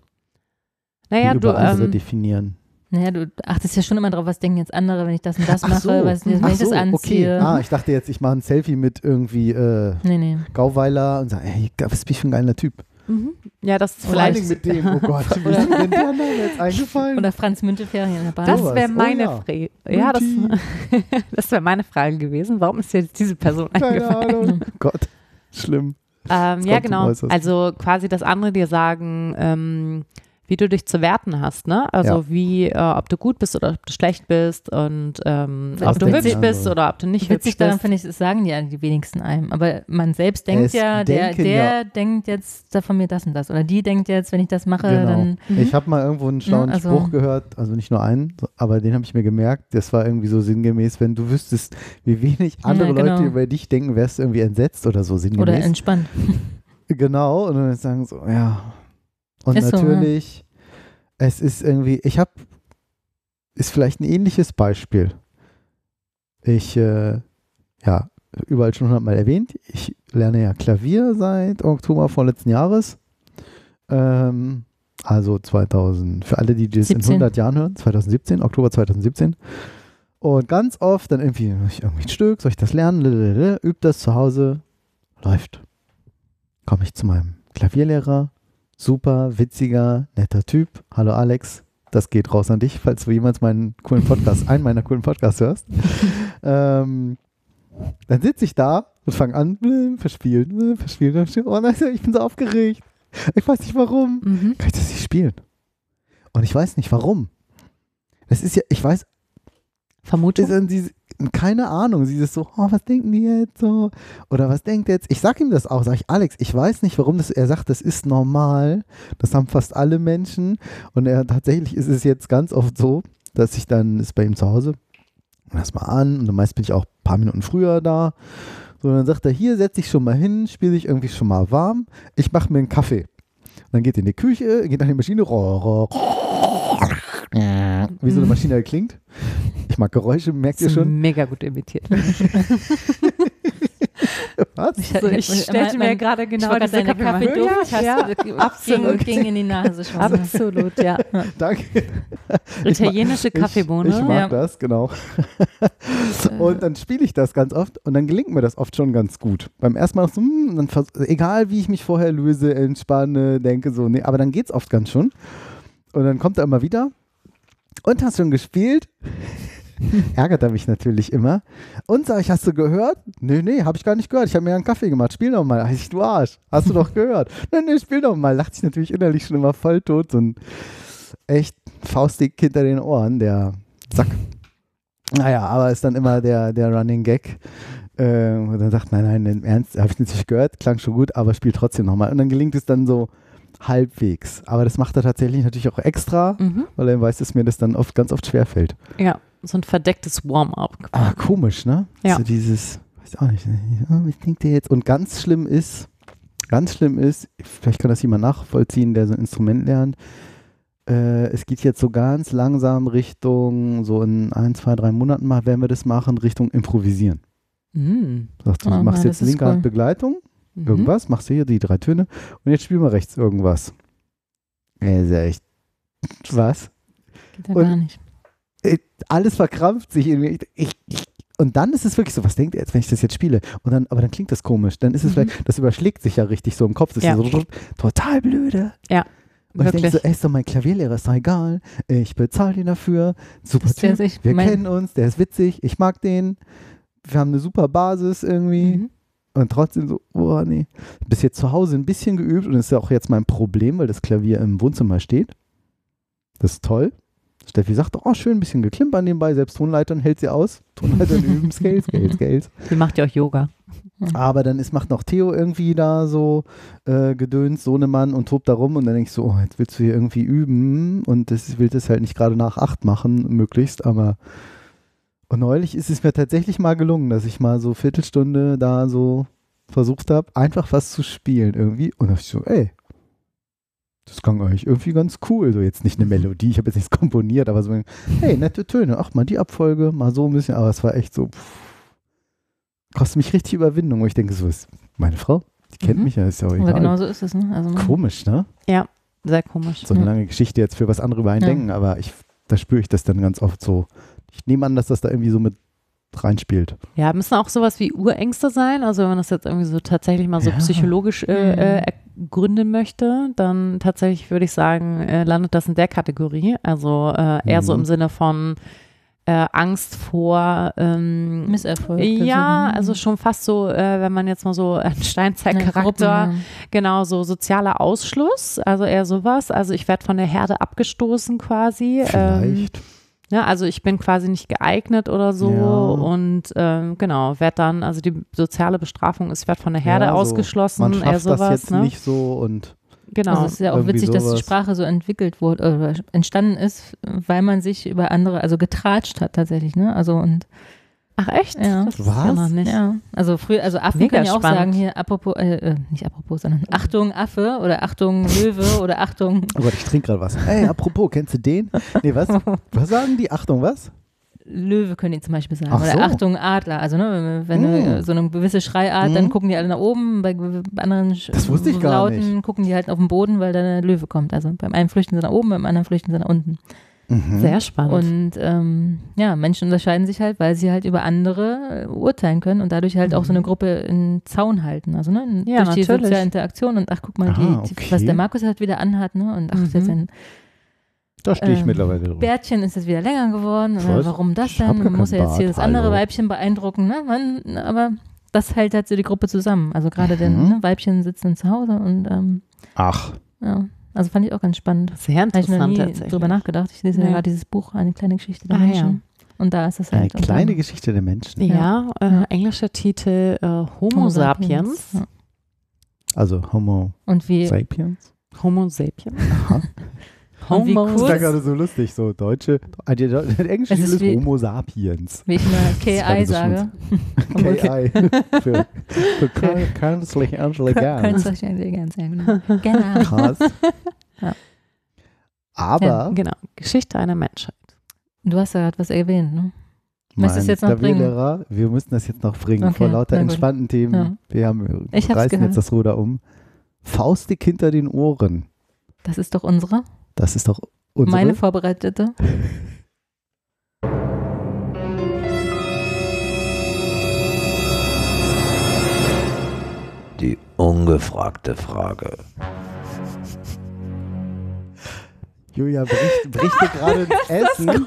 Naja, wie du, über andere ähm, definieren. Naja, du achtest ja schon immer drauf, was denken jetzt andere, wenn ich das und das Ach mache, so. was, wenn Ach ich das so, okay. anziehe. Ah, ich dachte jetzt, ich mache ein Selfie mit irgendwie äh, Nee, nee. Gauweiler und sage, ey, was bin ich für ein geiler Typ. Mhm. ja, das ist Vor allen vielleicht. Dingen mit dem, oh Gott, wie ist denn der Name jetzt eingefallen? Oder Franz Münteferien in der Bahn. Das wäre Oh meine ja. Frage. Ja, das, das wäre meine Frage gewesen. Warum ist jetzt diese Person Keine eingefallen? Ahnung. Gott, schlimm. Ähm, ja, genau. Also quasi, dass andere dir sagen, ähm, wie du dich zu werten hast, ne? Also Ja. wie, äh, ob du gut bist oder ob du schlecht bist und ähm, ob du hübsch andere? bist oder ob du nicht Witzig hübsch daran bist. finde ich, das sagen ja die wenigsten einem. Aber man selbst denkt Es ja, der, der ja- denkt jetzt da von mir das und das. Oder die denkt jetzt, wenn ich das mache, Genau. dann. Mhm. Ich habe mal irgendwo einen schlauen Ja, also- Spruch gehört, also nicht nur einen, aber den habe ich mir gemerkt. Das war irgendwie so sinngemäß, wenn du wüsstest, wie wenig andere Ja, genau. Leute über dich denken, wärst du irgendwie entsetzt oder so sinngemäß. Oder entspannt. Genau, und dann sagen so, ja. Und Ist so, natürlich, es ist irgendwie, ich habe, ist vielleicht ein ähnliches Beispiel. Ich, äh, ja, überall schon hundertmal erwähnt, ich lerne ja Klavier seit Oktober vorletzten Jahres. Ähm, also 2000, für alle, die das in 17. 100 Jahren hören, 2017, Oktober 2017. Und ganz oft dann irgendwie, irgendwie ein Stück, soll ich das lernen? Übt das zu Hause, läuft komme ich zu meinem Klavierlehrer, super witziger, netter Typ. Hallo Alex, das geht raus an dich, falls du jemals meinen coolen Podcast, einen meiner coolen Podcasts hörst. ähm, dann sitze ich da und fange an, äh, verspielen, äh, verspielen, verspielen. Oh nein, ich bin so aufgeregt. Ich weiß nicht warum. Mhm. Kann ich das nicht spielen? Und ich weiß nicht warum. Das ist ja, ich weiß, Vermutung? Keine Ahnung, sie ist so, oh, was denken die jetzt so? Oder was denkt jetzt? Ich sag ihm das auch, sag ich, Alex, ich weiß nicht, warum das, er sagt, das ist normal. Das haben fast alle Menschen. Und er tatsächlich ist es jetzt ganz oft so, dass ich dann, ist bei ihm zu Hause, lass mal an, und dann meist bin ich auch ein paar Minuten früher da. So, dann sagt er, hier setz dich schon mal hin, spiel dich irgendwie schon mal warm. Ich mache mir einen Kaffee. Und dann geht in die Küche, geht an die Maschine, roh, roh, wie so eine Maschine halt klingt. Ich mag Geräusche, merkt ihr schon? Mega gut imitiert. Was? So, ich stellte mir gerade genau ich diese deine Kaffeeduft. Ja, absolut. ging, ging in die Nase schon. Absolut, ja. Danke. Italienische Kaffeebohne. Ich, ich mag Ja. das, genau. und dann spiele ich das ganz oft und dann gelingt mir das oft schon ganz gut. Beim ersten Mal noch so, hm, dann egal wie ich mich vorher löse, entspanne, denke so, nee, aber dann geht's oft ganz schon. Und dann kommt er immer wieder und hast schon gespielt. Ärgert er mich natürlich immer. Und sag ich, hast du gehört? Nee, nee, hab ich gar nicht gehört. Ich habe mir einen Kaffee gemacht. Spiel doch mal. Heißt ich, du Arsch. Hast du doch gehört? nee, nee, spiel doch mal. Lacht sich natürlich innerlich schon immer voll tot. So ein echt faustig hinter den Ohren, der Sack. Naja, aber ist dann immer der, der Running Gag. Äh, und dann sagt, nein, nein, im Ernst, habe ich natürlich gehört, klang schon gut, aber spiel trotzdem nochmal. Und dann gelingt es dann so halbwegs. Aber das macht er tatsächlich natürlich auch extra, Mhm. weil er weiß, dass mir das dann oft ganz oft schwerfällt. Ja, so ein verdecktes Warm-up. Ah, komisch, ne? Ja. So dieses, weiß auch nicht, ja, wie denkt der jetzt? Und ganz schlimm ist, ganz schlimm ist, vielleicht kann das jemand nachvollziehen, der so ein Instrument lernt. Äh, es geht jetzt so ganz langsam Richtung, so in ein, zwei, drei Monaten mal werden wir das machen, Richtung Improvisieren. Mhm. Sagst du, Oh, machst ja, jetzt linke cool. Hand Begleitung, Mhm. irgendwas, machst du hier die drei Töne und jetzt spielen wir rechts irgendwas. Ey, ist ja echt, was? Geht ja Und- gar nicht. äh, alles verkrampft sich irgendwie. Ich, ich, und dann ist es wirklich so, was denkt er jetzt, wenn ich das jetzt spiele? Und dann, aber dann klingt das komisch. Dann ist es Mhm. vielleicht, das überschlägt sich ja richtig so im Kopf. Das Ja. ist so total blöde. Und ich denke Wirklich. so, ey, ist doch mein Klavierlehrer, ist doch egal. Ich bezahle ihn dafür. Super Typ. Wir kennen uns, der ist witzig, ich mag den. Wir haben eine super Basis irgendwie. Mhm. Und trotzdem so, oh nee. Bis jetzt zu Hause ein bisschen geübt und das ist ja auch jetzt mein Problem, weil das Klavier im Wohnzimmer steht. Das ist toll. Steffi sagt, oh schön, ein bisschen geklimpert nebenbei, selbst Tonleitern hält sie aus. Tonleitern üben, Scales, Scales, Scales. Die macht ja auch Yoga. Aber dann ist, macht noch Theo irgendwie da so äh, Gedöns, Sohnemann und tobt da rum und dann denke ich so, oh, jetzt willst du hier irgendwie üben und das will das halt nicht gerade nach acht machen, möglichst, aber und neulich ist es mir tatsächlich mal gelungen, dass ich mal so Viertelstunde da so versucht habe, einfach was zu spielen irgendwie und da dachte ich so, ey, das klang eigentlich irgendwie ganz cool. So jetzt nicht eine Melodie, ich habe jetzt nichts komponiert, aber so, hey, nette Töne, ach mal die Abfolge, mal so ein bisschen, aber es war echt so, pff, kostet mich richtig Überwindung, wo ich denke, so ist meine Frau, die kennt Mhm. mich ja, ist ja auch Aber egal. genau so ist es, ne? Also Komisch, ne? Sehr komisch. So eine Ja. lange Geschichte jetzt für was andere über einen Ja. denken, aber ich, da spüre ich das dann ganz oft so. Ich nehme an, dass das da irgendwie so mit reinspielt. Ja, müssen auch sowas wie Urängste sein. Also wenn man das jetzt irgendwie so tatsächlich mal so Ja. psychologisch äh, äh, ergründen möchte, dann tatsächlich würde ich sagen, äh, landet das in der Kategorie. Also äh, eher so Mhm. im Sinne von äh, Angst vor ähm, Misserfolg. ja, so, also schon fast so, äh, wenn man jetzt mal so einen Steinzeit-Charakter, genau, so sozialer Ausschluss, also eher sowas. Also ich werde von der Herde abgestoßen quasi. Ähm, Vielleicht. Ja, also ich bin quasi nicht geeignet oder so Ja. und ähm, genau, werde dann, also die soziale Bestrafung ist, werde von der Herde Ja, so, ausgeschlossen, Man eher schafft das sowas, jetzt ne? nicht so und Genau. Also es ist ja auch witzig, dass die sowas. Sprache so entwickelt wurde oder entstanden ist, weil man sich über andere, also getratscht hat tatsächlich, ne? Also und Ach echt? Ja. Das Was? ja noch nicht. ja, also früher, also Affen Mega können ja auch spannend. sagen hier apropos, äh, äh, nicht apropos, sondern Achtung Affe oder Achtung Löwe oder Achtung Oh Gott, ich trinke gerade was. Ey, apropos, kennst du den? Nee, was? Was sagen die? Achtung, was? Löwe können die zum Beispiel sagen Ach oder so. Achtung Adler. Also ne, wenn Mm. du so eine gewisse Schreiart, dann Mhm. gucken die alle nach oben, bei anderen Das wusste ich gar Lauten gucken die halt auf den Boden, weil da der Löwe kommt. Also beim einen flüchten sie nach oben, beim anderen flüchten sie nach unten. Mhm. Sehr spannend. Und ähm, ja, Menschen unterscheiden sich halt, weil sie halt über andere äh, urteilen können und dadurch halt auch so eine Gruppe in Zaun halten. Also ne, Mhm. Ja, durch die natürlich. soziale Interaktion und ach, guck mal, die, Ah, die, okay. was der Markus halt wieder anhat, ne? Und ach, Mhm. sein Da stehe ich ähm, mittlerweile drüber. Bärtchen ist jetzt wieder länger geworden. Oder weiß, warum das denn? Man muss ja jetzt hier Bart, das andere hallo. Weibchen beeindrucken, ne? Man, aber das hält halt so die Gruppe zusammen. Also gerade denn Mhm. ne, Weibchen sitzen zu Hause und ähm, Ach, ja, also fand ich auch ganz spannend. Sehr Habe ich noch interessant nie tatsächlich. drüber nachgedacht. Ich lese ja Nee. gerade dieses Buch, eine kleine Geschichte der Ah, ja. Menschen. Und da ist es eine halt. und kleine Geschichte der Menschen. Ja, äh, Ja. englischer Titel äh, Homo, sapiens. Ja. Also Homo Und wie, sapiens. Homo sapiens. Aha. Und wie Homo Das ist- gerade so lustig, so deutsche, äh, englische Titel ist Homo sapiens. wie ich immer KI sage. KI. für, für kün- künstliche Intelligenz. Künstliche Intelligenz, ja, genau. genau. Krass. Ja. Aber Genau, Geschichte einer Menschheit. Du hast ja gerade was erwähnt, ne? du es jetzt noch bringen? Klavierlehrer, wir müssen das jetzt noch bringen, Okay, vor lauter entspannten Themen. Ja. Wir haben, Ich hab's reißen gehört. jetzt das Ruder um. Faustdick hinter den Ohren. Das ist doch unsere, Das ist doch unsere. meine vorbereitete. Die ungefragte Frage. Julia bricht, bricht dir gerade ins Essen,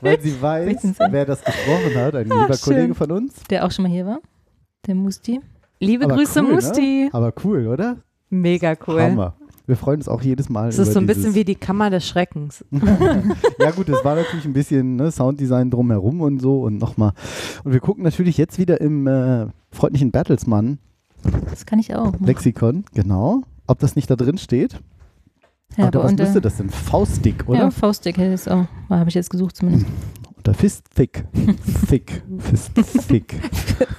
weil sie weiß, wer das gesprochen hat. Ein lieber schön. Kollege von uns. Der auch schon mal hier war. Der Musti. Liebe Aber Grüße, cool, ne? Musti. Aber cool, oder? Mega cool. Hammer. Wir freuen uns auch jedes Mal. Es ist über so ein bisschen wie die Kammer des Schreckens. ja gut, es war natürlich ein bisschen ne, Sounddesign drumherum und so und nochmal. Und wir gucken natürlich jetzt wieder im äh, freundlichen Bertelsmann Das kann ich auch. Lexikon, genau. Ob das nicht da drin steht. Ja, Oder aber was müsste das denn? Faustdick, oder? Ja, Faustdick hätte es auch. Habe ich jetzt gesucht zumindest. Oder Fistfick. Fick. Fistfick.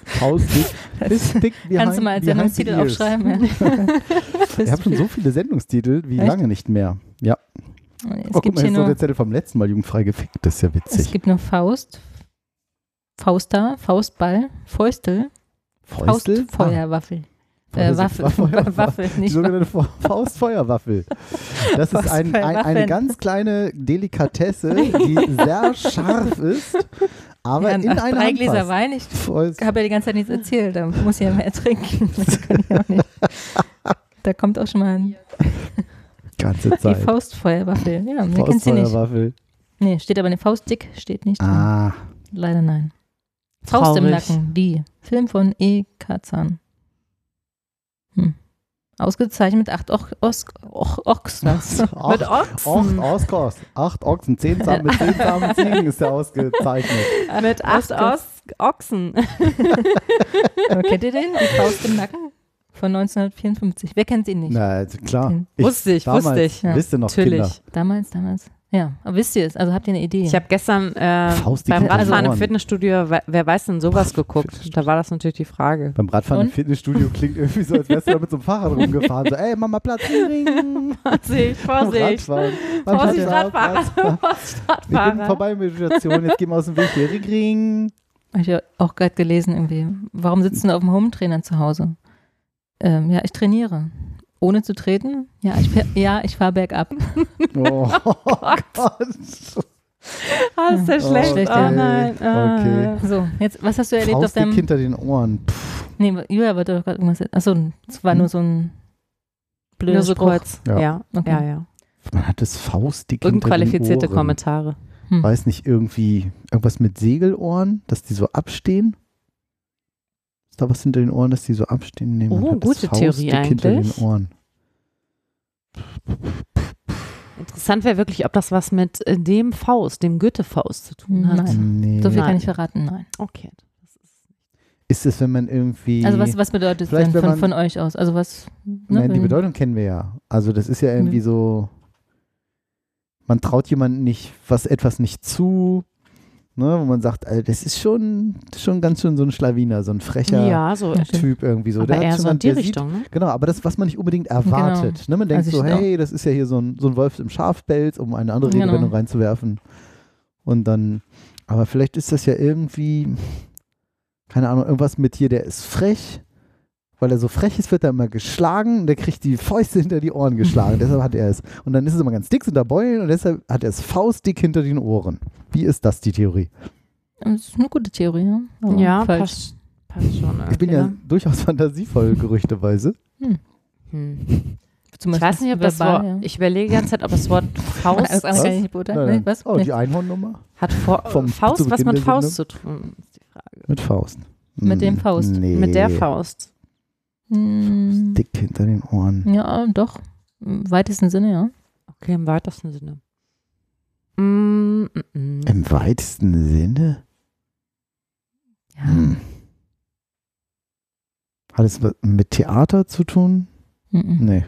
Faustdick. Fistfick behind, Kannst du mal als Sendungstitel aufschreiben? Ja. Ich habe schon so viele Sendungstitel wie Echt? lange nicht mehr. Ja. Es oh, guck gibt mal, hier jetzt noch nur, der Zettel vom letzten Mal jugendfrei gefickt. Das ist ja es witzig. gibt nur Faust, Fauster, Faustball, Fäustel, Fäustel? Faustfeuerwaffel. Äh, das ist Waffel, Waffel- Waffel, Die nicht sogenannte Fa- Faustfeuerwaffel. Das ist ein, ein, eine ganz kleine Delikatesse, die sehr scharf ist, aber ja, in nach eine drei Hand Gläser passt. Wein. Ich habe ja die ganze Zeit nichts erzählt. Da muss ich ja mehr trinken. Da kommt auch schon mal ein, Ganze die Zeit. Faustfeuerwaffel. Ja, wer kennt sie nicht? Faustfeuerwaffel. Nee, steht aber eine Faustdick, steht nicht. drin. Ah, Leider nein. Faust im Traurig. Nacken, die. Film von E. Kazan. Ausgezeichnet mit acht Och Os Och Ochsners. Mit acht, Ochsen. acht Oskars, acht Ochsen, zehn Samen mit zehn Samen Ziegen ist der ausgezeichnet. Mit acht. Os Ochsen. Kennt ihr den? Die Faust im Nacken? Von 1954. Wer kennt ihn nicht? Na, also klar. Den- Wusste ich, damals, wusste ich. Ja. Wisst ihr noch, Natürlich. Kinder? Damals, damals. Ja, aber wisst ihr es? Also habt ihr eine Idee? Ich habe gestern äh, beim Radfahren im. Fitnessstudio, wer, weiß denn sowas geguckt? Da war das natürlich die Frage. Beim Radfahren im Und? Fitnessstudio klingt irgendwie so, als wärst du da mit so einem Fahrrad rumgefahren. So, ey, Mama, Platz. Vorsicht, Vorsicht. Radfahren. Vorsicht, Radfahren. Radfahrer. Vorsicht, Ich bin Radfahrer. vorbei mit der Station, jetzt gehen wir aus dem Weg hier. Ring, ring. Habe ich ja auch gerade gelesen irgendwie. Warum sitzt du auf dem Home-Trainer zu Hause? Ähm, ja, ich trainiere. Ohne zu treten? Ja, ich, ja, ich fahre bergab. Oh, Gott. Ah, ist Ja. schlecht. Schlecht, oh ja. nein. Ah. Okay. So, jetzt, was hast du erlebt auf Faustdick deinem. hinter den Ohren. Pff, Nee, Julia wollte doch gerade irgendwas. Achso, es war nur so ein blöder Nur so Spruch. kurz. Ja. Ja, Okay. ja, ja. man hat das Faustdick hinter den Unqualifizierte. Kommentare. Hm. Weiß nicht, irgendwie irgendwas mit Segelohren, dass die so abstehen? Ist da was hinter den Ohren, dass die so abstehen? Nee, man Oh, gute Theorie Faustdick hinter eigentlich. den Ohren. Interessant wäre wirklich, ob das was mit äh, dem Faust, dem Goethe-Faust zu tun hat. Nein. Nee. So viel kann ich verraten, nein. Okay. Das ist es, wenn man irgendwie. Also was, was bedeutet es Vielleicht, denn von, man- von euch aus? Also was? Ne, Nein, die Bedeutung kennen wir ja. Also das ist ja irgendwie so, man traut jemandem nicht, was etwas nicht zu, ne, wo man sagt, Alter, das ist schon, schon ganz schön so ein Schlawiner, so ein frecher ja, so. Typ irgendwie so. aber Der eher so in die der sieht- Richtung, ne? Genau, aber das, was man nicht unbedingt erwartet. Ne? Man denkt Also so, hey, das ist ja hier so ein, so ein Wolf im Schafpelz, um eine andere Genau. Redewendung reinzuwerfen. Und dann, aber vielleicht ist das ja irgendwie, keine Ahnung, irgendwas mit hier, der ist frech. Weil er so frech ist, wird er immer geschlagen und der kriegt die Fäuste hinter die Ohren geschlagen. deshalb hat er es. Und dann ist es immer ganz dick, sind da Beulen und deshalb hat er es faustdick hinter den Ohren. Wie ist das die Theorie? Das ist eine gute Theorie, ja. Ja, passt, passt schon. Ich bin ja ne? durchaus fantasievoll, gerüchteweise. Hm. Zum Ich weiß nicht, ob das Wort, ja. ich überlege die ganze Zeit, ob das Wort Faust nicht beurteilen. Nein, Nee, was? Oh, die Einhornnummer hat vor, Vom- Faust was mit Faust zu tun, ist die Frage. mit Faust. Mit dem Hm, Faust. Nee. Mit der Faust. Hm, Dick hinter den Ohren. Ja, doch. Im weitesten Sinne, ja. Okay, im weitesten Sinne. Mm, mm, mm. Im weitesten Sinne? Ja. Hm. Hat es mit Theater zu tun? Mhm. Nee.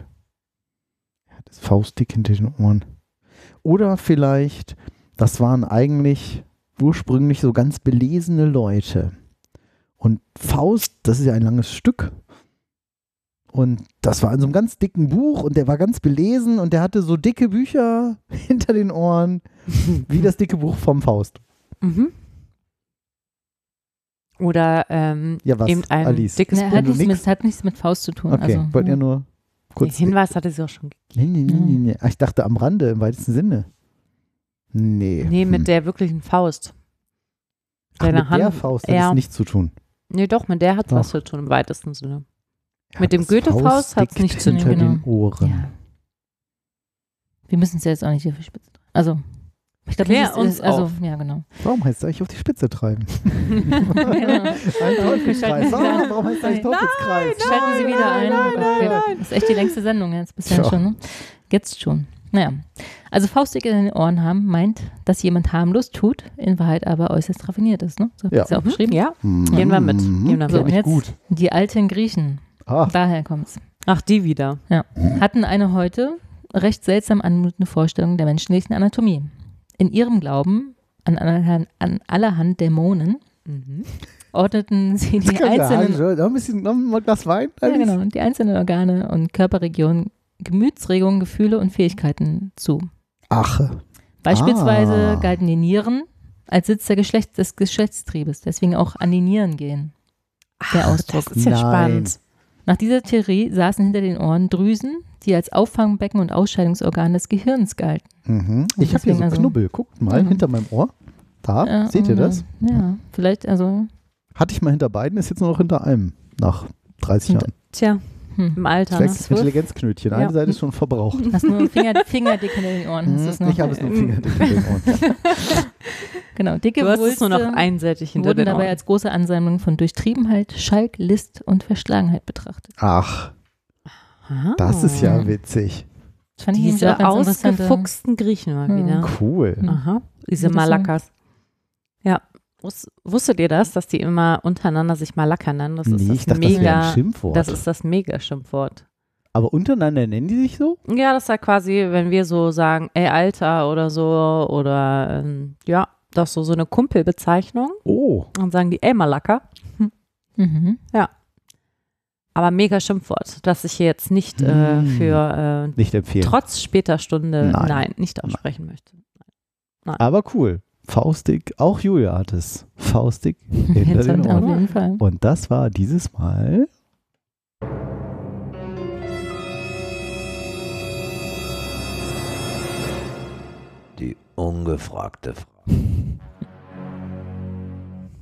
Er hat das Faustdick hinter den Ohren. Oder vielleicht, das waren eigentlich ursprünglich so ganz belesene Leute. Und Faust, das ist ja ein langes Stück. Und das war in so einem ganz dicken Buch und der war ganz belesen und der hatte so dicke Bücher hinter den Ohren, wie das dicke Buch vom Faust. Mhm. Oder ähm, Ja, was, eben ein Alice? dickes Nee, Buch. hat, mit, hat nichts mit Faust zu tun. Okay, also, wollt ihr ja. nur Den kurz. Hinweis hatte sie auch schon gegeben. Nee, nee, nee, nee, nee. Ah, Ich dachte am Rande, im weitesten Sinne. Nee. Nee, mit Hm. der wirklichen Faust. Ach, deiner mit der Hand- Faust hat es nichts zu tun. Nee, doch, mit der hat was Doch. zu tun im weitesten Sinne. Er Mit hat dem Goethe-Faust hat's Faustdick nichts zu hinter tun, den genau. Ohren. Ja. Wir müssen es ja jetzt auch nicht hier verspitzen. Also, ich glaube, Klär nicht, uns also, auf. ja, genau. Warum heißt es eigentlich auf die Spitze treiben? Ein Teufelskreis. Warum heißt es eigentlich Nein, Teufelskreis? Schalten Sie wieder ein. okay. Das ist echt die längste Sendung jetzt bisher schon. Ne? Jetzt schon. Naja. Also Faustdick in den Ohren haben meint, dass jemand harmlos tut, in Wahrheit aber äußerst raffiniert ist. Ne? So Ja. ist ja auch Mhm, beschrieben. Ja. Mhm. Gehen wir mit. Gehen wir So, mit. und jetzt gut. die alten Griechen. Ah, Daher kommt's. Ach, die wieder. hatten eine heute recht seltsam anmutende Vorstellung der menschlichen Anatomie. In ihrem Glauben an allerhand, an allerhand Dämonen Mhm. ordneten sie die ja, einzelnen, also, noch ein bisschen, noch ein Glas Wein? ja, genau, die einzelnen Organe und Körperregionen Gemütsregungen, Gefühle und Fähigkeiten zu. Ach, Beispielsweise Ah. galten die Nieren als Sitz der Geschlecht, des Geschlechtstriebes, deswegen auch an die Nieren gehen. Der Ausdruck. Das ist ja Nein. spannend. Nach dieser Theorie saßen hinter den Ohren Drüsen, die als Auffangbecken und Ausscheidungsorgan des Gehirns galten. mhm. ich habe hier so also- Knubbel. Guckt mal Mhm. hinter meinem Ohr. Da, Ja, seht ihr das? Ja, vielleicht, also, Hatte ich mal hinter beiden, ist jetzt nur noch hinter einem. Nach 30 Hinter- Jahren. Tja, hm. im Alter. Ne? Sechs Intelligenzknötchen. Eine Ja. Seite ist schon verbraucht. Hast nur Finger, Fingerdick in den Ohren. Hast du's noch? Mhm. ich habe es nur Fingerdick in den Ohren. Genau, dicke Du hast es nur noch Wulste einseitig hinter wurden den dabei als große Ansammlung von Durchtriebenheit, Schalk, List und Verschlagenheit betrachtet. Ach, Ah. das ist ja witzig. Das fand ich Diese ausgefuchsten Griechen mal Ja. wieder. Cool. Aha, diese das so- Malakas. Ja, Wus wusstet ihr das, dass die immer untereinander sich Malaka nennen? Das ist nee, das ich dachte, das wäre mega, ein Schimpfwort. das ist das Mega-Schimpfwort. Aber untereinander nennen die sich so? Ja, das ist ja quasi, wenn wir so sagen, ey Alter oder so oder ähm, ja, das ist so, so eine Kumpelbezeichnung. Oh. Dann sagen die, ey Malaka. Mhm. Aber mega Schimpfwort, das ich hier jetzt nicht äh, Mm. für äh, Nicht empfehlen. trotz später Stunde Nein. nein, nicht aussprechen möchte. Aber cool. Faustig, auch Julia hat es. Faustig hinter den Ohren. Auf jeden Fall. Und das war dieses Mal. Die ungefragte Frage.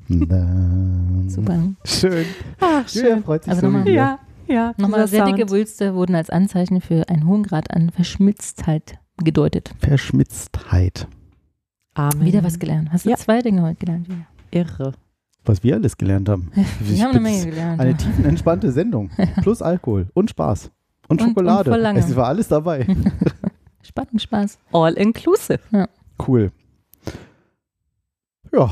Super. Schön. Ach, Julia freut sich Also so nochmal-. Ja, ja. Nochmal sehr dicke Sound. Wulste wurden als Anzeichen für einen hohen Grad an Verschmitztheit gedeutet. Verschmitztheit. Amen. Wieder was gelernt. Hast du Ja. zwei Dinge heute gelernt? Julia? Irre. Was wir alles gelernt haben. Wir haben eine Menge gelernt. Eine ja. tiefenentspannte Sendung. Plus Alkohol und Spaß. Und Und- Schokolade. und voll lange. Es war alles dabei. Spannend, Spaß. All inclusive. Cool. Ja.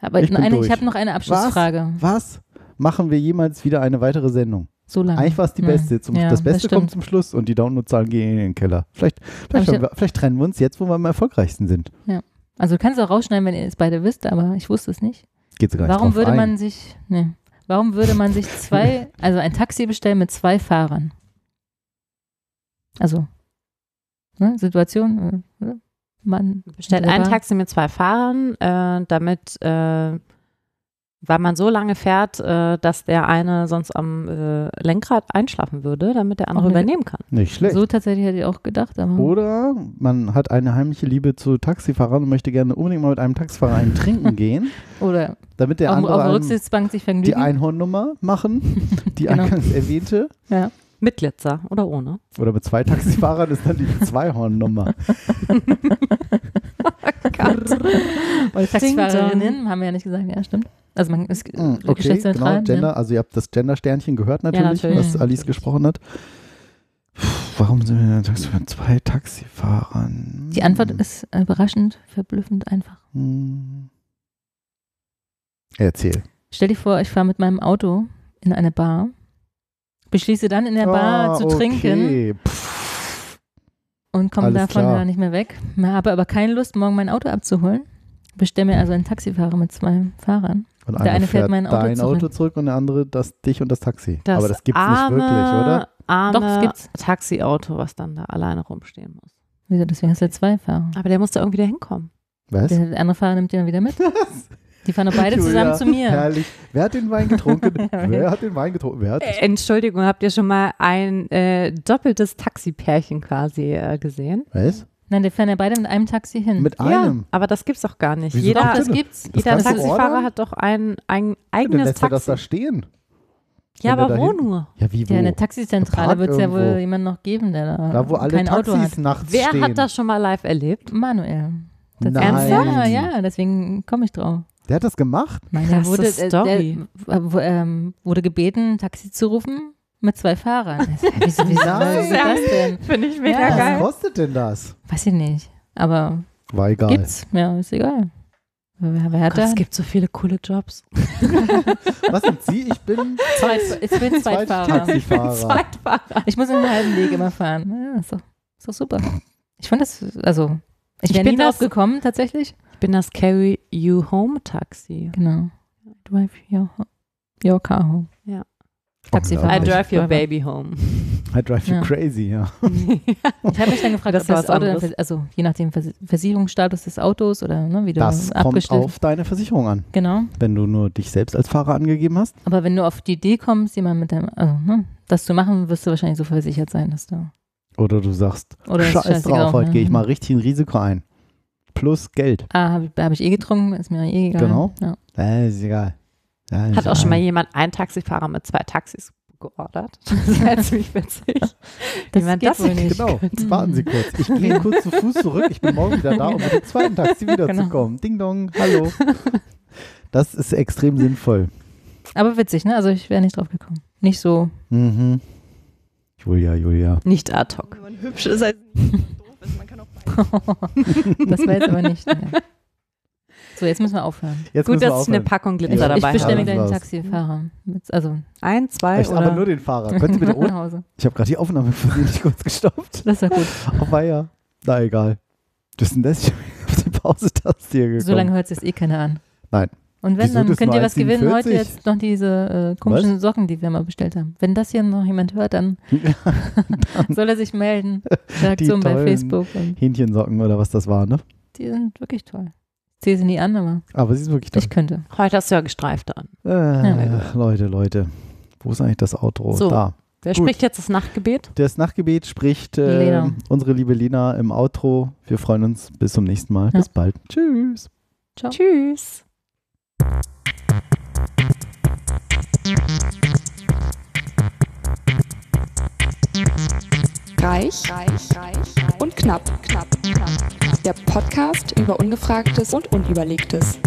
Aber Ich ich habe noch eine Abschlussfrage. Was? Machen wir jemals wieder eine weitere Sendung? So lange. Eigentlich war es die beste. Zum, Ja, das Beste stimmt. kommt zum Schluss und die Downloadzahlen gehen in den Keller. Vielleicht, vielleicht, wir, vielleicht trennen wir uns jetzt, wo wir am erfolgreichsten sind. Also du kannst es auch rausschneiden, wenn ihr es beide wisst, aber ich wusste es nicht. Geht sogar nicht Warum drauf würde ein. man sich, ne, warum würde man sich zwei, also ein Taxi bestellen mit zwei Fahrern? Also, ne, Situation, äh, ne, man Bestellt selber- ein Taxi mit zwei Fahrern, äh, damit äh, weil man so lange fährt, äh, dass der eine sonst am äh, Lenkrad einschlafen würde, damit der andere übernehmen kann. Nicht schlecht. So tatsächlich hätte ich auch gedacht, aber Oder man hat eine heimliche Liebe zu Taxifahrern und möchte gerne unbedingt mal mit einem Taxifahrer einen trinken gehen, oder damit der auf, andere auf Rücksitzbank sich die vergnügen. Einhornnummer machen, die Genau. eingangs erwähnte. Mit Glitzer oder ohne. Oder mit zwei Taxifahrern ist dann die Zweihornnummer. Oder Taxifahrerinnen, haben wir ja nicht gesagt, ja, stimmt. Also man ist Hm, Okay, geschlechtsneutral. genau, Gender, also ihr habt das Gender-Sternchen gehört natürlich, natürlich. was Alice gesprochen hat. Puh, Warum sind wir denn Taxi mit zwei Taxifahrern? Die Antwort ist überraschend, verblüffend einfach. Hm. Erzähl. Stell dir vor, ich fahre mit meinem Auto in eine Bar, beschließe dann in der Bar Ah, zu trinken okay. Pff, und komme davon klar. wieder nicht mehr weg. Habe aber keine Lust, morgen mein Auto abzuholen. Bestelle mir also einen Taxifahrer mit zwei Fahrern. Und Der eine fährt fährt mein Auto dein zurück. Auto zurück und der andere das dich und das Taxi. Das Aber das gibt's arme, nicht wirklich, oder? Arme Doch, das gibt's. Taxiauto, was dann da alleine rumstehen muss. Wieso? Deswegen hast du ja zwei Fahrer. Aber der muss da irgendwie da hinkommen. Was? Der andere Fahrer nimmt den dann wieder mit. Die fahren doch beide Julia, zusammen zu mir. Herrlich. Wer hat den Wein getrunken? Wer hat den Wein getrunken? Wer hat Äh, Entschuldigung, habt ihr schon mal ein äh, doppeltes Taxipärchen quasi äh, gesehen? Was? Nein, die fahren ja beide mit einem Taxi hin. Mit Ja, einem? aber das gibt's doch gar nicht. Wieso Jeder, das gibt's. Das jeder Taxifahrer hat doch ein, ein Dann eigenes lässt er das da Taxi. stehen. Ja, er aber wo nur? Ja, wie wo? Ja, in der Taxizentrale wird es ja wohl jemanden noch geben, der da, da, wo alle kein Auto Taxis hat. nachts Wer stehen. hat das schon mal live erlebt? Manuel. Nein. Ja, ja, deswegen komme ich drauf. Der hat das gemacht? Krasse wurde, äh, Story. Der, äh, ähm, wurde gebeten, ein Taxi zu rufen mit zwei Fahrern. wieso, wieso, Nein. was ist das denn? Finde ich mega Was geil. kostet denn das? Weiß ich nicht. Aber War egal. gibt's. Ja, ist egal. Wer, wer hat Gott, da? es gibt so viele coole Jobs. Was sind Sie? Ich bin Zweit, ich bin Zweitfahrer. Taxifahrer. Zweitfahrer. Ich muss einen halben Weg immer fahren. Ja, ist doch, ist doch super. Ich fand das, also, ich Ich wäre bin nie drauf das- gekommen, tatsächlich. Ich bin das Carry You Home Taxi. Genau. Drive your, your car home. Taxifahrer. I drive your baby home. I drive you Ja. crazy, ja. Ich habe mich dann gefragt, Das ob war das was Auto, anderes. also je nach dem Vers Versicherungsstatus des Autos oder ne, wie du Das kommt abgestellt auf deine Versicherung an. Genau. Wenn du nur dich selbst als Fahrer angegeben hast. Aber wenn du auf die Idee kommst, jemand mit deinem, also, ne, das zu machen, wirst du wahrscheinlich so versichert sein, dass du. Oder du sagst, Oder ist scheiß drauf, heute ne? gehe ich mal richtig ein Risiko ein. Plus Geld. Ah, habe ich, hab ich eh getrunken, ist mir eh egal. Genau. Ja. Äh, ist egal. Ja, ist Hat auch schon mal jemand einen Taxifahrer mit zwei Taxis geordert? Das wäre ziemlich witzig. Das man geht das wohl nicht. Genau, jetzt warten Sie kurz. Ich gehe kurz zu Fuß zurück. Ich bin morgen wieder da, um mit dem zweiten Taxi Genau. wiederzukommen. Ding dong, hallo. Das ist extrem sinnvoll. Aber witzig, ne? Also ich wäre nicht drauf gekommen. Nicht so. Mhm. Julia, Julia. Nicht ad hoc. Wenn man hübsch ist, dass man doof ist. Man kann auch das war jetzt aber nicht. Ne. So, jetzt müssen wir aufhören. Jetzt Gut, dass ich eine aufhören. Packung Glitzer Ja. Ich dabei bestelle mir habe. gleich einen Raus. Taxifahrer. Also Ein, zwei Echt, oder? aber nur den Fahrer. Können Sie bitte ohne? nach Hause. Ich habe gerade die Aufnahme versehentlich kurz gestoppt. Das ist ja gut. Auf Weiher. Na egal. Das ist denn das? Ich auf die Pause-Taste hier gekommen. So lange hört sich eh keiner an. Nein. Und wenn, Wieso, dann könnt ihr was gewinnen. Heute 1,47? jetzt noch diese äh, komischen Socken, die wir mal bestellt haben. Wenn das hier noch jemand hört, dann soll er sich melden. Reaktion bei Facebook. Und Hähnchensocken oder was das war, ne? die sind wirklich toll. Ich ziehe sie nie an, aber Aber sie ist wirklich toll. ich könnte. Heute hast du ja gestreift an. Äh, Leute, Leute. Wo ist eigentlich das Outro? So. Da. Wer Gut. spricht jetzt das Nachtgebet? Das Nachtgebet spricht äh, unsere liebe Lena im Outro. Wir freuen uns. Bis zum nächsten Mal. Ja. Bis bald. Tschüss. Ciao. Tschüss. Reich, reich, reich und knapp, knapp, knapp. Der Podcast über Ungefragtes und Unüberlegtes.